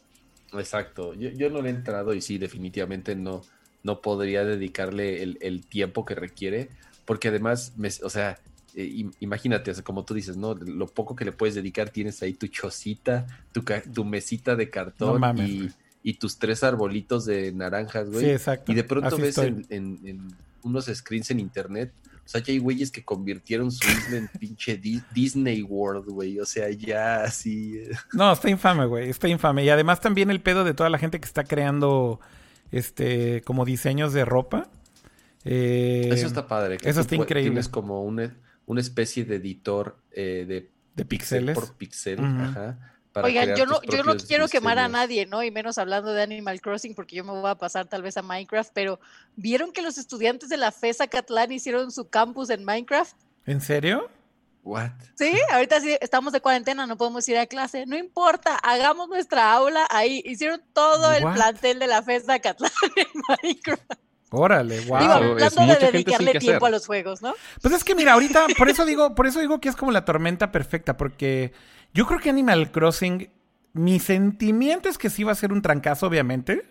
exacto, yo, yo no le he entrado y sí, definitivamente no no podría dedicarle el, tiempo que requiere, porque además, me, o sea, eh, imagínate, como tú dices, ¿no? Lo poco que le puedes dedicar, tienes ahí tu chocita, tu, tu mesita de cartón y, tus tres arbolitos de naranjas, güey. Sí, exacto. Y de pronto ves en, unos screens en internet, o sea, ya hay güeyes que convirtieron su isla en pinche Disney World, güey. O sea, ya así. Eh. No, está infame, güey. Está infame. Y además también el pedo de toda la gente que está creando este, como diseños de ropa. Eh, eso está padre. eso está increíble. Tienes como una, una especie de editor eh, de, de píxeles. por píxel. Ajá. Oigan, yo no, yo no quiero quemar a nadie, ¿no? Y menos hablando de Animal Crossing, porque yo me voy a pasar tal vez a Minecraft, pero ¿vieron que los estudiantes de la FESA Catlán hicieron su campus en Minecraft? ¿En serio? What? Sí, ahorita sí estamos de cuarentena, no podemos ir a clase. No importa, hagamos nuestra aula ahí. Hicieron todo el plantel de la FESA Catlán en Minecraft. Órale, wow. Digo, es mucha de gente dedicarle sin que tiempo hacer. a los juegos, ¿no? Pues es que mira, ahorita, por eso digo, por eso digo que es como la tormenta perfecta, porque yo creo que Animal Crossing, mi sentimiento es que sí va a ser un trancazo, obviamente,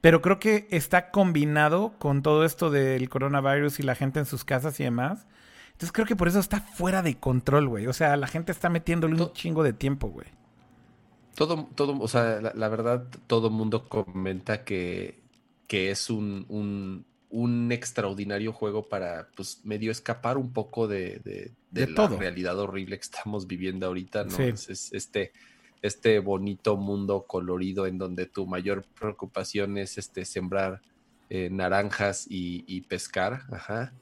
pero creo que está combinado con todo esto del coronavirus y la gente en sus casas y demás. Entonces creo que por eso está fuera de control, güey. O sea, la gente está metiéndole un chingo de tiempo, güey. Todo, todo, o sea, la, la verdad, todo mundo comenta que, que es un, un, un extraordinario juego para, pues, medio escapar un poco de, de, de De la todo. realidad horrible que estamos viviendo ahorita, ¿no? Sí. Es, es este, este bonito mundo colorido en donde tu mayor preocupación es este, sembrar eh, naranjas y, y pescar, ajá.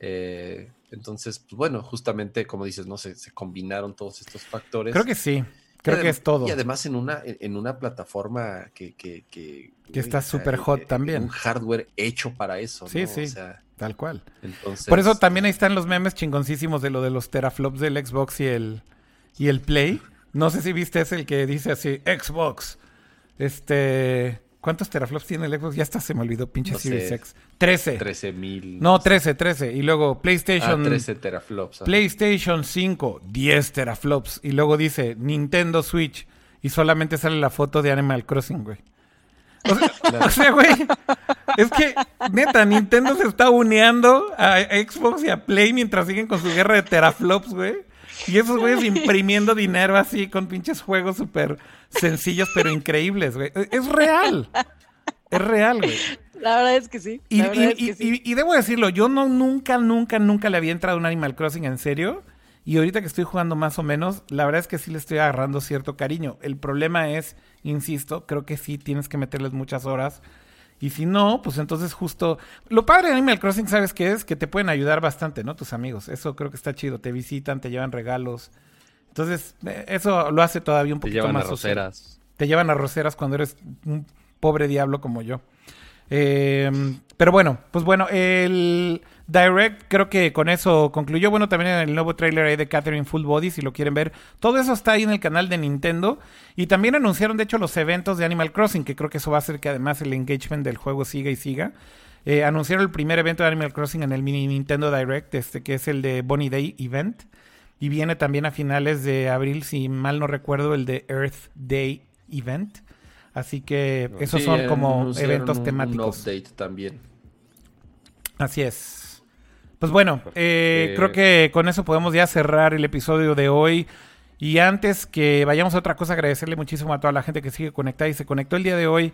Eh, entonces, pues bueno, justamente como dices, no se, se combinaron todos estos factores. Creo que sí. Creo que es todo. Y además en una, en una plataforma que, que, que, Que está súper hot eh, también. Un hardware hecho para eso. Sí, ¿no? sí. O sea, Tal cual. entonces. Por eso también ahí están los memes chingoncísimos de lo de los teraflops del Xbox y el, y el Play. No sé si viste ese el que dice así, Xbox. Este. ¿Cuántos teraflops tiene el Xbox? Ya hasta se me olvidó, pinche No Series sé. X. 13. 13 mil. No, 13, 13. Y luego Ah, PlayStation. 13 teraflops. ajá. PlayStation 5, 10 teraflops. Y luego dice Nintendo Switch. Y solamente sale la foto de Animal Crossing, güey. O sea, o sea, güey. Es que, neta, Nintendo se está uneando a Xbox y a Play mientras siguen con su guerra de teraflops, güey. Y esos güeyes imprimiendo dinero así con pinches juegos súper sencillos pero increíbles, güey. Es real. Es real, güey. La verdad es que sí. Y, y- que sí. y- y debo decirlo, yo no nunca, nunca, nunca le había entrado a un Animal Crossing en serio. Y ahorita que estoy jugando más o menos, la verdad es que sí le estoy agarrando cierto cariño. El problema es, insisto, creo que sí tienes que meterles muchas horas. Y si no, pues entonces justo... Lo padre de Animal Crossing, ¿sabes qué es? Que te pueden ayudar bastante, ¿no? Tus amigos. Eso creo que está chido. Te visitan, te llevan regalos. Entonces, eh, eso lo hace todavía un Te poquito llevan a más social. roceras. Te llevan a roceras cuando eres un pobre diablo como yo. Eh, pero bueno, pues bueno, el Direct creo que con eso concluyó. Bueno, también en el nuevo trailer ahí de Catherine Full Body, si lo quieren ver. Todo eso está ahí en el canal de Nintendo. Y también anunciaron, de hecho, los eventos de Animal Crossing, que creo que eso va a hacer que además el engagement del juego siga y siga. Eh, anunciaron el primer evento de Animal Crossing en el mini Nintendo Direct, este que es el de Bonnie Day Event. Y viene también a finales de abril, si mal no recuerdo, el de Earth Day Event. Así que esos Sí, son como eventos un- temáticos. Un update también. Así es. Pues bueno, eh, Eh, creo que con eso podemos ya cerrar el episodio de hoy. Y antes que vayamos a otra cosa, agradecerle muchísimo a toda la gente que sigue conectada y se conectó el día de hoy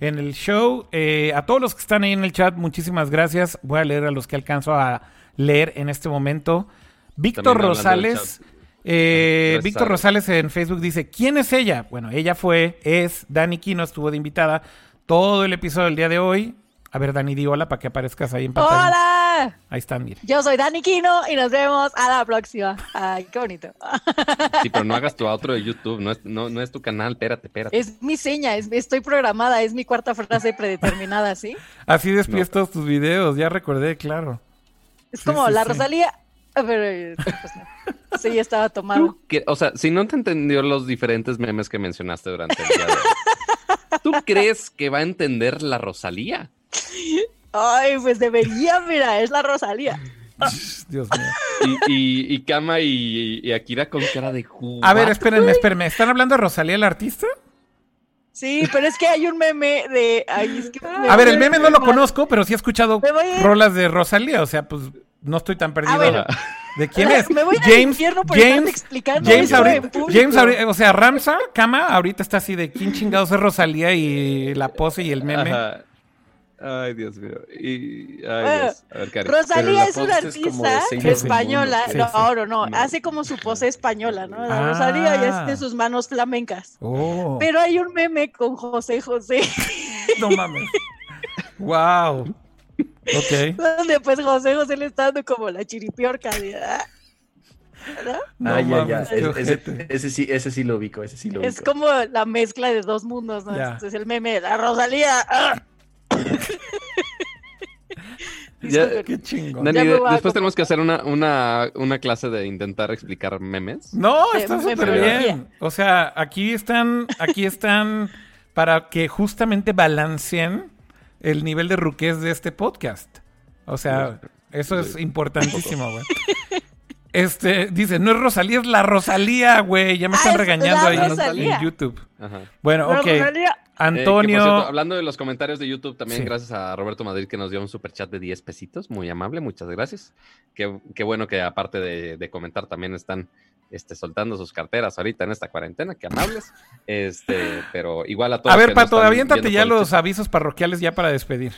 en el show. Eh, a todos los que están ahí en el chat, muchísimas gracias. Voy a leer a los que alcanzo a leer en este momento. Víctor Rosales. eh, Víctor Rosales en Facebook dice, ¿quién es ella? Bueno, ella fue, es Dani Quino, estuvo de invitada todo el episodio del día de hoy. A ver, Dani, di hola para que aparezcas ahí en pantalla. ¡Hola! Ahí están, mire. Yo soy Dani Quino y nos vemos a la próxima. Ay, qué bonito. Sí, pero no hagas tu outro de YouTube, no es, no, no es tu canal, espérate, espérate. Es mi seña, es- estoy programada, es mi cuarta frase predeterminada, ¿sí? Así despides No. todos tus videos, ya recordé, claro. Es Sí, como sí, la sí. Rosalía. Ah, Pero eh, pues no. Sí, ya estaba tomado. ¿Tú qué- o sea, si no te entendió los diferentes memes que mencionaste durante el día de hoy, ¿tú crees que va a entender la Rosalía? Ay, pues debería, mira, es la Rosalía. Dios mío. Y, y, y Kama y, y Akira con cara de jugo. A ver, espérenme, espérenme. ¿Están hablando de Rosalía, el artista? Sí, pero es que hay un meme de. Ay, es que me A ver, el meme no lo conozco, pero sí he escuchado rolas de Rosalía. O sea, pues no estoy tan perdido. ¿De quién es? Me voy James, infierno por James, explicando James, ahorita. James ahorita- o sea, Ramsa, Kama, ahorita está así de quién chingados es Rosalía y la pose y el meme. Ajá. Ay, Dios mío. Y, ay, Bueno, Dios. A ver, Karen. Rosalía es una es artista española. Moon, ¿no? no, Sí, sí. no, no, No. Hace como su pose española, ¿no? La Ah. Rosalía ya tiene sus manos flamencas. Oh, Pero hay un meme con José José, no mames. Wow. Ok. donde pues José José le está dando como la chiripiorca. de, ah, ¿no? No ah, ya, ya. Ese, sí, ese sí lo ubico, ese sí lo Es como la mezcla de dos mundos, ¿no? Entonces el meme de la Rosalía. ah. Ya-. Qué chingón. Dani, Ya después tenemos que hacer una, una, una clase de intentar explicar memes. No, está súper bien. O sea, aquí están, aquí están para que justamente balanceen el nivel de ruquez de este podcast. O sea, eso es importantísimo, güey. Este, dice, no es Rosalía, es la Rosalía, güey. Ya me están Ah, regañando ahí en- Rosalía. en YouTube. Ajá. Bueno, ok. Rosalía- Eh, que, Antonio. cierto, hablando de los comentarios de YouTube, también Sí. gracias a Roberto Madrid que nos dio un super chat de 10 pesitos, muy amable, muchas gracias. Qué, qué bueno que aparte de, de comentar también están este, soltando sus carteras ahorita en esta cuarentena, qué amables. Este, pero igual a todos. a ver, Pato, aviéntate ya el los chat. avisos parroquiales ya para despedir.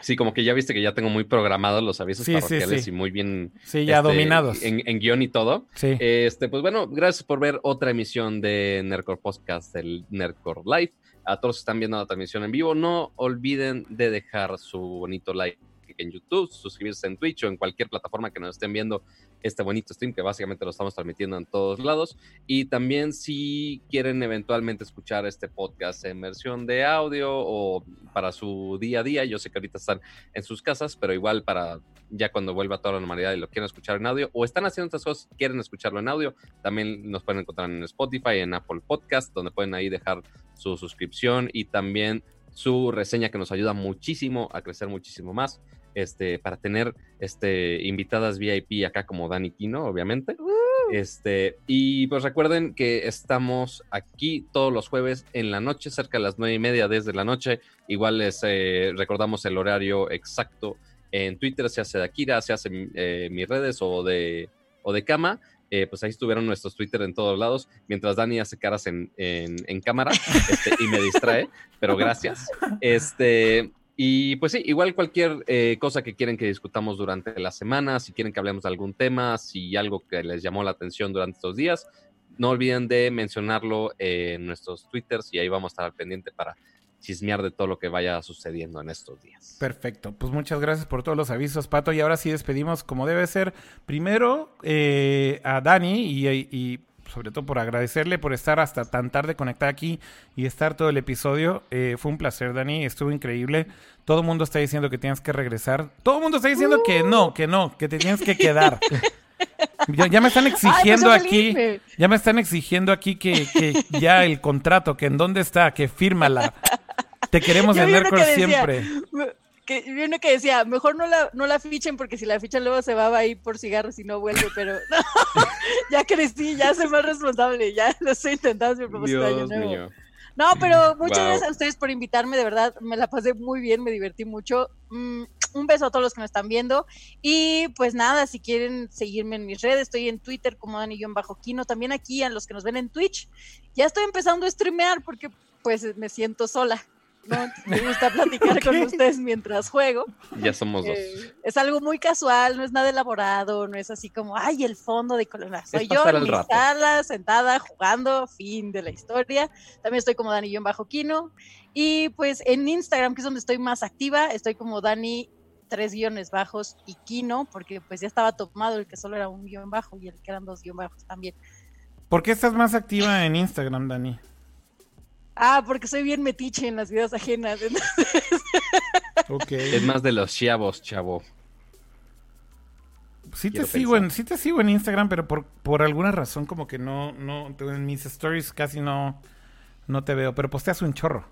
Sí, como que ya viste que ya tengo muy programados los avisos Sí, parroquiales sí. y muy bien Sí, ya este, dominados. En, en guion y todo. Sí. Este, pues bueno, gracias por ver otra emisión de Nerdcore Podcast, del Nerdcore Live. A todos los que están viendo la transmisión en vivo, no olviden de dejar su bonito like en YouTube, suscribirse en Twitch o en cualquier plataforma que nos estén viendo este bonito stream que básicamente lo estamos transmitiendo en todos lados. Y también si quieren eventualmente escuchar este podcast en versión de audio o para su día a día, yo sé que ahorita están en sus casas, pero igual para ya cuando vuelva toda la normalidad y lo quieren escuchar en audio o están haciendo otras cosas, quieren escucharlo en audio, también nos pueden encontrar en Spotify, en Apple Podcast, donde pueden ahí dejar su suscripción y también su reseña que nos ayuda muchísimo a crecer muchísimo más. Este, para tener este, invitadas VIP acá como Dani Kino, obviamente. Este, y pues recuerden que estamos aquí todos los jueves en la noche, cerca de las nueve y media desde la noche. Igual les eh, recordamos el horario exacto en Twitter, se hace de Akira, se hace eh, mis redes o de, o de Cama. Eh, pues ahí estuvieron nuestros Twitter en todos lados, mientras Dani hace caras en, en, cámara este, y me distrae, pero gracias. Este, y pues sí, igual cualquier eh, cosa que quieren que discutamos durante la semana, si quieren que hablemos de algún tema, si algo que les llamó la atención durante estos días, no olviden de mencionarlo en nuestros twitters y ahí vamos a estar al pendiente para chismear de todo lo que vaya sucediendo en estos días. Perfecto, pues muchas gracias por todos los avisos, Pato. Y ahora sí despedimos como debe ser. Primero eh, a Dani y, y sobre todo por agradecerle por estar hasta tan tarde conectada aquí y estar todo el episodio. Eh, fue un placer, Dani, estuvo increíble. Todo el mundo está diciendo que tienes que regresar. Todo el mundo está diciendo que no, que no, que te tienes que quedar. Ya, ya me están exigiendo Ay, pues, aquí, Felipe. ya me están exigiendo aquí que, que ya el contrato, que en dónde está, que fírmala. Te queremos en que decía, siempre. Que, vi uno que decía, mejor no la, no la fichen porque si la fichan luego se va a ir por cigarros y no vuelve, pero no, ya crecí, ya soy más responsable, ya lo estoy intentando mi propósito de año nuevo. mío. No, pero muchas Wow. gracias a ustedes por invitarme, de verdad, me la pasé muy bien, me divertí mucho. Mm, un beso a todos los que me están viendo. Y pues nada, si quieren seguirme en mis redes, estoy en Twitter como Dani-Quino, también aquí a los que nos ven en Twitch. Ya estoy empezando a streamear porque pues me siento sola. ¿no? Me gusta platicar con ustedes mientras juego. Ya somos dos. Eh, es algo muy casual, no es nada elaborado, no es así como, ay, el fondo de columna. Soy yo en mi rato. sala, sentada, jugando, fin de la historia. También estoy como Dani bajo Kino. Y pues en Instagram, que es donde estoy más activa, estoy como Dani tres guiones bajos y Kino, porque pues ya estaba tomado el que solo era un guion bajo y el que eran dos guion bajos también. ¿Por qué estás más activa en Instagram, Dani? Ah, porque soy bien metiche en las vidas ajenas. entonces- Ok. Es más de los chavos, chavo. Sí te sigo pensar. en, sí te sigo en Instagram, pero por, por alguna razón como que no, no, en mis stories casi no, no te veo, pero posteas un chorro.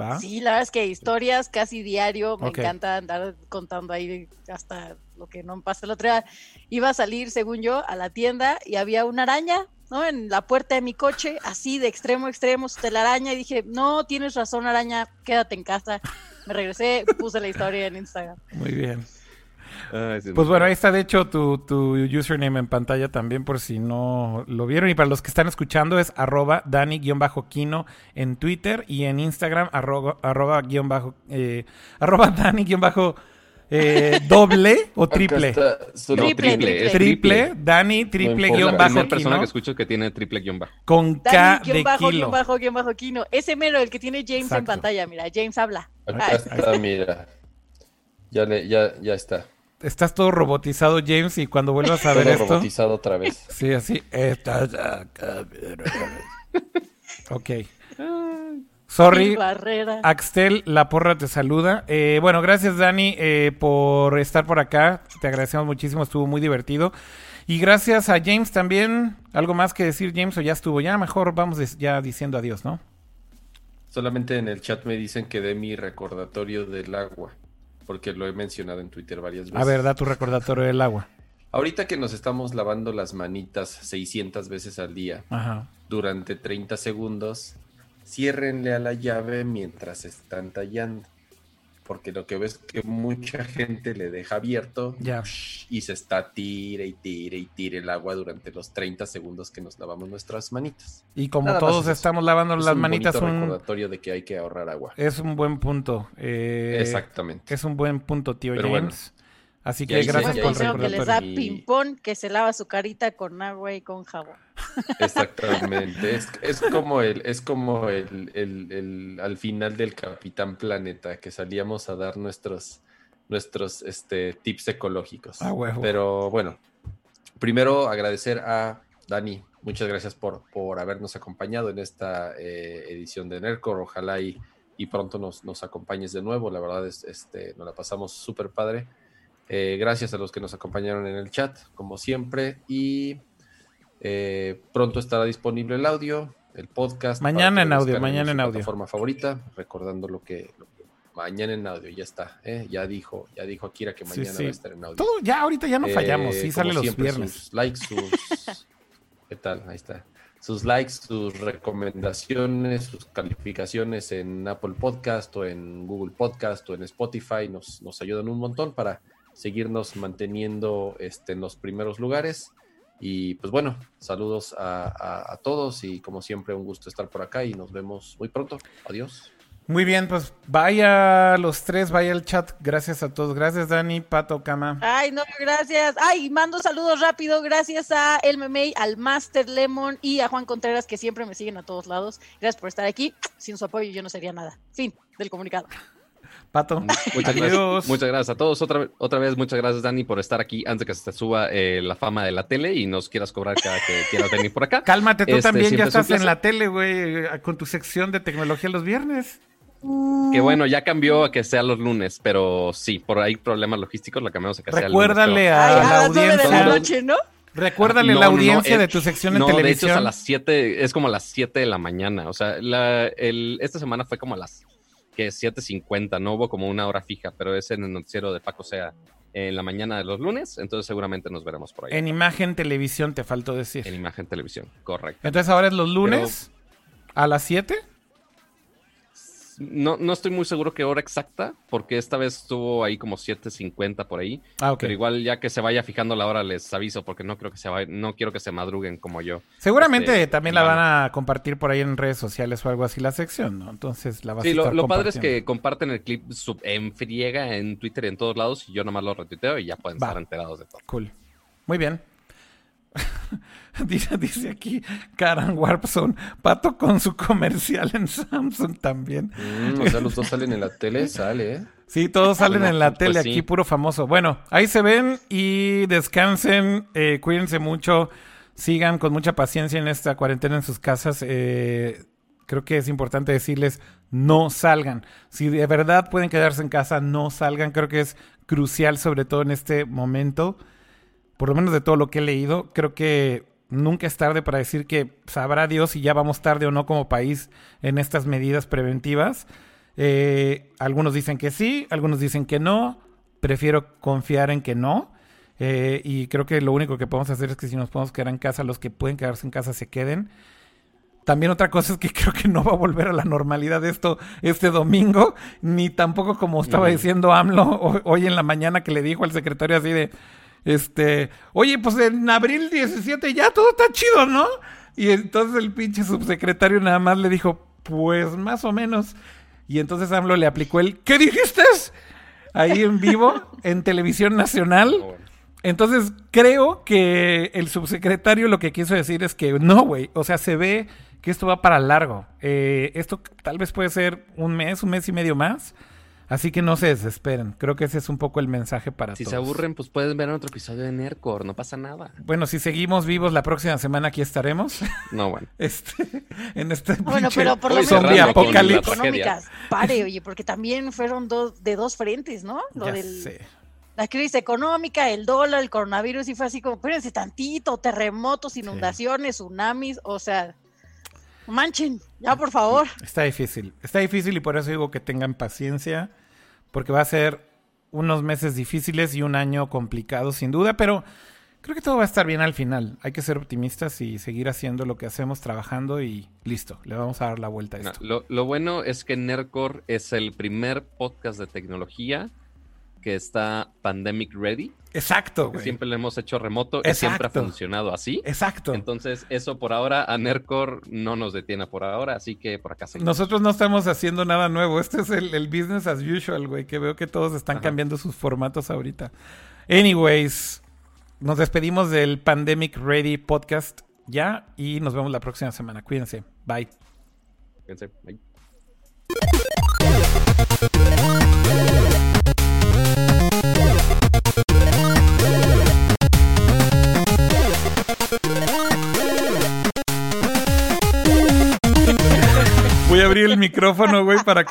¿Va? Sí, la verdad es que historias casi diario, me encanta andar contando ahí hasta lo que no me pasa. El otro día iba a salir, según yo, a la tienda y había una araña, ¿no? En la puerta de mi coche, así de extremo a extremo, su telaraña, y dije, no, tienes razón, araña, quédate en casa. Me regresé, puse la historia en Instagram. Muy bien. Pues no. bueno, ahí está de hecho tu, tu username en pantalla también por si no lo vieron. Y para los que están escuchando es arroba Dani-Kino en Twitter y en Instagram arroba, arroba guion bajo, eh, arroba Dani eh, doble o triple. Está, No, Triple, triple, es Triple, Dani triple importa. guion La bajo primera persona Kino que escucho que tiene triple guion bajo. con K Dani, de guion bajo, kilo. guion bajo, guion bajo, Kino. Ese mero, el que tiene James en Exacto. pantalla, mira, James habla. Acá está, mira. Ya, le, ya, ya está. Estás todo robotizado, James, y cuando vuelvas a ver Todo esto... robotizado otra vez. Sí, así. Estás acá. ok. Sorry. Axtel La Porra te saluda. Eh, bueno, gracias Dani eh, por estar por acá. Te agradecemos muchísimo, estuvo muy divertido. Y gracias a James también. ¿Algo más que decir, James? O ya estuvo. Ya mejor vamos ya diciendo adiós, ¿no? Solamente en el chat me dicen que dé mi recordatorio del agua, porque lo he mencionado en Twitter varias veces. A ver, da tu recordatorio del agua. Ahorita que nos estamos lavando las manitas 600 veces al día Ajá. durante 30 segundos, ciérrenle a la llave mientras están tallando. Porque lo que ves es que mucha gente le deja abierto Ya. y se está tire y tire y tire el agua durante los 30 segundos que nos lavamos nuestras manitas. Y como Nada todos es estamos lavando Es las un manitas, bonito un- recordatorio de que hay que ahorrar agua. es un buen punto. eh, Exactamente. Es un buen punto, tío Pero bueno. Así que gracias por el que les da ping-pong, que se lava su carita con agua y con jabón. Exactamente. es, es como el, es como el, el- el- al final del Capitán Planeta, que salíamos a dar nuestros, nuestros este, tips ecológicos. Ah, huevo. Pero bueno, primero agradecer a Dani. Muchas gracias por, por habernos acompañado en esta eh, edición de Nerdcore. Ojalá y, y pronto nos, nos acompañes de nuevo. La verdad es este, nos la pasamos súper padre. Eh, gracias a los que nos acompañaron en el chat, como siempre. Y eh, pronto estará disponible el audio, el podcast. Mañana en audio, mañana en audio. plataforma favorita, recordando lo que, lo que- mañana en audio, ya está. ¿eh? Ya dijo, ya dijo Akira que mañana sí. va a estar en audio. Todo, ya ahorita ya no Eh, fallamos, sí sale los siempre, viernes. Sus likes, sus. ¿Qué tal? Ahí está. Sus likes, sus recomendaciones, sus calificaciones en Apple Podcast o en Google Podcast o en Spotify nos, nos ayudan un montón para seguirnos manteniendo este, en los primeros lugares. Y pues bueno, saludos a, a- a todos y como siempre un gusto estar por acá y nos vemos muy pronto. Adiós. Muy bien, pues vaya los tres, vaya el chat. Gracias a todos. Gracias, Dani, Pato, Cama. Ay, no, gracias. Ay, mando saludos rápido. Gracias a El Memey, al Master Lemon y a Juan Contreras, que siempre me siguen a todos lados. Gracias por estar aquí. Sin su apoyo yo no sería nada. Fin del comunicado. Pato. Muchas Adiós. gracias, muchas gracias a todos. Otra, vez- otra vez, muchas gracias, Dani, por estar aquí antes que se te suba eh, la fama de la tele y nos quieras cobrar cada que quieras venir por acá. Cálmate, tú Este, también ya estás en la tele, güey, con tu sección de tecnología los viernes. Que bueno, ya cambió a que sea los lunes, pero sí, por ahí problemas logísticos la cambiamos a que sea el lunes. Recuérdale pero- a la las nueve de la audiencia. noche, ¿no? Recuérdale No, la no, no, audiencia eh, de tu sección en no, de hecho televisión. es a las 7, es como a las 7 de la mañana. O sea, la, el, esta semana fue como a las que 7.50, no hubo como una hora fija, pero es en el noticiero de Paco Sea en la mañana de los lunes, entonces seguramente nos veremos por ahí. En imagen televisión te faltó decir. En imagen televisión, correcto. Entonces ahora es los lunes a las 7. No, no estoy muy seguro qué hora exacta, porque esta vez estuvo ahí como 7.50 por ahí. Ah, ok. Pero igual ya que se vaya fijando la hora les aviso, porque no creo que se vaya, no quiero que se madruguen como yo. Seguramente Este, también la van a compartir por ahí en redes sociales o algo así la sección, ¿no? Entonces la vas a Sí, lo, estar lo padre es que comparten el clip sub- en friega en Twitter y en todos lados y yo nomás lo retuiteo y ya pueden Va. estar enterados de todo. Cool. Muy bien. dice, dice aquí Karen Warpson, Pato con su comercial en Samsung también. Mm, o sea, los dos salen en la tele, sale, ¿eh? Sí, todos salen Bueno, en la pues tele sí. aquí, puro famoso. Bueno, ahí se ven y descansen, eh, cuídense mucho, sigan con mucha paciencia en esta cuarentena en sus casas. eh, creo que es importante decirles, no salgan. Si de verdad pueden quedarse en casa, no salgan. Creo que es crucial, sobre todo en este momento, por lo menos de todo lo que he leído. Creo que nunca es tarde para decir que sabrá Dios si ya vamos tarde o no como país en estas medidas preventivas. Eh, algunos dicen que sí, algunos dicen que no. Prefiero confiar en que no. Eh, y creo que lo único que podemos hacer es que si nos podemos quedar en casa, los que pueden quedarse en casa se queden. También otra cosa es que creo que no va a volver a la normalidad esto este domingo, ni tampoco como estaba diciendo AMLO ho- hoy en la mañana que le dijo al secretario así de, este, oye, pues en abril 17 ya todo está chido, ¿no? Y entonces el pinche subsecretario nada más le dijo, pues más o menos. Y entonces AMLO le aplicó el, ¿qué dijiste? Ahí en vivo, en televisión nacional. Entonces, creo que el subsecretario lo que quiso decir es que no, güey. O sea, se ve que esto va para largo. Eh, esto tal vez puede ser un mes, un mes y medio más. Así que no se desesperen. Creo que ese es un poco el mensaje para Si todos. se aburren, pues pueden ver otro episodio de Nerdcore, no pasa nada. Bueno, si seguimos vivos la próxima semana aquí estaremos. No, bueno. este, en este Bueno, pinche pero por lo menos apocalipsis. económicas. Pare, oye, porque también fueron dos de dos frentes, ¿no? Lo Ya del sé. la crisis económica, el dólar, el coronavirus, y fue así como, espérense tantito, terremotos, inundaciones, tsunamis, o sea, Manchen, ya por favor. Está difícil, está difícil y por eso digo que tengan paciencia, porque va a ser unos meses difíciles y un año complicado sin duda, pero creo que todo va a estar bien al final. Hay que ser optimistas y seguir haciendo lo que hacemos, trabajando y listo, le vamos a dar la vuelta a esto. lo, lo, bueno es que Nercor es el primer podcast de tecnología que está pandemic ready. Exacto. Siempre lo hemos hecho remoto y siempre ha funcionado así. Exacto. Entoncos, eso por ahora a Nercor no nos detiene por ahora, así que por acá seguimos. Nosotros no estamos haciendo nada nuevo. Este es el, business as usual, güey, que veo que todos están cambiando sus formatos ahorita. Anyways, nos despedimos del Pandemic Ready podcast ya y nos vemos la próxima semana. Cuídense. Bye. Cuídense. Bye. Abrir el micrófono, güey, para